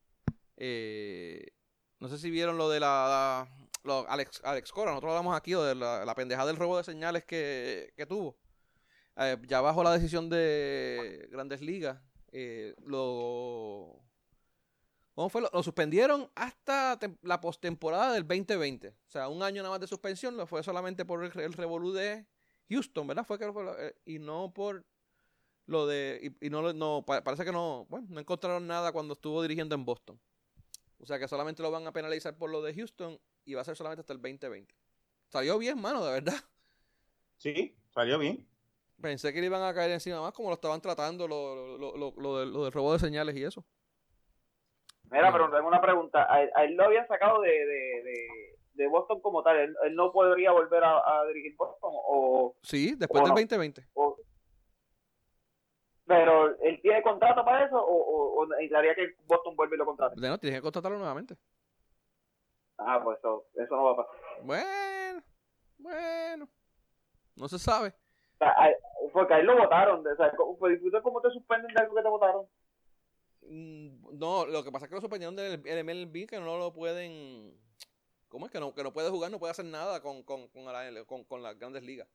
Eh, no sé si vieron lo de la, Alex, Alex Cora. Nosotros hablamos aquí de la, pendejada del robo de señales que, tuvo. Eh, ya bajo la decisión de Grandes Ligas, eh, lo, ¿cómo fue? Lo, suspendieron hasta la postemporada del 2020. O sea, un año nada más de suspensión. Lo fue solamente por el, el revolú de Houston, ¿verdad? Fue que fue, eh, y no por lo de y, no no parece que no, bueno, no encontraron nada cuando estuvo dirigiendo en Boston. O sea que solamente lo van a penalizar por lo de Houston y va a ser solamente hasta el 2020. Salió bien, mano, de verdad. Sí, salió bien. Pensé que le iban a caer encima más como lo estaban tratando lo, lo, lo, lo, lo del robo de señales y eso. Mira, pero tengo una pregunta. A, él lo habían sacado de, de de Boston como tal. Él, no podría volver a, dirigir Boston o... Sí, después del 2020. pero él tiene contrato para eso o, o, necesitaría que Boston vuelva y lo contrate. No, tiene que contratarlo nuevamente. Ah, pues eso, eso no va a pasar. Bueno, bueno. No se sabe. porque ahí lo votaron. O sea, ¿Cómo te suspenden de algo que te votaron? Mm, no, lo que pasa es que lo suspendieron del MLB que no lo pueden ¿Cómo es que no, que no puede jugar, no puede hacer nada con, con, con, la, con, con las grandes ligas?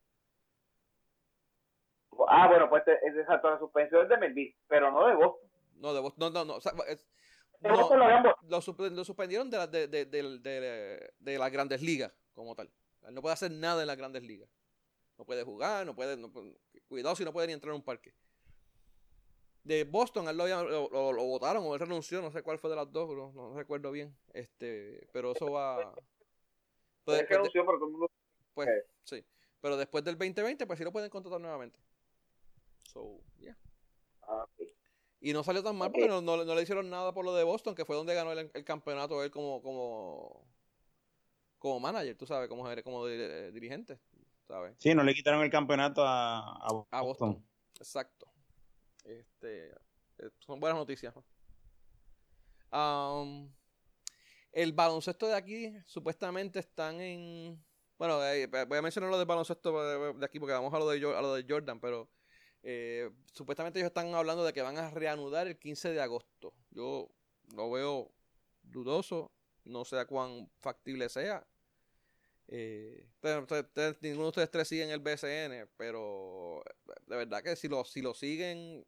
Ah, bueno, pues es exacto, la suspensión es de Melville, pero no de Boston. No, de Boston, no, no, no. lo, suspendieron de, la, de, de, de, de, las grandes ligas, como tal. no puede hacer nada en las grandes ligas. No puede jugar, no puede, cuidado si no puede ni entrar a un parque. De Boston, él lo, lo, votaron o él renunció, no sé cuál fue de las dos, no, recuerdo bien. Este, pero eso va. Pues, renunció, pero Pues, sí. Pero después del 2020, pues sí lo pueden contratar nuevamente. So, yeah. Ah, y no salió tan mal porque no, no, le hicieron nada por lo de Boston, que fue donde ganó el, campeonato él como, como, como manager, tú sabes, como, como dirigente, ¿sabes? Sí, no le quitaron el campeonato a, a Boston. Exacto. Este, eh, son buenas noticias. El baloncesto de aquí supuestamente están en... Bueno, eh, voy a mencionar lo del baloncesto de aquí porque vamos a lo de, Jordan, pero eh, supuestamente ellos están hablando de que van a reanudar el 15 de agosto. Yo lo veo dudoso, no sé cuán factible sea. ninguno de ustedes tres siguen el BCN, pero de verdad que si lo, si lo siguen,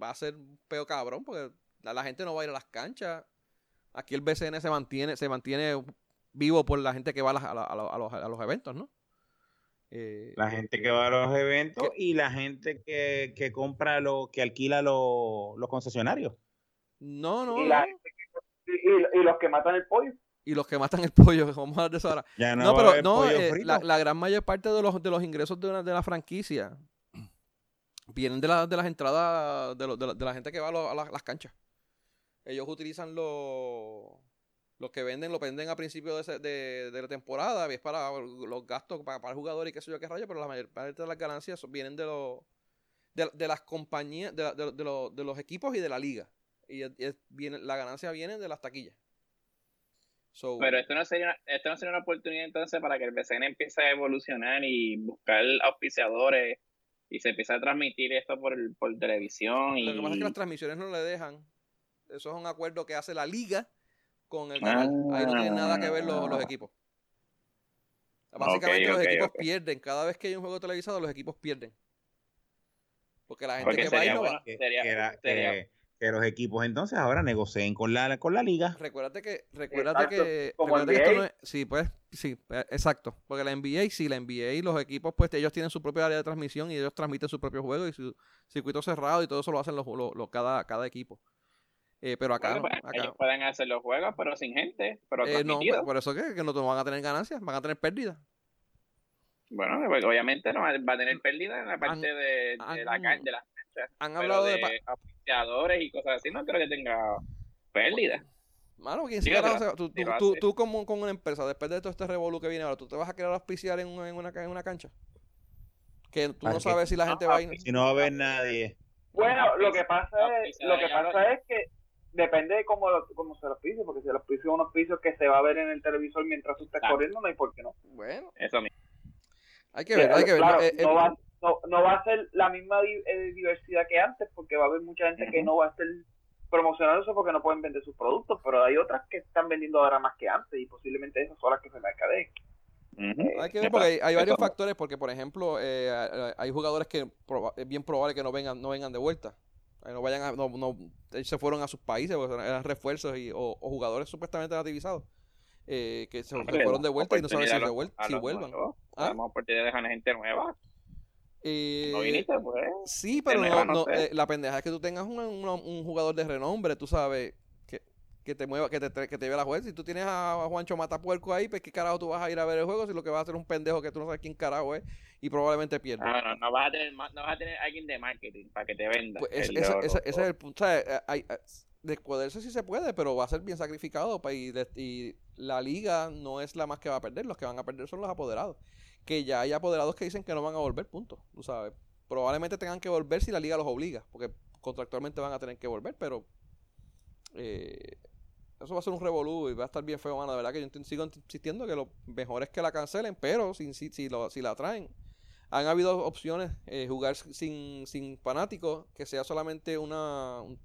va a ser un peo cabrón porque la, gente no va a ir a las canchas. Aquí el BCN se mantiene, se mantiene vivo por la gente que va a, los, eventos, ¿no? Eh, la gente que va a los eventos y la gente que, compra, lo, que alquila los concesionarios. No, no. Y, los que matan el pollo. Y los que matan el pollo, vamos a hablar de eso ahora. no, pero no, eh, la, gran mayor parte de los, de los ingresos de, una, de la franquicia vienen de, de las entradas de, de, la gente que va a, las canchas. Ellos utilizan los lo que venden, lo venden a principio de, la temporada, es para los gastos para, para el jugador y qué sé yo qué rayo, pero la mayor parte de las ganancias vienen de los de, las compañías, de, los, de los equipos y de la liga. Y la ganancia viene de las taquillas. pero esto no, sería una, esto no sería una oportunidad entonces para que el BCN empiece a evolucionar y buscar auspiciadores y se empieza a transmitir esto por, por televisión. Y... Lo que pasa es que las transmisiones no le dejan. Eso es un acuerdo que hace la liga con el canal. Ahí no tiene nada que ver los, los equipos. Básicamente los equipos pierden. Cada vez que hay un juego televisado, los equipos pierden. Porque la gente que va y no va. sería, que los equipos entonces ahora negocien con la con la liga. Recuérdate que recuérdate que, recuérdate que esto no es, sí, pues sí, eh, exacto, porque la NBA sí, la NBA y los equipos pues ellos tienen su propia área de transmisión y ellos transmiten su propio juego y su circuito cerrado y todo eso lo hacen los, los, cada cada equipo. Eh, pero acá, pues, ellos pueden hacer los juegos pero sin gente, pero eh, no, pues, por eso que, que no van a tener ganancias, van a tener pérdidas. Bueno, pues, obviamente no va a tener pérdidas en la parte de, de, la, de la han hablado de, de y cosas así, no creo que tenga pérdida. Mano, ¿quién sí, tú, tú, tú, tú, como, como una empresa, después de todo este revolú que viene ahora, ¿tú te vas a querer auspiciar en una, en una, en una cancha? Que tú no sabes si la gente va a ir. Si no va a haber nadie. Bueno, lo que pasa es, lo que pasa es que depende de cómo, cómo se los pise, porque si los pise unos pisos que se va a ver en el televisor mientras tú estás corriendo, no hay por qué no. Bueno, eso mismo. Hay que ver, hay que ver. Eh, no, va, no, va a ser la misma eh, diversidad que antes, porque va a haber mucha gente que no va a estar promocionando eso porque no pueden vender sus productos, pero hay otras que están vendiendo ahora más que antes y posiblemente esas son las que se mercadeen. hay que ver porque hay, varios factores, porque por ejemplo eh, hay jugadores que es bien probable que no vengan no vengan de vuelta, no vayan a, no, no se fueron a sus países porque eran refuerzos y, o, jugadores supuestamente nativizados eh, que se, fueron de vuelta y no saben si, si vuelvan. ¿Ah? oportunidad de gente nueva. Eh, no viniste, pues. Sí, pero no, no, eh, la pendeja es que tú tengas un, un, jugador de renombre, tú sabes, que, que te mueva, que te, que te vea la juez. Si tú tienes a Juancho Matapuerco ahí, pues qué carajo tú vas a ir a ver el juego si lo que vas a hacer es un pendejo que tú no sabes quién carajo es y probablemente pierda. No, no, no vas a tener, no vas a tener alguien de marketing para que te venda. Pues ese, ese, es el punto. O sea, eh, hay, de poderse sí se puede, pero va a ser bien sacrificado pues, y la liga no es la más que va a perder. Los que van a perder son los apoderados que ya hay apoderados que dicen que no van a volver, punto. Tú sabes. Probablemente tengan que volver si la liga los obliga, porque contractualmente van a tener que volver, pero eh, eso va a ser un revolú y va a estar bien feo, mano. De verdad que yo sigo insistiendo que lo mejor es que la cancelen, pero si, si, si, la traen. Han habido opciones, eh, jugar sin, sin fanáticos, que sea solamente una un,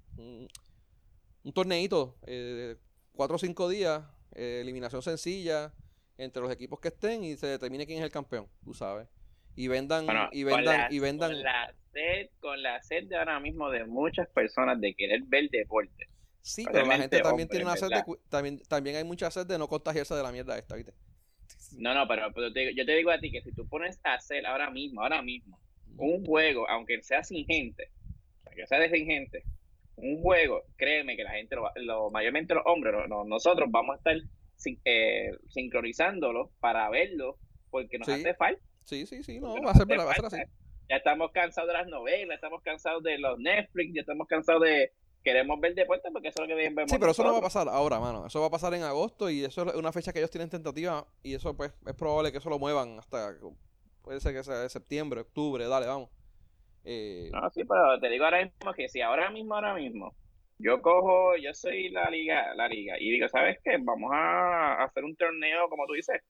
un, torneito, eh, cuatro o cinco días, eliminación sencilla, entre los equipos que estén y se determine quién es el campeón, tú sabes. Y vendan, y vendan, y vendan. Con la, sed, con la sed de ahora mismo de muchas personas de querer ver deporte. Sí, pero la gente también tiene una sed de, también, también hay mucha sed de no contagiarse de la mierda esta, ¿viste? No, no, pero, yo te digo a ti que si tú pones a hacer ahora mismo, ahora mismo, un juego, aunque sea sin gente, aunque sea de sin gente, un juego, créeme que la gente, lo, mayormente los hombres, nosotros vamos a estar eh, sincronizándolo para verlo, porque nos hace falta. Sí, sí, sí, no, va a, ser, va a ser así. Ya estamos cansados de las novelas, estamos cansados de los Netflix, ya estamos cansados de queremos ver deporte porque eso es lo que vemos. Sí, pero eso no va a pasar ahora, mano. Eso va a pasar en agosto y eso es una fecha que ellos tienen tentativa y eso pues es probable que eso lo muevan hasta puede ser que sea septiembre, octubre, dale, vamos. Eh, no, sí, pero te digo ahora mismo que si ahora mismo, ahora mismo yo cojo, yo soy la liga, la liga, y digo, ¿sabes qué? Vamos a hacer un torneo, como tú dices,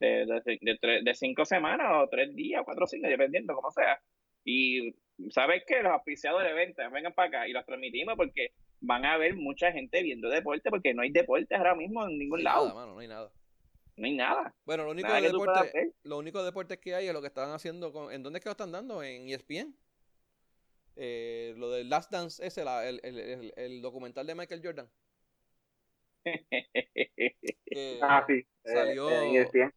de, de, de, cinco semanas o tres días, cuatro o cinco, dependiendo, como sea. Y ¿sabes qué? Los auspiciadores de ventas vengan para acá y los transmitimos porque van a haber mucha gente viendo deporte porque no hay deporte ahora mismo en ningún lado. no hay nada. No hay nada. Bueno, lo único, deporte, lo único deporte que hay es lo que están haciendo con... ¿En dónde es que lo están dando? ¿En ESPN? Eh, lo de Last Dance, ese, el, el, el, documental de Michael Jordan. ah, sí. Salió,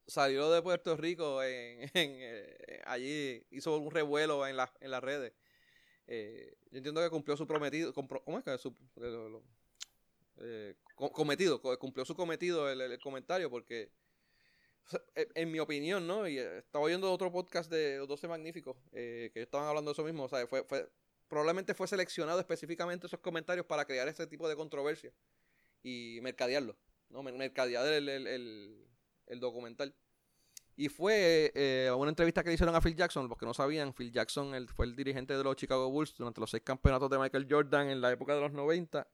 salió de Puerto Rico, en, eh, allí hizo un revuelo en, la, en las redes. Eh, yo entiendo que cumplió su prometido. ¿Cómo es que su, cometido? Cumplió su cometido el, comentario porque en mi opinión, ¿no? Y estaba oyendo otro podcast de los 12 Magníficos que estaban hablando de eso mismo. O sea, fue, fue, probablemente fue seleccionado específicamente esos comentarios para crear este tipo de controversia y mercadearlo, ¿no? Mercadear el, el, documental. Y fue eh, una entrevista que le hicieron a Phil Jackson, los que no sabían, Phil Jackson fue el dirigente de los Chicago Bulls durante los seis campeonatos de Michael Jordan en la época de los 90.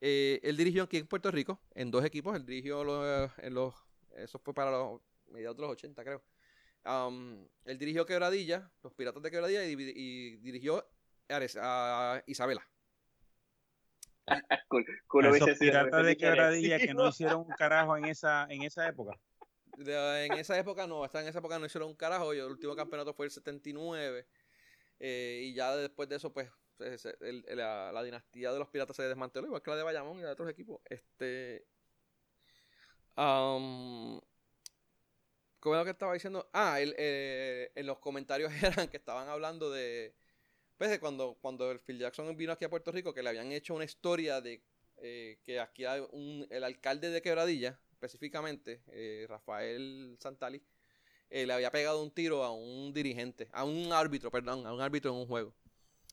Eh, él dirigió aquí en Puerto Rico, en dos equipos, él dirigió los, en eso fue para los mediados de los 80 creo. Um, él dirigió Quebradilla, los Piratas de Quebradilla, y dirigió a Isabela. Esos piratas de quebradilla que no hicieron un carajo en esa, en esa época. en esa época no, hasta en esa época no hicieron un carajo. el último campeonato fue el 79. Eh, y ya después de eso, pues, la, dinastía de los piratas se desmanteló, igual que la de Bayamón y de otros equipos. Este. Um, ¿Cómo es lo que estaba diciendo? Ah, eh, en los comentarios eran que estaban hablando de pues cuando, cuando el Phil Jackson vino aquí a Puerto Rico, que le habían hecho una historia de eh, que aquí un, el alcalde de Quebradilla, específicamente, eh, Rafael Santali, eh, le había pegado un tiro a un dirigente, a un árbitro, perdón, a un árbitro en un juego.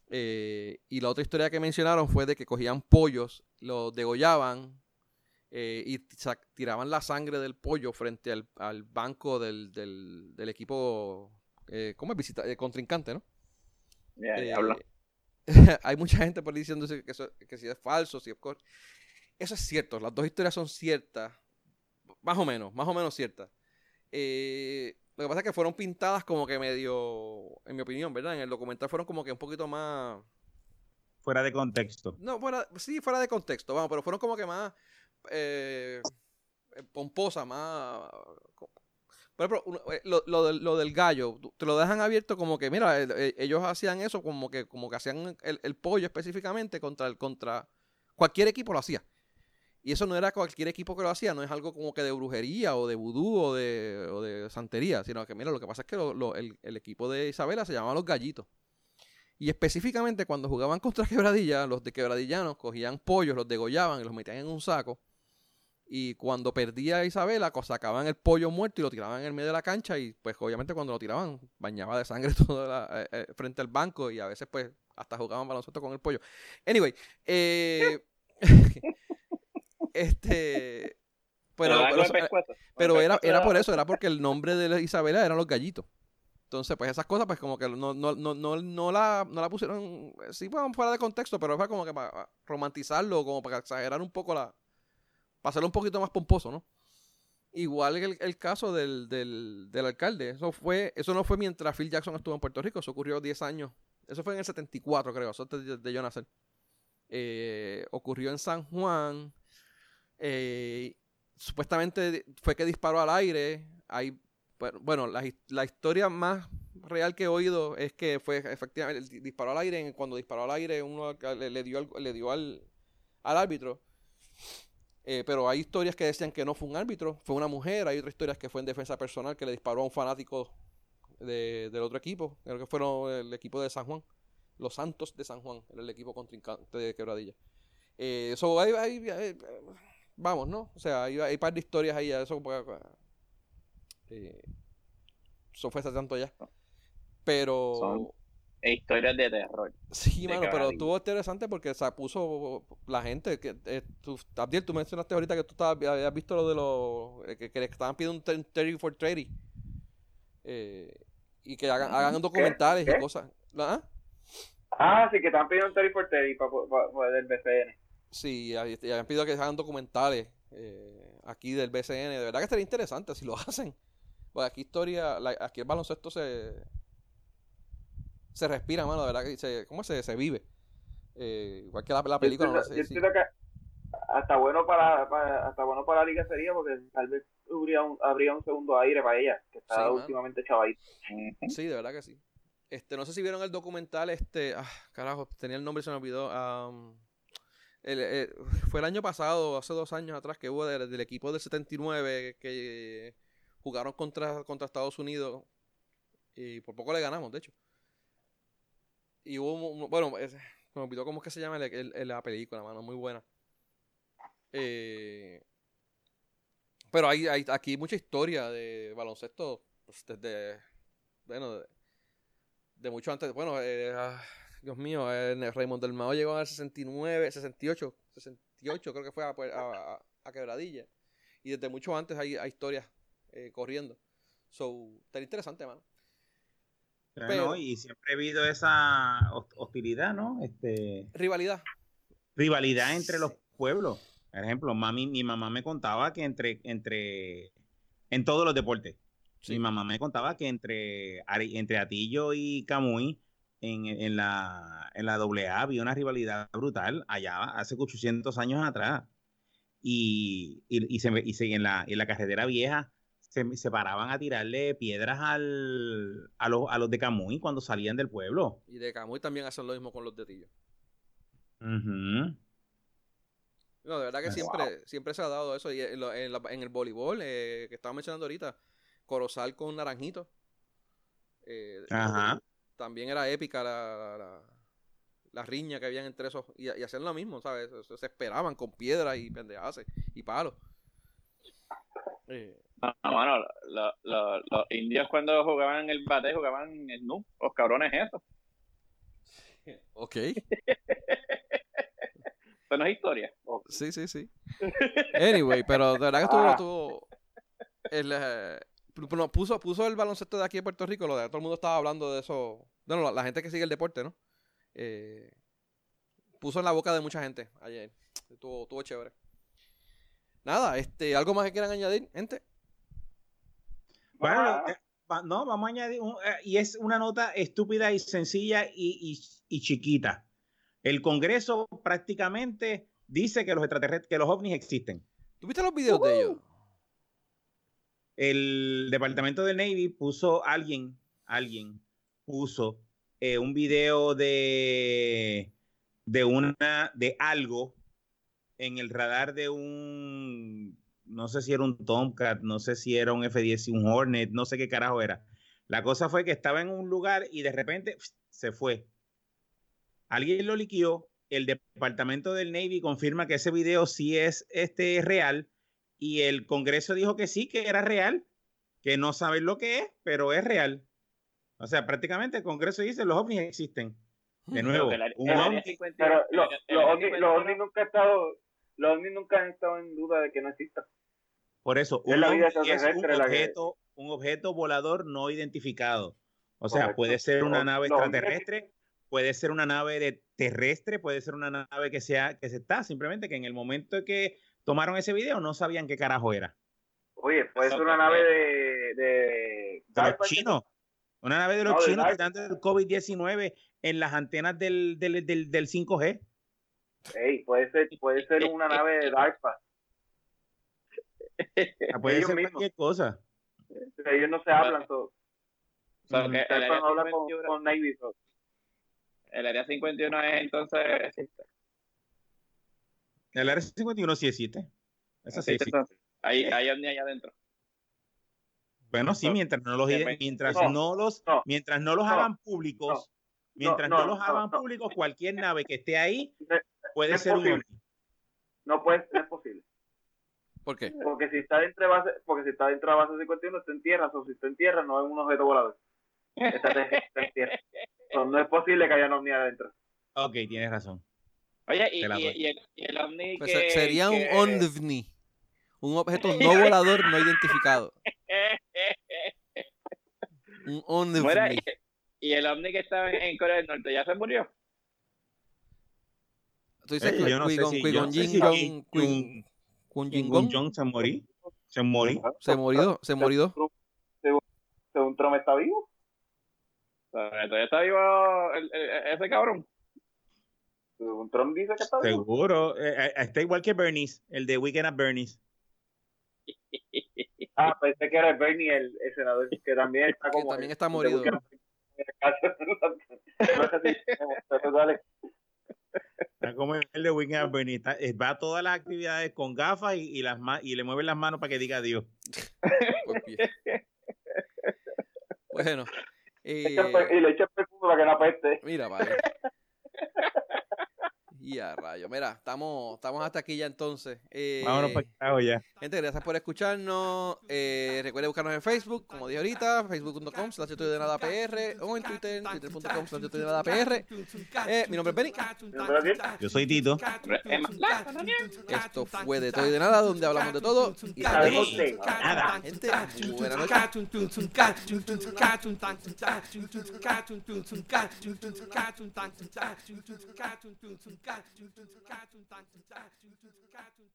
y la otra historia que mencionaron fue de que cogían pollos, los degollaban y tiraban la sangre del pollo frente al, banco del, del, equipo, ¿cómo es? Contrincante, ¿no? Eh, hay mucha gente por ahí diciendo que, eso, que si es falso, si es... Eso es cierto, las dos historias son ciertas, más o menos, más o menos ciertas. Eh, lo que pasa es que fueron pintadas como que medio, en mi opinión, ¿verdad? En el documental fueron como que un poquito más... Fuera de contexto. No, fuera, sí, fuera de contexto, vamos, pero fueron como que más eh, pomposa, más... Por ejemplo, eh, lo, del, gallo, te lo dejan abierto como que, mira, ellos hacían eso como que, como que hacían el, el pollo específicamente contra el, contra cualquier equipo lo hacía. Y eso no era cualquier equipo que lo hacía, no es algo como que de brujería o de vudú o de, o de santería, sino que, mira, lo que pasa es que el, equipo de Isabela se llamaba Los Gallitos. Y específicamente cuando jugaban contra Quebradilla, los de Quebradillanos cogían pollos, los degollaban y los metían en un saco. Y cuando perdía Isabela, sacaban el pollo muerto y lo tiraban en el medio de la cancha. Y pues obviamente cuando lo tiraban, bañaba de sangre todo eh, eh, frente al banco. Y a veces pues hasta jugaban baloncesto con el pollo. Anyway, eh, Este. Pero, pero, era, era por eso, era porque el nombre de Isabela eran los gallitos. Entonces, pues esas cosas, pues como que no, no, no, no, no, la, no la pusieron, sí, pues, fuera de contexto, pero fue como que para romantizarlo, como para exagerar un poco la, para un poquito más pomposo, ¿no? Igual el, el caso del, del, alcalde, eso fue, eso no fue mientras Phil Jackson estuvo en Puerto Rico, eso ocurrió 10 años, eso fue en el 74 creo, eso de, de yo eh, ocurrió en San Juan, eh, supuestamente fue que disparó al aire. Bueno, la, historia más real que he oído es que fue efectivamente disparó al aire. Cuando disparó al aire, uno le, dio, le dio al, árbitro. Eh, pero hay historias que decían que no fue un árbitro, fue una mujer. Hay otras historias que fue en defensa personal que le disparó a un fanático del otro equipo. Creo que fueron el equipo de San Juan. Los Santos de San Juan, el equipo contrincante de Quebradilla. Eh, eso hay, vamos, ¿no? O sea, hay, hay par de historias ahí, eso, eh, eso fue tanto ya. Pero... Son historias de terror. Sí, mano, pero estuvo interesante porque se puso la gente, que eh, tú, Abdiel, tú mencionaste ahorita que tú estabas, habías visto lo de los, eh, que, que, estaban pidiendo un 30 for 30. Eh, y que hagan, hagan documentales y cosas. ¿Ah? ah, sí, que estaban pidiendo un 30 for 30 para, para, del BCN. Sí, y habían pedido que hagan documentales eh, aquí del BCN. De verdad que sería interesante si lo hacen. Pues aquí historia, aquí el baloncesto se se respira, mano, de verdad que se, ¿cómo se, se vive? Eh, igual que la, la película. Yo, no sé, yo que hasta bueno para, hasta bueno para la liga sería porque tal vez habría un, habría un segundo aire para ella, que está últimamente chavadito. Sí, de verdad que sí. Este, no sé si vieron el documental, este, ah, carajo, tenía el nombre y se me olvidó. Eh, fue el año pasado, hace dos años atrás, que hubo del, equipo del 79 que jugaron contra, contra Estados Unidos y por poco le ganamos, de hecho. Y hubo, bueno, me olvidó cómo es que se llama la película, mano, muy buena. Eh, pero hay, hay aquí mucha historia de baloncesto pues, desde, bueno, de, mucho antes, bueno, eh, ah, Dios mío, Raymond del Mao llegó al 69, 68, 68 creo que fue a, a, Quebradilla. Y desde mucho antes hay, hay historias eh, corriendo. So, está interesante, mano. Pero, y siempre ha habido esa hostilidad, ¿no? Este, rivalidad. Rivalidad entre los pueblos. Por ejemplo, mami, mi mamá me contaba que entre, entre, en todos los deportes, mi mamá me contaba que entre, entre Atillo y Camuy en, la, en la AA había una rivalidad brutal allá hace 800 años atrás. Y, y, se, y en, la, en la carretera vieja se, se, paraban a tirarle piedras al, a, los, a los de Camuy cuando salían del pueblo. Y de Camuy también hacen lo mismo con los de Tillo. No, de verdad que siempre, siempre se ha dado eso. Y en, en, el voleibol, eh, que estaba mencionando ahorita, Corozal con Naranjito. Eh, Ajá también era épica la, la, riña que habían entre esos. Y, y lo mismo, ¿sabes? Se, esperaban con piedras y pendejas y palos. Eh. No, los indios cuando jugaban el bate jugaban el nu, los cabrones esos. Ok. Eso no es historia. Sí, sí, sí. Anyway, pero de verdad que estuvo, estuvo el, eh, puso, puso el baloncesto de aquí de Puerto Rico, lo de todo el mundo estaba hablando de eso. Bueno, la, gente que sigue el deporte, ¿no? eh, puso en la boca de mucha gente ayer. Estuvo, estuvo chévere. Nada, este, ¿algo más que quieran añadir, gente? Bueno, eh, no, vamos a añadir, eh, y es una nota estúpida y sencilla y, y, chiquita. El Congreso prácticamente dice que los extraterrestres, que los ovnis existen. ¿Tuviste los videos de ellos? El departamento de Navy puso alguien, alguien puso eh, un video de de una de algo en el radar de un no sé si era un Tomcat, no sé si era un F-10, un Hornet, no sé qué carajo era. La cosa fue que estaba en un lugar y de repente se fue. Alguien lo liquió, el departamento del Navy confirma que ese video sí es este real y el Congreso dijo que sí, que era real, que no saben lo que es, pero es real. O sea, prácticamente el Congreso dice los ovnis existen. De nuevo, un ovni, pero los ovnis nunca han estado, los ovnis nunca han estado en duda de que no exista. Por eso, un es un objeto, un objeto volador no identificado. O sea, puede ser una nave extraterrestre, puede ser una nave de terrestre, puede ser una nave que sea que se está, simplemente que en el momento que tomaron ese video no sabían qué carajo era. Oye, puede ser una nave de, de, los chinos. Una nave de los chinos que están del COVID-19 en las antenas del, del, del, del 5G. Hey, puede ser, puede ser una nave de DARPA. Ah, puede ser cualquier cosa. Ellos no se hablan todos. el, área no habla con, con Navy, el área 51 es entonces El área 51 sí existe. Esa sí existe. Hay, hay allá adentro. Bueno, sí, mientras no los, mientras no, los, mientras no los hagan públicos, mientras no, los hagan públicos, cualquier nave que esté ahí puede ser un No puede, no es posible. ¿Por qué? Porque si está dentro de base, porque si está dentro de base 51 está en tierra, o si está en tierra no es un objeto volador. Está, en tierra. no es posible que haya un ovni adentro. Ok, tienes razón. Oye, y, y, el, y el, ovni pues sería un ovni, un objeto no volador no identificado. un ovni. y, el ovni que estaba en Corea del Norte ya se murió. Tú dices que yo Jin Kun Jin Jong se murió. Se murió. Se murió. Se murió. Según Trump está vivo. Todavía está vivo ese cabrón. Según Trump dice que está vivo. Seguro. Eh, eh, está igual que Bernie, el de Weekend at Bernie's. ah, pensé que era Bernie, el, el senador, que también está como. Que también está morido. como el de Weekend Bernie. Eh, va a todas las actividades con gafas y, y, las y le mueve las manos para que diga adiós. bueno. Eh, y le echa perfume para que no apeste. Mira, vale. Y a rayo. Mira, estamos, estamos hasta aquí ya entonces. Eh, Vámonos para ya. Gente, gracias por escucharnos. Eh, recuerden buscarnos en Facebook, como dije ahorita, facebook.com slash de nada PR o en Twitter, twitter.com slash de nada PR. Eh, mi nombre es Benny. Yo soy Tito. Esto fue de todo y de nada, donde hablamos de todo y sabemos de nada. Gente, buenas noches. cartoon cartoon cartoon cartoon cartoon cartoon